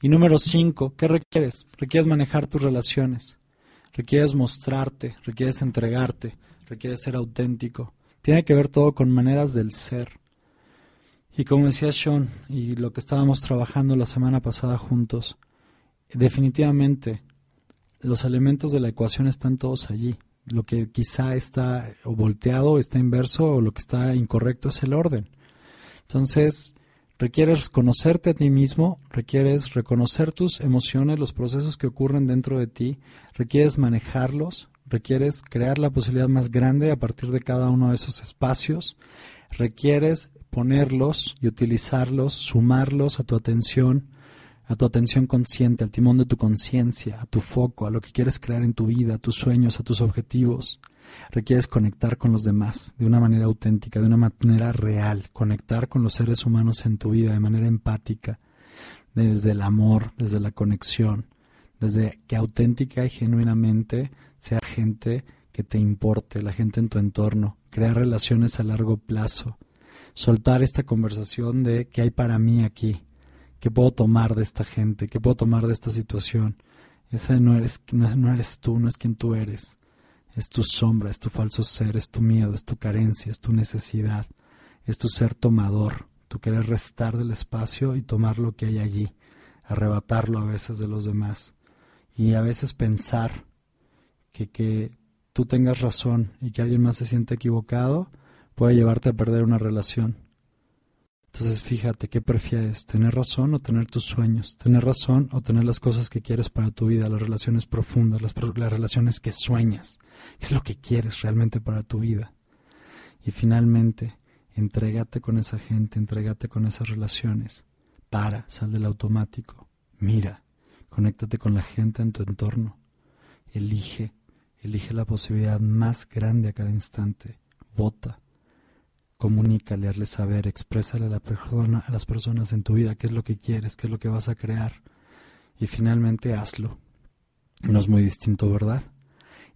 [SPEAKER 1] Y número cinco, ¿qué requieres? Requieres manejar tus relaciones requieres mostrarte, requieres entregarte, requieres ser auténtico, Tiene que ver todo con maneras del ser. Y como decía Sean, y lo que estábamos trabajando la semana pasada juntos, definitivamente los elementos de la ecuación están todos allí. Lo que quizá está o volteado, está inverso, o lo que está incorrecto es el orden. Entonces, requieres conocerte a ti mismo, requieres reconocer tus emociones, los procesos que ocurren dentro de ti, requieres manejarlos, requieres crear la posibilidad más grande a partir de cada uno de esos espacios, requieres ponerlos y utilizarlos, sumarlos a tu atención, a tu atención consciente, al timón de tu conciencia, a tu foco, a lo que quieres crear en tu vida, a tus sueños, a tus objetivos. Requieres conectar con los demás de una manera auténtica, de una manera real, conectar con los seres humanos en tu vida de manera empática, desde el amor, desde la conexión, desde que auténtica y genuinamente sea gente que te importe, la gente en tu entorno, crear relaciones a largo plazo, soltar esta conversación de qué hay para mí aquí, ¿Qué puedo tomar de esta gente? ¿Qué puedo tomar de esta situación? Esa no eres, no, eres tú, no es quien tú eres. Es tu sombra, es tu falso ser, es tu miedo, es tu carencia, es tu necesidad, es tu ser tomador, tu querer restar del espacio y tomar lo que hay allí, arrebatarlo a veces de los demás. Y a veces pensar que, que tú tengas razón y que alguien más se siente equivocado puede llevarte a perder una relación. Entonces fíjate, ¿qué prefieres? ¿Tener razón o tener tus sueños? ¿Tener razón o tener las cosas que quieres para tu vida, las relaciones profundas, las, relaciones que sueñas? ¿Qué es lo que quieres realmente para tu vida? Y finalmente, entrégate con esa gente, entrégate con esas relaciones. Para, sal del automático. Mira, conéctate con la gente en tu entorno. Elige, elige la posibilidad más grande a cada instante. Vota comunícale, hazle saber, exprésale a, la persona, a las personas en tu vida qué es lo que quieres, qué es lo que vas a crear. Y finalmente hazlo. No es muy distinto, ¿verdad?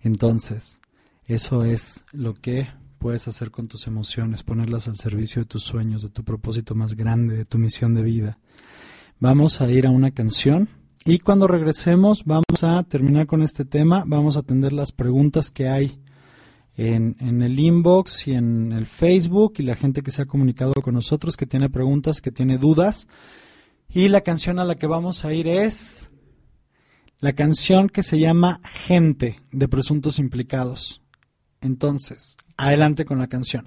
[SPEAKER 1] Entonces, eso es lo que puedes hacer con tus emociones, ponerlas al servicio de tus sueños, de tu propósito más grande, de tu misión de vida. Vamos a ir a una canción y cuando regresemos vamos a terminar con este tema, vamos a atender las preguntas que hay en, el inbox y en el Facebook y la gente que se ha comunicado con nosotros, que tiene preguntas, que tiene dudas. Y la canción a la que vamos a ir es la canción que se llama Gente de Presuntos Implicados. Entonces, adelante con la canción.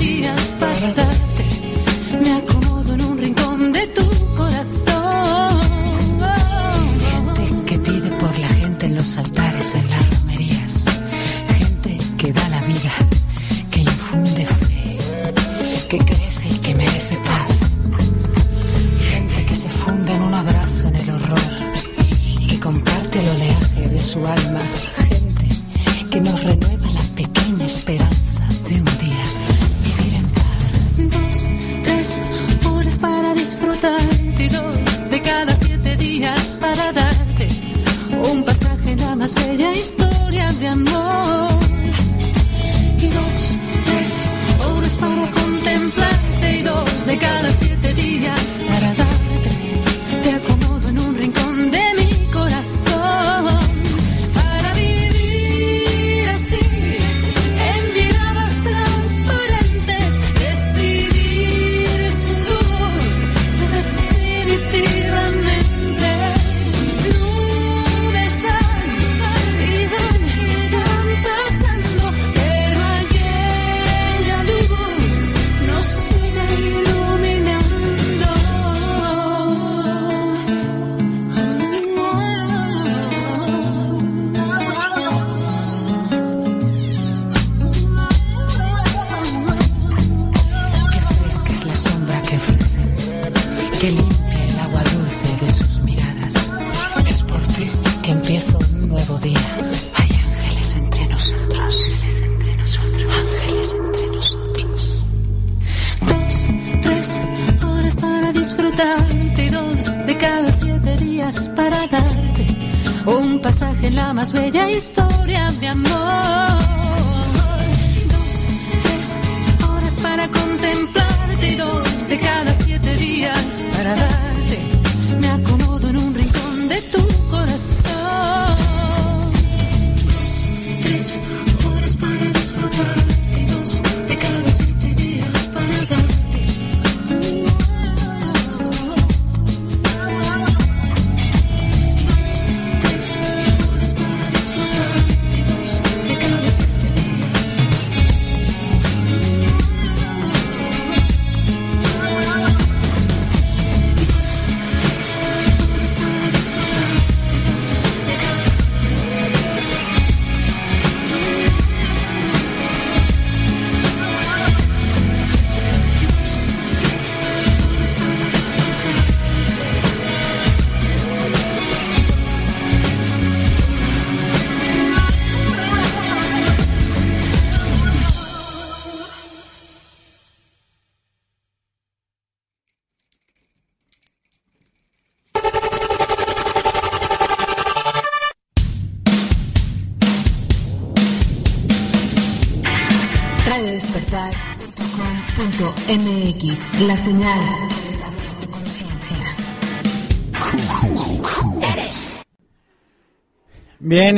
[SPEAKER 2] días para
[SPEAKER 1] dar.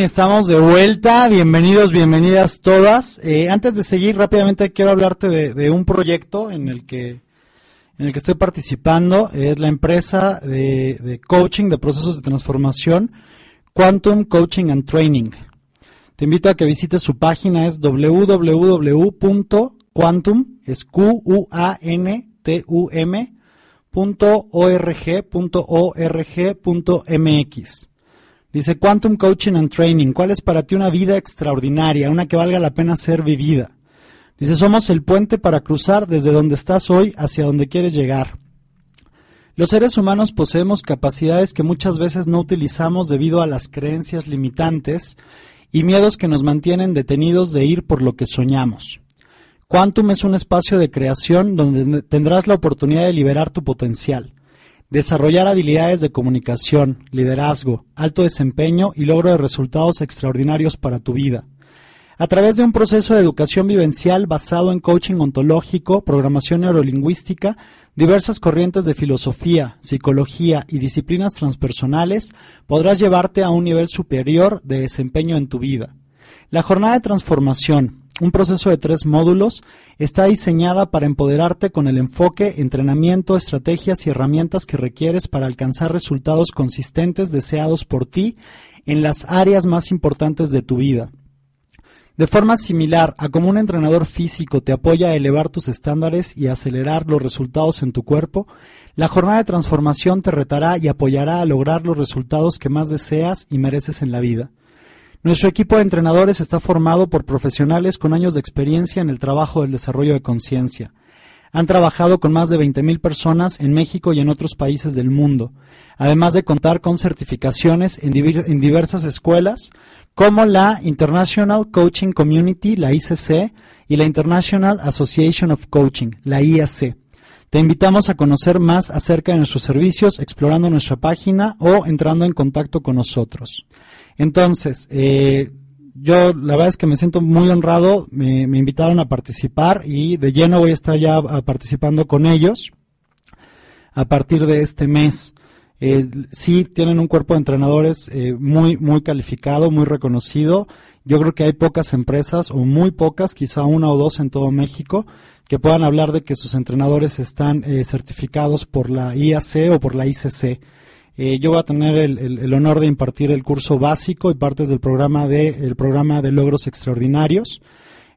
[SPEAKER 1] Estamos de vuelta. Bienvenidos, bienvenidas todas. Eh, antes de seguir rápidamente quiero hablarte de, un proyecto en el que en el que estoy participando. Es la empresa de, coaching de procesos de transformación Quantum Coaching and Training. Te invito a que visites su página, es www.quantum, es q u a n t u m. Dice Quantum Coaching and Training, ¿cuál es para ti una vida extraordinaria, una que valga la pena ser vivida? Dice, somos el puente para cruzar desde donde estás hoy hacia donde quieres llegar. Los seres humanos poseemos capacidades que muchas veces no utilizamos debido a las creencias limitantes y miedos que nos mantienen detenidos de ir por lo que soñamos. Quantum es un espacio de creación donde tendrás la oportunidad de liberar tu potencial, desarrollar habilidades de comunicación, liderazgo, alto desempeño y logro de resultados extraordinarios para tu vida. A través de un proceso de educación vivencial basado en coaching ontológico, programación neurolingüística, diversas corrientes de filosofía, psicología y disciplinas transpersonales, podrás llevarte a un nivel superior de desempeño en tu vida. La jornada de transformación, un proceso de tres módulos, está diseñada para empoderarte con el enfoque, entrenamiento, estrategias y herramientas que requieres para alcanzar resultados consistentes deseados por ti en las áreas más importantes de tu vida. De forma similar a como un entrenador físico te apoya a elevar tus estándares y acelerar los resultados en tu cuerpo, la jornada de transformación te retará y apoyará a lograr los resultados que más deseas y mereces en la vida. Nuestro equipo de entrenadores está formado por profesionales con años de experiencia en el trabajo del desarrollo de conciencia. Han trabajado con más de 20.000 personas en México y en otros países del mundo, además de contar con certificaciones en, diversas escuelas, como la International Coaching Community, la ICC, y la International Association of Coaching, la IAC. Te invitamos a conocer más acerca de nuestros servicios explorando nuestra página o entrando en contacto con nosotros. Entonces, eh, yo la verdad es que me siento muy honrado, me, invitaron a participar y de lleno voy a estar ya ah, participando con ellos a partir de este mes. Eh, sí, tienen un cuerpo de entrenadores eh, muy, muy calificado, muy reconocido. Yo creo que hay pocas empresas, o muy pocas, quizá una o dos en todo México, que puedan hablar de que sus entrenadores están eh, certificados por la IAC o por la ICC. Eh, yo voy a tener el, honor de impartir el curso básico y partes del programa de, el programa de logros extraordinarios.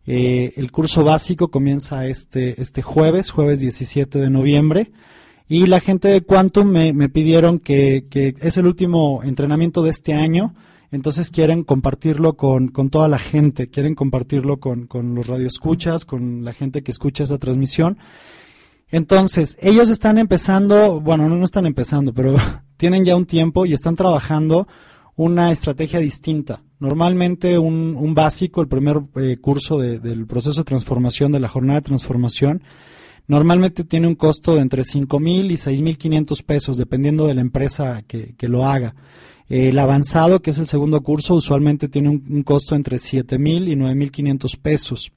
[SPEAKER 1] Eh, el curso básico comienza este, este jueves, jueves 17 de noviembre. Y la gente de Quantum me, me pidieron que, que es el último entrenamiento de este año, entonces quieren compartirlo con, con toda la gente, quieren compartirlo con, con los radioescuchas, con la gente que escucha esa transmisión. Entonces, ellos están empezando, bueno, no, no están empezando, pero tienen ya un tiempo y están trabajando una estrategia distinta. Normalmente un, un básico, el primer eh, curso de- del proceso de transformación, de la jornada de transformación, normalmente tiene un costo de entre cinco mil y seis mil quinientos pesos, dependiendo de la empresa que, que lo haga. El avanzado, que es el segundo curso, usualmente tiene un, costo entre 7 mil y 9 mil 500 pesos.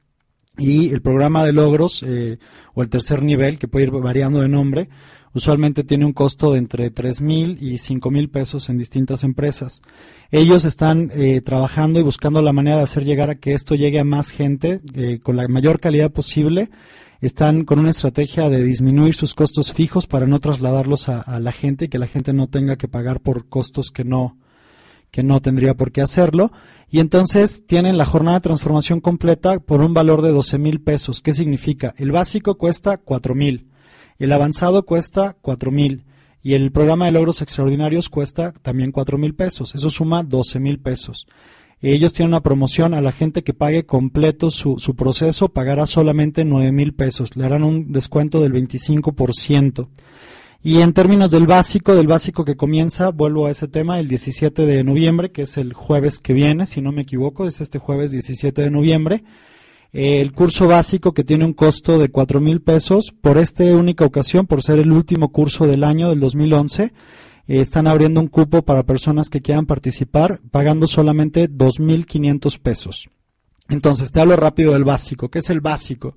[SPEAKER 1] Y el programa de logros, eh, o el tercer nivel, que puede ir variando de nombre, usualmente tiene un costo de entre 3 mil y 5 mil pesos en distintas empresas. Ellos están eh, trabajando y buscando la manera de hacer llegar a que esto llegue a más gente eh, con la mayor calidad posible. Están con una estrategia de disminuir sus costos fijos para no trasladarlos a, la gente y que la gente no tenga que pagar por costos que no, que no tendría por qué hacerlo. Y entonces tienen la jornada de transformación completa por un valor de 12 mil pesos. ¿Qué significa? El básico cuesta 4 mil, el avanzado cuesta 4 mil y el programa de logros extraordinarios cuesta también 4 mil pesos. Eso suma 12 mil pesos. Ellos tienen una promoción a la gente que pague completo su, proceso, pagará solamente 9 mil pesos. Le harán un descuento del 25%. Y en términos del básico, del básico que comienza, vuelvo a ese tema, el 17 de noviembre, que es el jueves que viene, si no me equivoco, es este jueves 17 de noviembre. Eh, el curso básico que tiene un costo de cuatro mil pesos, por esta única ocasión, por ser el último curso del año del 2011, eh, están abriendo un cupo para personas que quieran participar, pagando solamente dos mil quinientos pesos. Entonces, te hablo rápido del básico. ¿Qué es el básico?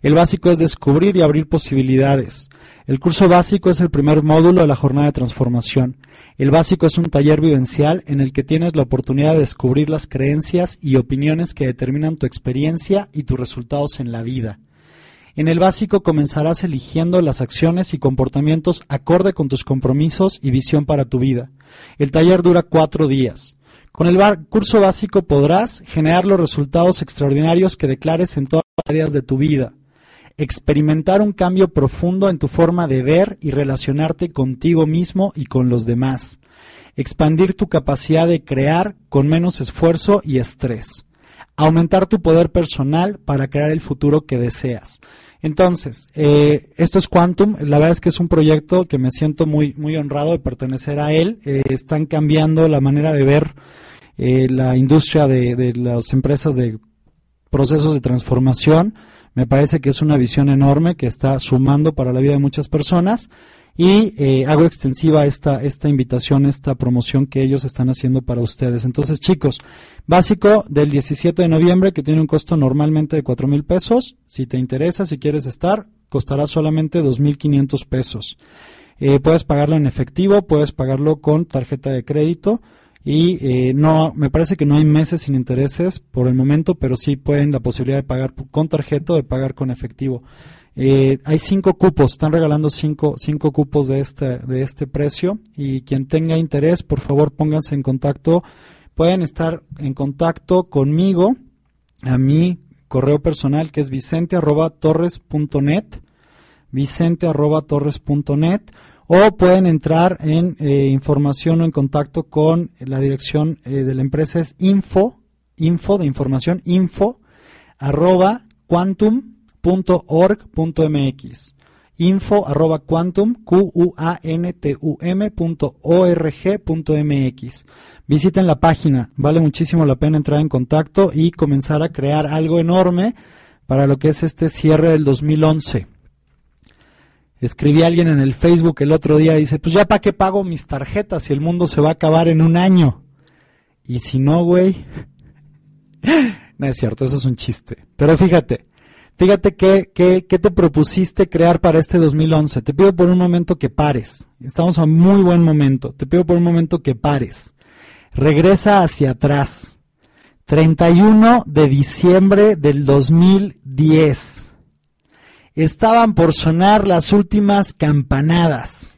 [SPEAKER 1] El básico es descubrir y abrir posibilidades. El curso básico es el primer módulo de la jornada de transformación. El básico es un taller vivencial en el que tienes la oportunidad de descubrir las creencias y opiniones que determinan tu experiencia y tus resultados en la vida. En el básico comenzarás eligiendo las acciones y comportamientos acorde con tus compromisos y visión para tu vida. El taller dura cuatro días. Con el curso básico podrás generar los resultados extraordinarios que declares en todas las áreas de tu vida experimentar un cambio profundo en tu forma de ver y relacionarte contigo mismo y con los demás, expandir tu capacidad de crear con menos esfuerzo y estrés, aumentar tu poder personal para crear el futuro que deseas. Entonces, eh, esto es Quantum, la verdad es que es un proyecto que me siento muy, muy honrado de pertenecer a él, Eh, están cambiando la manera de ver eh, la industria de, de las empresas de procesos de transformación. Me parece que es una visión enorme que está sumando para la vida de muchas personas y eh, hago extensiva esta, esta invitación, esta promoción que ellos están haciendo para ustedes. Entonces, chicos, básico del 17 de noviembre que tiene un costo normalmente de cuatro mil pesos. Si te interesa, si quieres estar, costará solamente dos mil quinientos pesos. Eh, puedes pagarlo en efectivo, puedes pagarlo con tarjeta de crédito y eh, no me parece que no hay meses sin intereses por el momento, pero sí pueden la posibilidad de pagar con tarjeta o de pagar con efectivo. Eh, hay cinco cupos, están regalando cinco, cinco cupos de este, de este precio y quien tenga interés, por favor pónganse en contacto. Pueden estar en contacto conmigo a mi correo personal que es vicente arroba torres.net, vicente arroba torres.net o pueden entrar en eh, información o en contacto con la dirección eh, de la empresa es info, info de información, info arroba quantum.org.mx info arroba quantum q u a n t u m punto punto mx visiten la página vale muchísimo la pena entrar en contacto y comenzar a crear algo enorme para lo que es este cierre del 2011 Escribí a alguien en el Facebook el otro día, dice, pues ya para qué pago mis tarjetas si el mundo se va a acabar en un año. Y si no, güey. no es cierto, eso es un chiste. Pero fíjate, fíjate qué te propusiste crear para este 2011. Te pido por un momento que pares. Estamos a muy buen momento. Te pido por un momento que pares. Regresa hacia atrás. 31 de diciembre del 2010 estaban por sonar las últimas campanadas.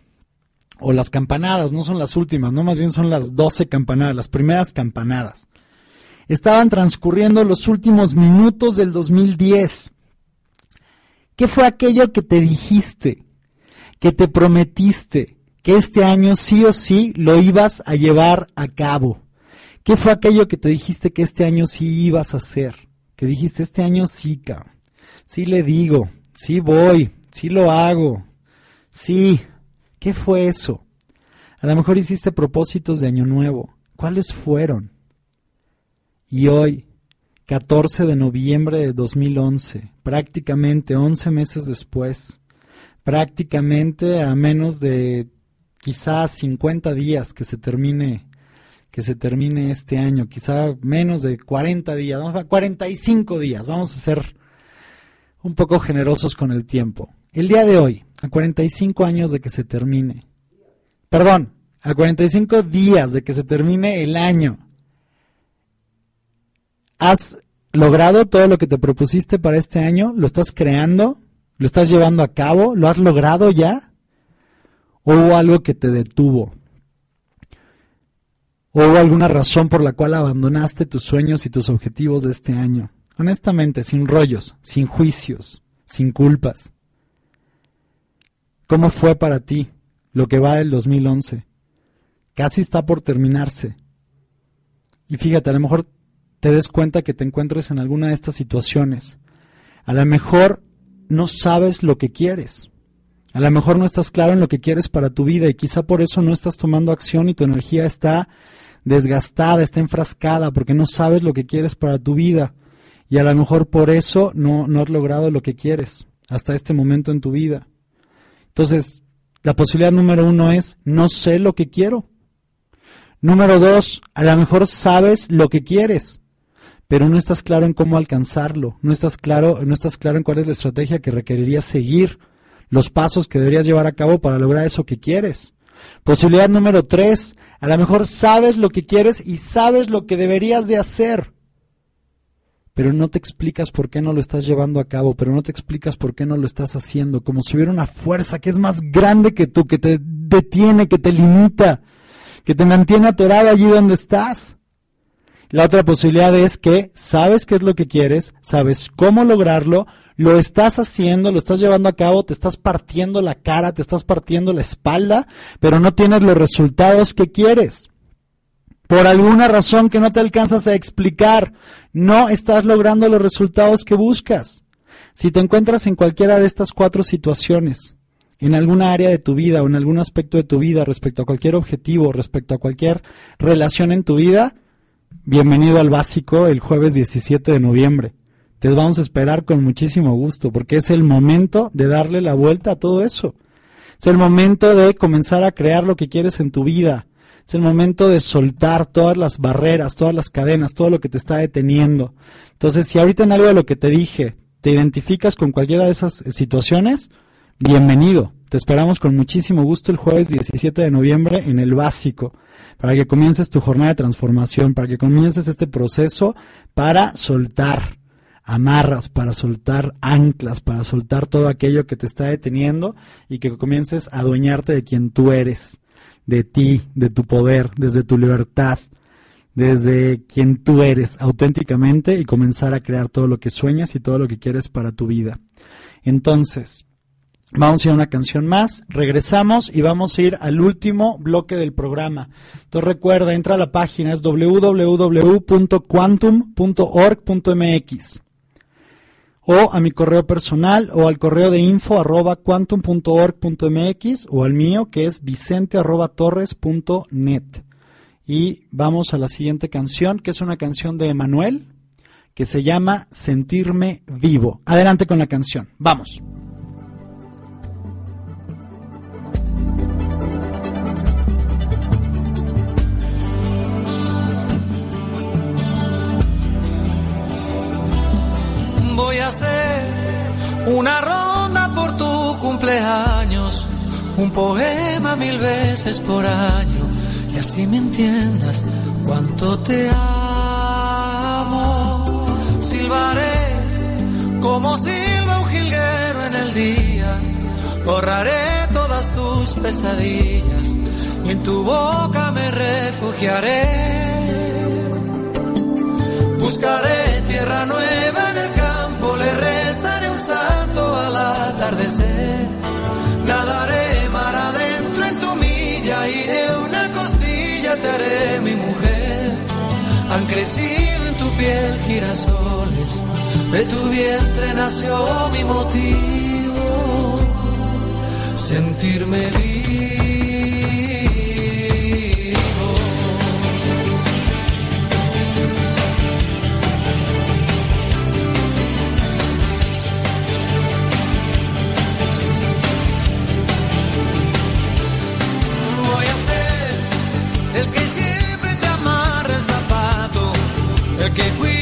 [SPEAKER 1] O las campanadas, no son las últimas, no más bien son las 12 campanadas, las primeras campanadas. Estaban transcurriendo los últimos minutos del 2010. ¿Qué fue aquello que te dijiste? Que te prometiste que este año sí o sí lo ibas a llevar a cabo. ¿Qué fue aquello que te dijiste que este año sí ibas a hacer? Que dijiste, este año sí, cabrón. Sí le digo, Sí voy, sí lo hago. Sí. ¿Qué fue eso? A lo mejor hiciste propósitos de año nuevo. ¿Cuáles fueron? Y hoy, 14 de noviembre de 2011, prácticamente 11 meses después, prácticamente a menos de quizás 50 días que se termine que se termine este año, quizá menos de 40 días, vamos a 45 días, vamos a ser un poco generosos con el tiempo. El día de hoy, a 45 años de que se termine, perdón, a 45 días de que se termine el año, ¿has logrado todo lo que te propusiste para este año? ¿Lo estás creando? ¿Lo estás llevando a cabo? ¿Lo has logrado ya? ¿O hubo algo que te detuvo? ¿O hubo alguna razón por la cual abandonaste tus sueños y tus objetivos de este año? Honestamente, sin rollos, sin juicios, sin culpas. ¿Cómo fue para ti lo que va del 2011? Casi está por terminarse. Y fíjate, a lo mejor te des cuenta que te encuentres en alguna de estas situaciones. A lo mejor no sabes lo que quieres. A lo mejor no estás claro en lo que quieres para tu vida y quizá por eso no estás tomando acción y tu energía está desgastada, está enfrascada porque no sabes lo que quieres para tu vida. Y a lo mejor por eso no, no has logrado lo que quieres hasta este momento en tu vida. Entonces, la posibilidad número uno es, no sé lo que quiero. Número dos, a lo mejor sabes lo que quieres, pero no estás claro en cómo alcanzarlo, no estás claro, no estás claro en cuál es la estrategia que requerirías seguir, los pasos que deberías llevar a cabo para lograr eso que quieres. Posibilidad número tres, a lo mejor sabes lo que quieres y sabes lo que deberías de hacer, pero no te explicas por qué no lo estás llevando a cabo, pero no te explicas por qué no lo estás haciendo, como si hubiera una fuerza que es más grande que tú, que te detiene, que te limita, que te mantiene atorado allí donde estás. La otra posibilidad es que sabes qué es lo que quieres, sabes cómo lograrlo, lo estás haciendo, lo estás llevando a cabo, te estás partiendo la cara, te estás partiendo la espalda, pero no tienes los resultados que quieres. Por alguna razón que no te alcanzas a explicar, no estás logrando los resultados que buscas. Si te encuentras en cualquiera de estas cuatro situaciones, en alguna área de tu vida o en algún aspecto de tu vida respecto a cualquier objetivo, respecto a cualquier relación en tu vida, bienvenido al básico el jueves 17 de noviembre. Te vamos a esperar con muchísimo gusto porque es el momento de darle la vuelta a todo eso. Es el momento de comenzar a crear lo que quieres en tu vida, es el momento de soltar todas las barreras, todas las cadenas, todo lo que te está deteniendo. Entonces, si ahorita en algo de lo que te dije te identificas con cualquiera de esas situaciones, bienvenido. Te esperamos con muchísimo gusto el jueves 17 de noviembre en el básico, para que comiences tu jornada de transformación, para que comiences este proceso para soltar amarras, para soltar anclas, para soltar todo aquello que te está deteniendo y que comiences a adueñarte de quien tú eres de ti, de tu poder, desde tu libertad, desde quien tú eres auténticamente y comenzar a crear todo lo que sueñas y todo lo que quieres para tu vida. Entonces, vamos a ir a una canción más, regresamos y vamos a ir al último bloque del programa. Entonces recuerda, entra a la página, es www.quantum.org.mx o a mi correo personal o al correo de info arroba quantum.org.mx o al mío que es vicente arroba. Y vamos a la siguiente canción, que es una canción de Emanuel, que se llama Sentirme Vivo. Adelante con la canción. Vamos.
[SPEAKER 3] Una ronda por tu cumpleaños, un poema mil veces por año, y así me entiendas cuánto te amo. Silbaré como silba un jilguero en el día, borraré todas tus pesadillas y en tu boca me refugiaré. Buscaré tierra nueva en el un al atardecer. Nadaré mar adentro en tu milla y de una costilla te haré mi mujer. Han crecido en tu piel girasoles, de tu vientre nació mi motivo, sentirme vivo. We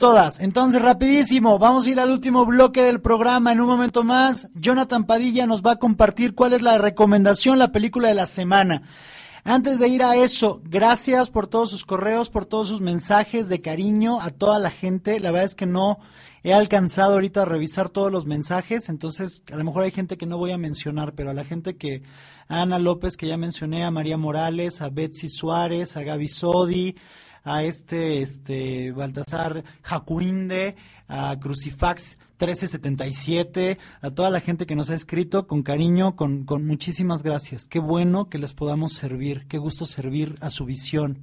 [SPEAKER 3] todas. Entonces, rapidísimo, vamos a ir al último bloque del programa. En un momento más, Jonathan Padilla nos va a compartir cuál es la recomendación, la película de la semana. Antes de ir a eso, gracias por todos sus correos, por todos sus mensajes de cariño a toda la gente. La verdad es que no he alcanzado ahorita a revisar todos los mensajes, entonces a lo mejor hay gente que no voy a mencionar, pero a la gente que, a Ana López que ya mencioné, a María Morales, a Betsy Suárez, a Gaby Sodi, a este, este, Baltasar Jacuinde, a Crucifax 1377, a toda la gente que nos ha escrito con cariño, con, con muchísimas gracias. Qué bueno que les podamos servir, qué gusto servir a su visión,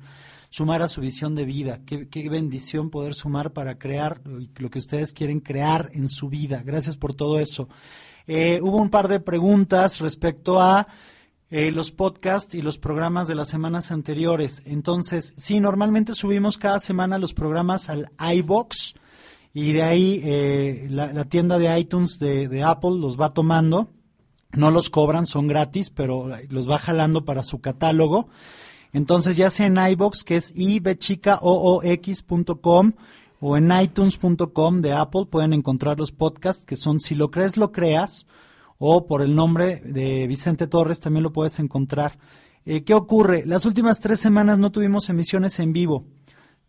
[SPEAKER 3] sumar a su visión de vida, qué, qué bendición poder sumar para crear lo que ustedes quieren crear en su vida. Gracias por todo eso. Eh, hubo un par de preguntas respecto a eh, los podcasts y los programas de las semanas anteriores. Entonces, sí, normalmente subimos cada semana los programas al iBox y de ahí eh, la, tienda de iTunes de, Apple los va tomando. No los cobran, son gratis, pero los va jalando para su catálogo.
[SPEAKER 1] Entonces, ya sea en iBox, que es ibchicaoox.com o en itunes.com de Apple, pueden encontrar los podcasts que son Si lo crees, lo creas, o por el nombre de Vicente Torres también lo puedes encontrar. Eh, ¿Qué ocurre? Las últimas tres semanas no tuvimos emisiones en vivo.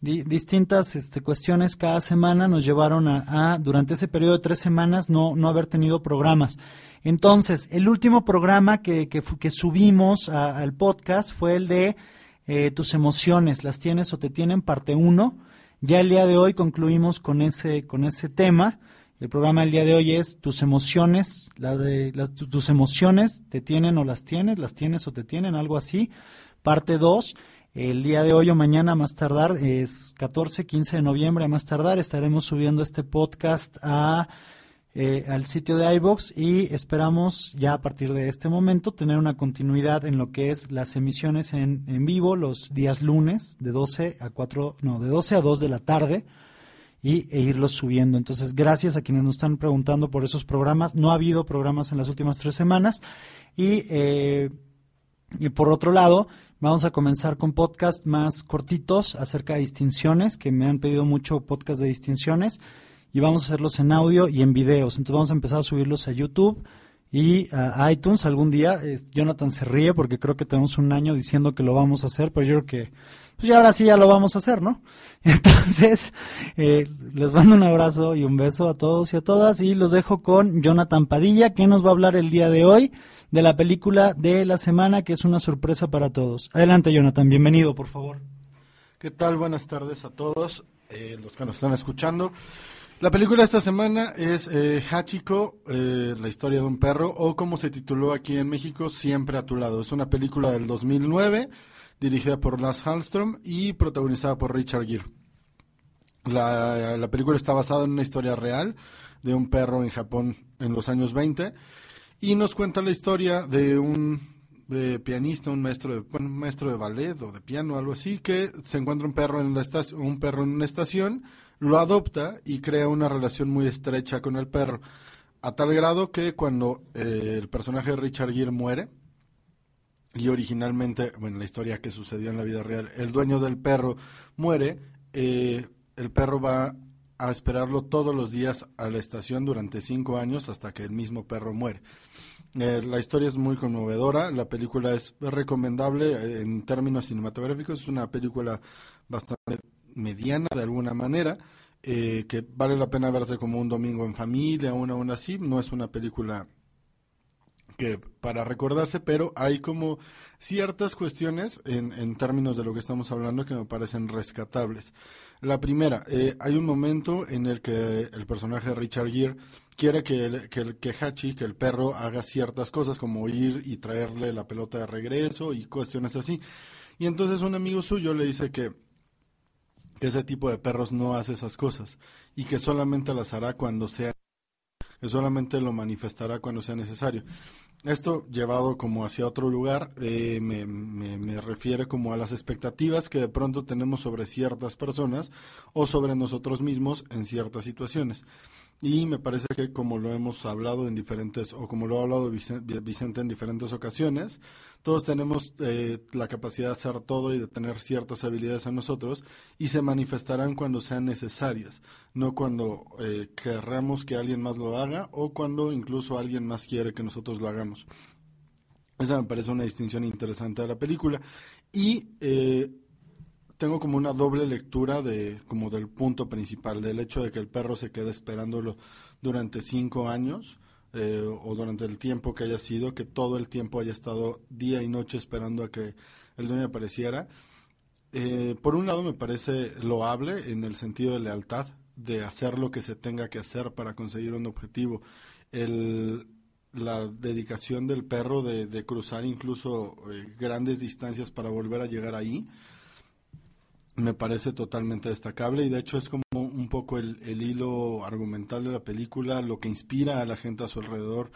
[SPEAKER 1] Di- distintas este, cuestiones cada semana nos llevaron a, durante ese periodo de tres semanas, no, no haber tenido programas. Entonces, el último programa que, que, subimos al podcast fue el de eh, Tus emociones, las tienes o te tienen, parte 1. Ya el día de hoy concluimos con ese, con ese tema. El programa del día de hoy es Tus emociones, la de, tus emociones te tienen o las tienes, las tienes o te tienen, algo así. Parte 2. El día de hoy o mañana más tardar es 14, 15 de noviembre a más tardar estaremos subiendo este podcast a eh, al sitio de iBox y esperamos ya a partir de este momento tener una continuidad en lo que es las emisiones en, en vivo los días lunes de 12 a 4, no, de 12 a 2 de la tarde y, e irlos subiendo. Entonces, gracias a quienes nos están preguntando por esos programas. No ha habido programas en las últimas tres semanas y eh, y por otro lado, vamos a comenzar con podcast más cortitos acerca de distinciones, que me han pedido mucho podcast de distinciones, y vamos a hacerlos en audio y en videos. Entonces vamos a empezar a subirlos a YouTube y a iTunes algún día. Jonathan se ríe porque creo que tenemos un año diciendo que lo vamos a hacer, pero yo creo que pues ya ahora sí ya lo vamos a hacer, ¿no? Entonces, eh, les mando un abrazo y un beso a todos y a todas y los dejo con Jonathan Padilla, que nos va a hablar el día de hoy de la película de la semana, que es una sorpresa para todos. Adelante, Jonathan, bienvenido, por favor.
[SPEAKER 4] ¿Qué tal? Buenas tardes a todos eh, los que nos están escuchando. La película de esta semana es eh, Hachiko, eh, la historia de un perro, o como se tituló aquí en México, Siempre a tu lado. Es una película del 2009, dirigida por Lars Hallström y protagonizada por Richard Gere. La, la película está basada en una historia real de un perro en Japón en los años 20 y nos cuenta la historia de un pianista, un maestro de un maestro de ballet o de piano, algo así, que se encuentra un perro en la estación, un perro en una estación, lo adopta y crea una relación muy estrecha con el perro, a tal grado que cuando eh, el personaje de Richard Gere muere y originalmente, bueno, la historia que sucedió en la vida real, el dueño del perro muere, eh, el perro va a esperarlo todos los días a la estación durante cinco años hasta que el mismo perro muere. Eh, la historia es muy conmovedora, la película es recomendable eh, en términos cinematográficos, es una película bastante mediana de alguna manera, eh, que vale la pena verse como un domingo en familia, una aún así, no es una película que para recordarse, pero hay como ciertas cuestiones en, en términos de lo que estamos hablando que me parecen rescatables. La primera, eh, hay un momento en el que el personaje de Richard Gere quiere que, el, que, el, que Hachi, que el perro, haga ciertas cosas como ir y traerle la pelota de regreso y cuestiones así. Y entonces un amigo suyo le dice que, que ese tipo de perros no hace esas cosas y que solamente las hará cuando sea que solamente lo manifestará cuando sea necesario. Esto llevado como hacia otro lugar eh, me, refiere como a las expectativas que de pronto tenemos sobre ciertas personas o sobre nosotros mismos en ciertas situaciones. Y me parece que como lo hemos hablado en diferentes, o como lo ha hablado Vicente en diferentes ocasiones, todos tenemos eh, la capacidad de hacer todo y de tener ciertas habilidades en nosotros y se manifestarán cuando sean necesarias, no cuando eh, querramos que alguien más lo haga o cuando incluso alguien más quiere que nosotros lo hagamos. Esa me parece una distinción interesante de la película. Y eh, tengo como una doble lectura de como del punto principal, del hecho de que el perro se quede esperándolo durante cinco años eh, o durante el tiempo que haya sido, que todo el tiempo haya estado día y noche esperando a que el dueño apareciera. Eh, por un lado me parece loable en el sentido de lealtad, de hacer lo que se tenga que hacer para conseguir un objetivo. El, la dedicación del perro de, cruzar incluso eh, grandes distancias para volver a llegar ahí me parece totalmente destacable y de hecho es como un poco el, el, hilo argumental de la película, lo que inspira a la gente a su alrededor,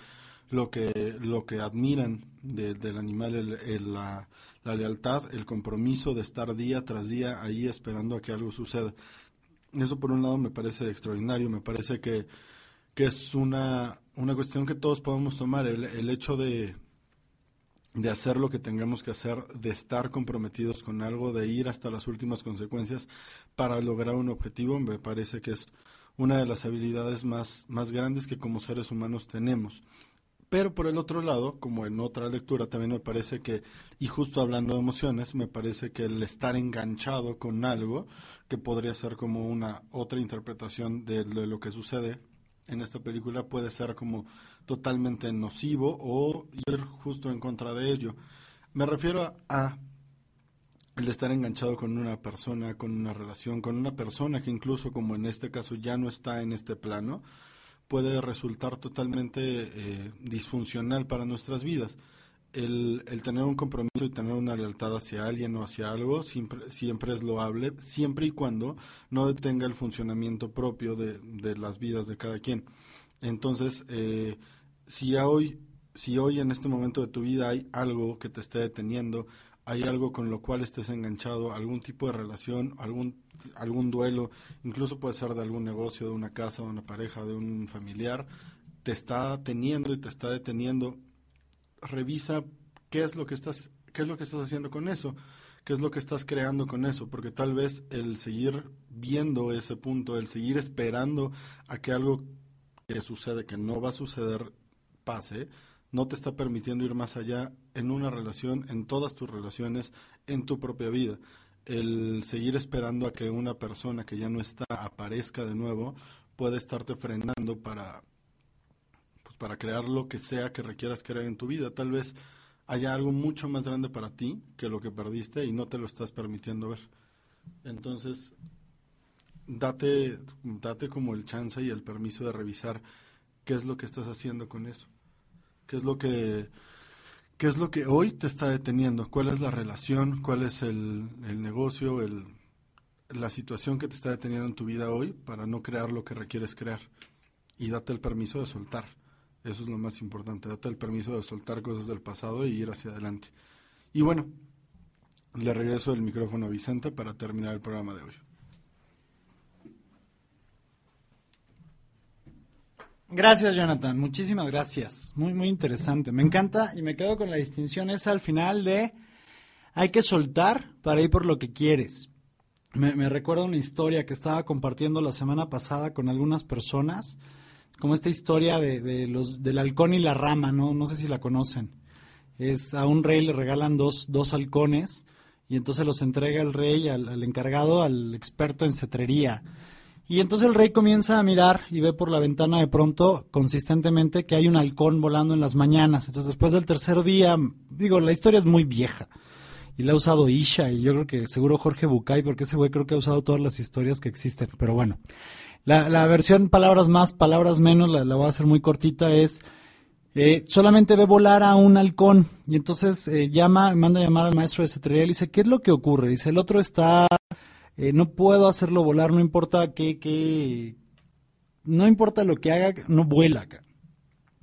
[SPEAKER 4] lo que, lo que admiran de, del animal, el, el, la, la, lealtad, el compromiso de estar día tras día ahí esperando a que algo suceda. Eso por un lado me parece extraordinario, me parece que, que es una, una cuestión que todos podemos tomar, el, el hecho de, de hacer lo que tengamos que hacer, de estar comprometidos con algo, de ir hasta las últimas consecuencias para lograr un objetivo, me parece que es una de las habilidades más, más grandes que como seres humanos tenemos. Pero por el otro lado, como en otra lectura, también me parece que, y justo hablando de emociones, me parece que el estar enganchado con algo, que podría ser como una otra interpretación de lo, de lo que sucede en esta película, puede ser como totalmente nocivo o ir justo en contra de ello. Me refiero a el estar enganchado con una persona, con una relación, con una persona que incluso como en este caso ya no está en este plano, puede resultar totalmente eh, disfuncional para nuestras vidas. El, el, tener un compromiso y tener una lealtad hacia alguien o hacia algo siempre, siempre es loable, siempre y cuando no detenga el funcionamiento propio de, de las vidas de cada quien. Entonces, eh, si hoy, si hoy en este momento de tu vida hay algo que te esté deteniendo, hay algo con lo cual estés enganchado, algún tipo de relación, algún, algún duelo, incluso puede ser de algún negocio, de una casa, de una pareja, de un familiar, te está teniendo y te está deteniendo, revisa qué es lo que estás, qué es lo que estás haciendo con eso, qué es lo que estás creando con eso, porque tal vez el seguir viendo ese punto, el seguir esperando a que algo que sucede, que no va a suceder, pase, no te está permitiendo ir más allá en una relación, en todas tus relaciones, en tu propia vida. El seguir esperando a que una persona que ya no está aparezca de nuevo puede estarte frenando para, pues, para crear lo que sea que requieras crear en tu vida. Tal vez haya algo mucho más grande para ti que lo que perdiste y no te lo estás permitiendo ver. Entonces, date, date como el chance y el permiso de revisar qué es lo que estás haciendo con eso. ¿Qué es lo que, qué es lo que hoy te está deteniendo? ¿Cuál es la relación? ¿Cuál es el, el negocio? El, la situación que te está deteniendo en tu vida hoy para no crear lo que requieres crear. Y date el permiso de soltar. Eso es lo más importante. Date el permiso de soltar cosas del pasado y ir hacia adelante. Y bueno, le regreso el micrófono a Vicente para terminar el programa de hoy.
[SPEAKER 1] Gracias, Jonathan. Muchísimas gracias. Muy, muy interesante. Me encanta y me quedo con la distinción esa al final de hay que soltar para ir por lo que quieres. Me, me recuerda una historia que estaba compartiendo la semana pasada con algunas personas, como esta historia de, de los, del halcón y la rama, ¿no? No sé si la conocen. Es a un rey le regalan dos, dos halcones y entonces los entrega el rey al, al encargado, al experto en cetrería. Y entonces el rey comienza a mirar y ve por la ventana de pronto consistentemente que hay un halcón volando en las mañanas. Entonces después del tercer día, digo, la historia es muy vieja. Y la ha usado Isha y yo creo que seguro Jorge Bucay, porque ese güey creo que ha usado todas las historias que existen. Pero bueno, la, la versión palabras más, palabras menos, la, la voy a hacer muy cortita, es... Eh, solamente ve volar a un halcón y entonces eh, llama, manda a llamar al maestro de y dice, ¿qué es lo que ocurre? Dice, el otro está eh, no puedo hacerlo volar, no importa qué, qué, no importa lo que haga, no vuela acá.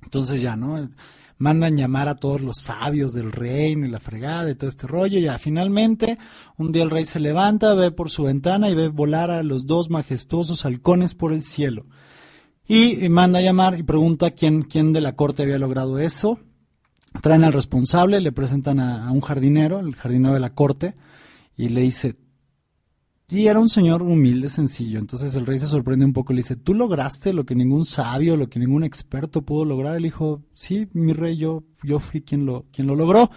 [SPEAKER 1] Entonces ya, ¿no? Mandan llamar a todos los sabios del reino y la fregada y todo este rollo. Ya finalmente, un día el rey se levanta, ve por su ventana y ve volar a los dos majestuosos halcones por el cielo. Y, y manda a llamar y pregunta quién, quién de la corte había logrado eso. Traen al responsable, le presentan a, a un jardinero, el jardinero de la corte, y le dice, y era un señor humilde, sencillo. Entonces el rey se sorprende un poco y le dice, ¿tú lograste lo que ningún sabio, lo que ningún experto pudo lograr? Él dijo, sí, mi rey, yo, yo fui quien lo, quien lo logró.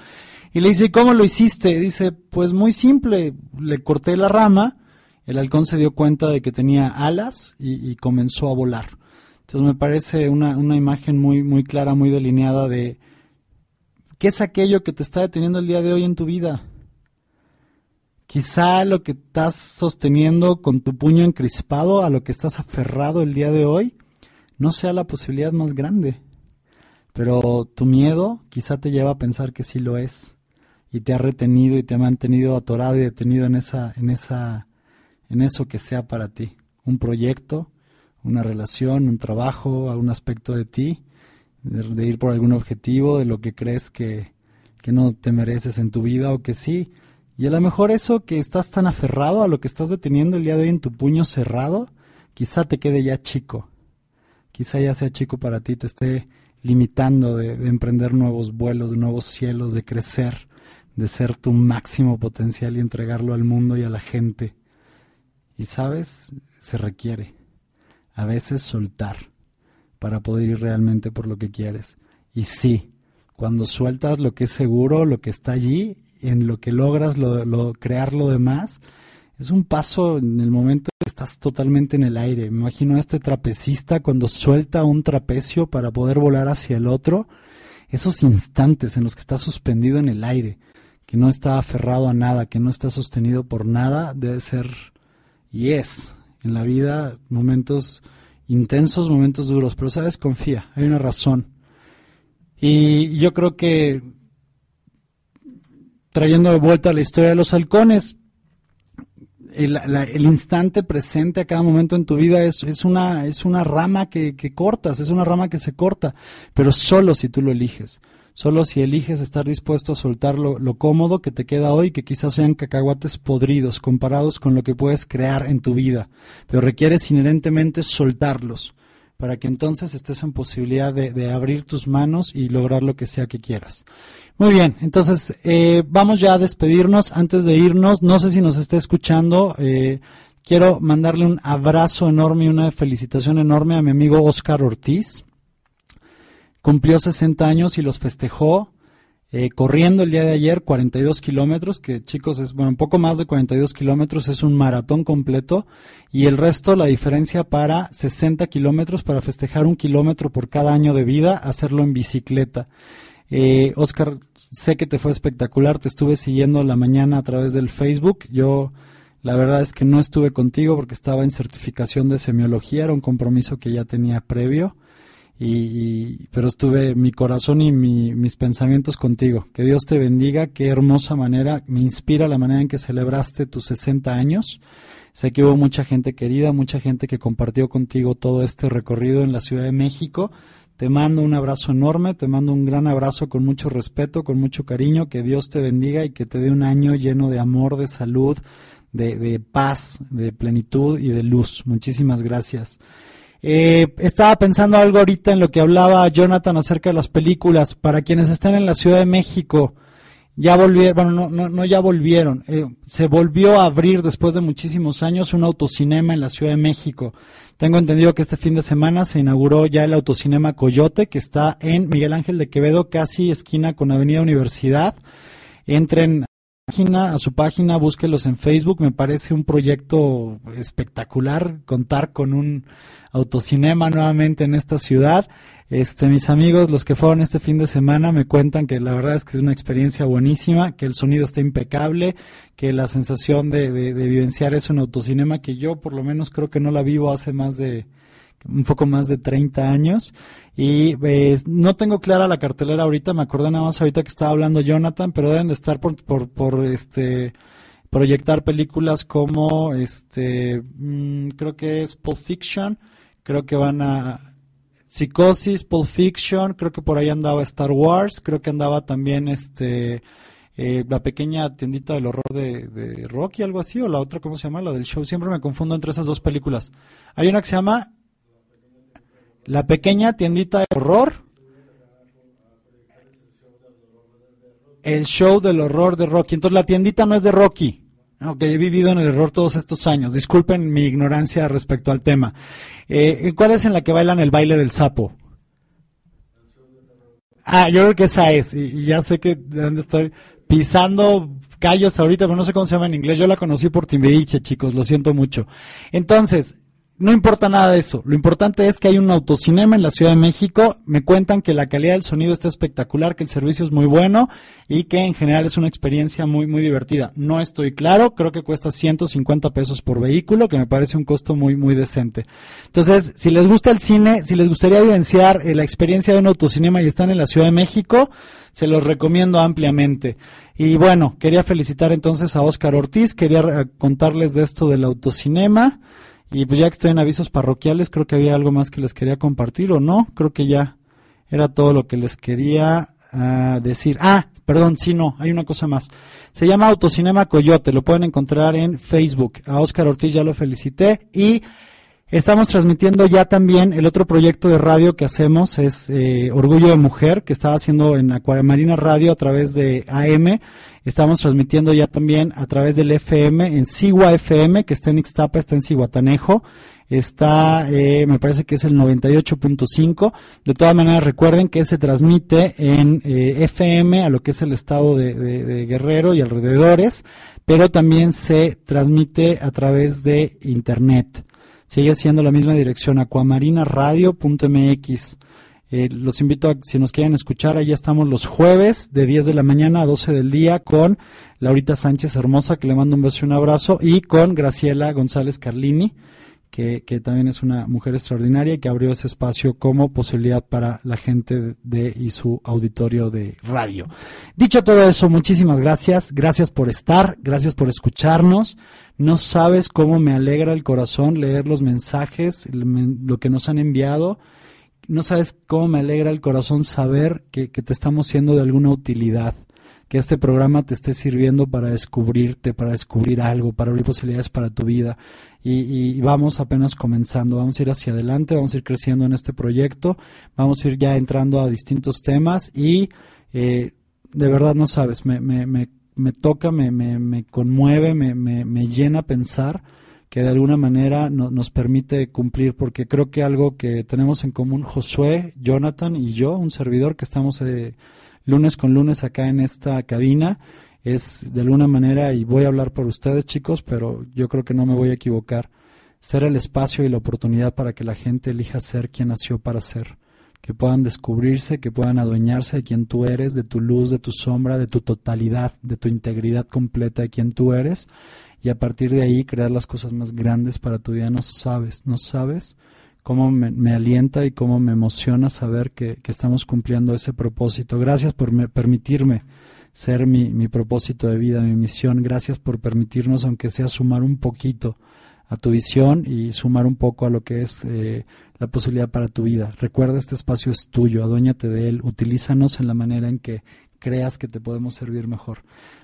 [SPEAKER 1] Y le dice, ¿cómo lo hiciste? Dice, pues muy simple, le corté la rama, el halcón se dio cuenta de que tenía alas y, y comenzó a volar. Entonces me parece una, una imagen muy, muy clara, muy delineada de qué es aquello que te está deteniendo el día de hoy en tu vida Quizá lo que estás sosteniendo con tu puño encrispado, a lo que estás aferrado el día de hoy, no sea la posibilidad más grande. Pero tu miedo quizá te lleva a pensar que sí lo es y te ha retenido y te ha mantenido atorado y detenido en esa en esa en eso que sea para ti, un proyecto, una relación, un trabajo, algún aspecto de ti, de, ir por algún objetivo, de lo que crees que, que no te mereces en tu vida o que sí, y a lo mejor eso que estás tan aferrado a lo que estás deteniendo el día de hoy en tu puño cerrado, quizá te quede ya chico. Quizá ya sea chico para ti, te esté limitando de, de emprender nuevos vuelos, de nuevos cielos, de crecer, de ser tu máximo potencial y entregarlo al mundo y a la gente. Y sabes, se requiere a veces soltar para poder ir realmente por lo que quieres. Y sí, cuando sueltas lo que es seguro, lo que está allí, en lo que logras lo, crear lo demás, es un paso en el momento que estás totalmente en el aire. Me imagino a este trapecista cuando suelta un trapecio para poder volar hacia el otro, esos instantes en los que está suspendido en el aire, que no está aferrado a nada, que no está sostenido por nada, debe ser y es en la vida momentos intensos, momentos duros, pero sabes, confía, hay una razón. Y yo creo que trayendo de vuelta la historia de los halcones, el, el instante presente a cada momento en tu vida es, es una, es una rama que, que cortas, es una rama que se corta, pero solo si tú lo eliges. Solo si eliges estar dispuesto a soltar lo, lo cómodo que te queda hoy, que quizás sean cacahuates podridos comparados con lo que puedes crear en tu vida, pero requieres inherentemente soltarlos para que entonces estés en posibilidad de, abrir tus manos y lograr lo que sea que quieras. Muy bien, entonces eh, vamos ya a despedirnos. Antes de irnos, no sé si nos está escuchando, eh, quiero mandarle un abrazo enorme y una felicitación enorme a mi amigo Oscar Ortiz. Cumplió 60 años y los festejó eh, corriendo el día de ayer 42 kilómetros, que chicos es bueno un poco más de 42 kilómetros, es un maratón completo y el resto la diferencia para 60 kilómetros para festejar un kilómetro por cada año de vida, hacerlo en bicicleta. Eh, Oscar, sé que te fue espectacular, te estuve siguiendo la mañana a través del Facebook. Yo, la verdad es que no estuve contigo porque estaba en certificación de semiología, era un compromiso que ya tenía previo. Y, pero estuve mi corazón y mi- mis pensamientos contigo. Que Dios te bendiga, qué hermosa manera, me inspira la manera en que celebraste tus 60 años. Sé que hubo mucha gente querida, mucha gente que compartió contigo todo este recorrido en la Ciudad de México. Te mando un abrazo enorme, te mando un gran abrazo con mucho respeto, con mucho cariño, que Dios te bendiga y que te dé un año lleno de amor, de salud, de paz, de plenitud y de luz. Muchísimas gracias. Eh, estaba pensando algo ahorita en lo que hablaba Jonathan acerca de las películas. Para quienes están en la Ciudad de México, ya volvieron, bueno, no, no, no ya volvieron. eh, se volvió a abrir después de muchísimos años un autocinema en la Ciudad de México. Tengo entendido que este fin de semana se inauguró ya el autocinema Coyote, que está en Miguel Ángel de Quevedo, casi esquina con Avenida Universidad. Entren a su página, búsquelos en Facebook. Me parece un proyecto espectacular contar con un autocinema nuevamente en esta ciudad. Este, mis amigos, los que fueron este fin de semana, me cuentan que la verdad es que es una experiencia buenísima, que el sonido está impecable, que la sensación de, de, vivenciar eso en autocinema, que yo por lo menos creo que no la vivo hace más de un poco más de 30 años y eh, no tengo clara la cartelera ahorita, me acordé nada más ahorita que estaba hablando Jonathan, pero deben de estar por, por, por este proyectar películas como este mm, creo que es Pulp Fiction, creo que van a Psicosis, Pulp Fiction, creo que por ahí andaba Star Wars, creo que andaba también este eh, la pequeña tiendita del horror de, de Rocky, algo así, o la otra, ¿cómo se llama? La del show. Siempre me confundo entre esas dos películas. Hay una que se llama La pequeña tiendita de horror. El show del horror de Rocky. Entonces la tiendita no es de Rocky. Ok, he vivido en el error todos estos años. Disculpen mi ignorancia respecto al tema. Eh, ¿Cuál es en la que bailan el baile del sapo? Ah, yo creo que esa es. Y, y ya sé que de dónde estoy pisando callos ahorita, pero no sé cómo se llama en inglés. Yo la conocí por Timbiriche, chicos, lo siento mucho. Entonces, no importa nada de eso. Lo importante es que hay un autocinema en la Ciudad de México. Me cuentan que la calidad del sonido está espectacular, que el servicio es muy bueno y que en general es una experiencia muy, muy divertida. No estoy claro, creo que cuesta 150 pesos por vehículo, que me parece un costo muy, muy decente. Entonces, si les gusta el cine, si les gustaría vivenciar eh, la experiencia de un autocinema y están en la Ciudad de México, se los recomiendo ampliamente. Y bueno, quería felicitar entonces a Óscar Ortiz, quería eh, contarles de esto del autocinema. Y pues ya que estoy en avisos parroquiales, creo que había algo más que les quería compartir o no. Creo que ya era todo lo que les quería ah, decir. Ah, perdón, sí, no, hay una cosa más. Se llama Autocinema Coyote, lo pueden encontrar en Facebook. A Oscar Ortiz ya lo felicité. Y Estamos transmitiendo ya también el otro proyecto de radio que hacemos, es eh, Orgullo de Mujer, que estaba haciendo en Acuamarina Radio a través de AM. Estamos transmitiendo ya también a través del FM, en Sigua FM, que está en Ixtapa, está en Ciguatanejo. Está, eh, me parece que es el 98.5. De todas maneras, recuerden que se transmite en eh, FM a lo que es el estado de, de- de Guerrero y alrededores, pero también se transmite a través de Internet. Sigue siendo la misma dirección, aquamarinaradio.mx. Eh, los invito a, si nos quieren escuchar, allá estamos los jueves de 10 de la mañana a 12 del día con Laurita Sánchez Hermosa, que le mando un beso y un abrazo, y con Graciela González Carlini, que, que también es una mujer extraordinaria y que abrió ese espacio como posibilidad para la gente de y su auditorio de radio. Dicho todo eso, muchísimas gracias, gracias por estar, gracias por escucharnos. No sabes cómo me alegra el corazón leer los mensajes, lo que nos han enviado. No sabes cómo me alegra el corazón saber que, que te estamos siendo de alguna utilidad que este programa te esté sirviendo para descubrirte, para descubrir algo, para abrir posibilidades para tu vida. Y, y vamos apenas comenzando, vamos a ir hacia adelante, vamos a ir creciendo en este proyecto, vamos a ir ya entrando a distintos temas y eh, de verdad no sabes, me, me, me, me toca, me, me, conmueve, me, me llena pensar que de alguna manera no- nos permite cumplir, porque creo que algo que tenemos en común Josué, Jonathan y yo, un servidor que estamos eh, lunes con lunes acá en esta cabina, es de alguna manera, y voy a hablar por ustedes chicos, pero yo creo que no me voy a equivocar, ser el espacio y la oportunidad para que la gente elija ser quien nació para ser, que puedan descubrirse, que puedan adueñarse de quien tú eres, de tu luz, de tu sombra, de tu totalidad, de tu integridad completa de quien tú eres, y a partir de ahí crear las cosas más grandes para tu vida. No sabes, no sabes cómo me, alienta y cómo me emociona saber que, estamos cumpliendo ese propósito. Gracias por me- permitirme ser mi, propósito de vida, mi misión. Gracias por permitirnos, aunque sea sumar un poquito a tu visión y sumar un poco a lo que es eh, la posibilidad para tu vida. Recuerda, este espacio es tuyo, aduéñate de él, utilízanos en la manera en que creas que te podemos servir mejor.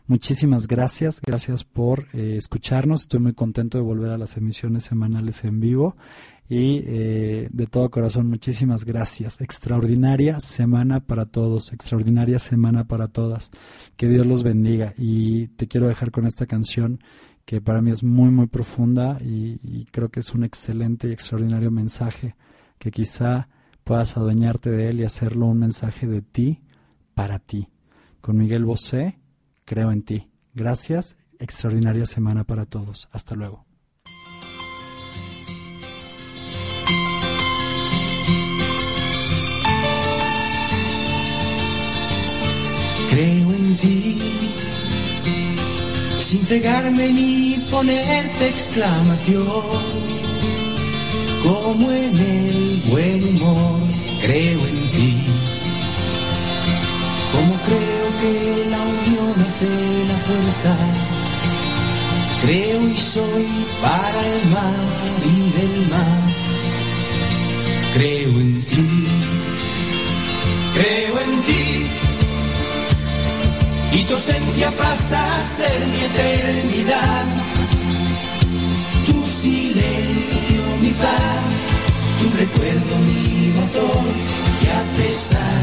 [SPEAKER 1] Muchísimas gracias, gracias por eh, escucharnos. Estoy muy contento de volver a las emisiones semanales en vivo y eh, de todo corazón muchísimas gracias. Extraordinaria semana para todos, extraordinaria semana para todas. Que Dios los bendiga y te quiero dejar con esta canción que para mí es muy muy profunda y, y creo que es un excelente y extraordinario mensaje que quizá puedas adueñarte de él y hacerlo un mensaje de ti para ti. Con Miguel Bosé, creo en ti. Gracias, extraordinaria semana para todos. Hasta luego.
[SPEAKER 5] Creo en ti, sin cegarme ni ponerte exclamación. Como en el buen humor, creo en ti. Como creo que la Creo y soy para el mar y del mar. Creo en ti. Creo en ti y tu ausencia pasa a ser mi eternidad. Tu silencio, mi paz, tu recuerdo, mi motor, y a pesar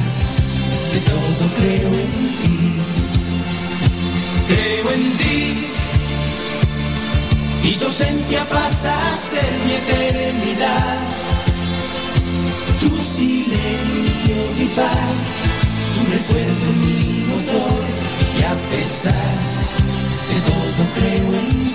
[SPEAKER 5] de todo creo en ti. Creo en ti y tu ausencia pasa a ser mi eternidad. Tu silencio, mi paz, tu recuerdo, mi motor y a pesar de todo creo en ti.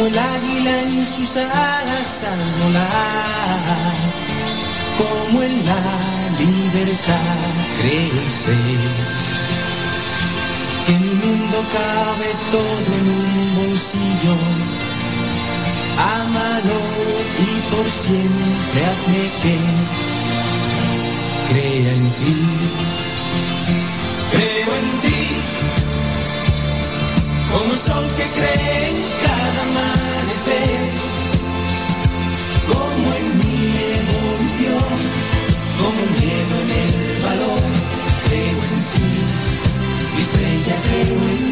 [SPEAKER 5] Como el águila en sus alas al volar, como en la libertad sé que mi mundo cabe todo en un bolsillo. Ámalo y por siempre hazme que crea en ti. como el sol que cree en cada amanecer, como en mi evolución, como el miedo en el valor, creo en ti, mi estrella creo en ti.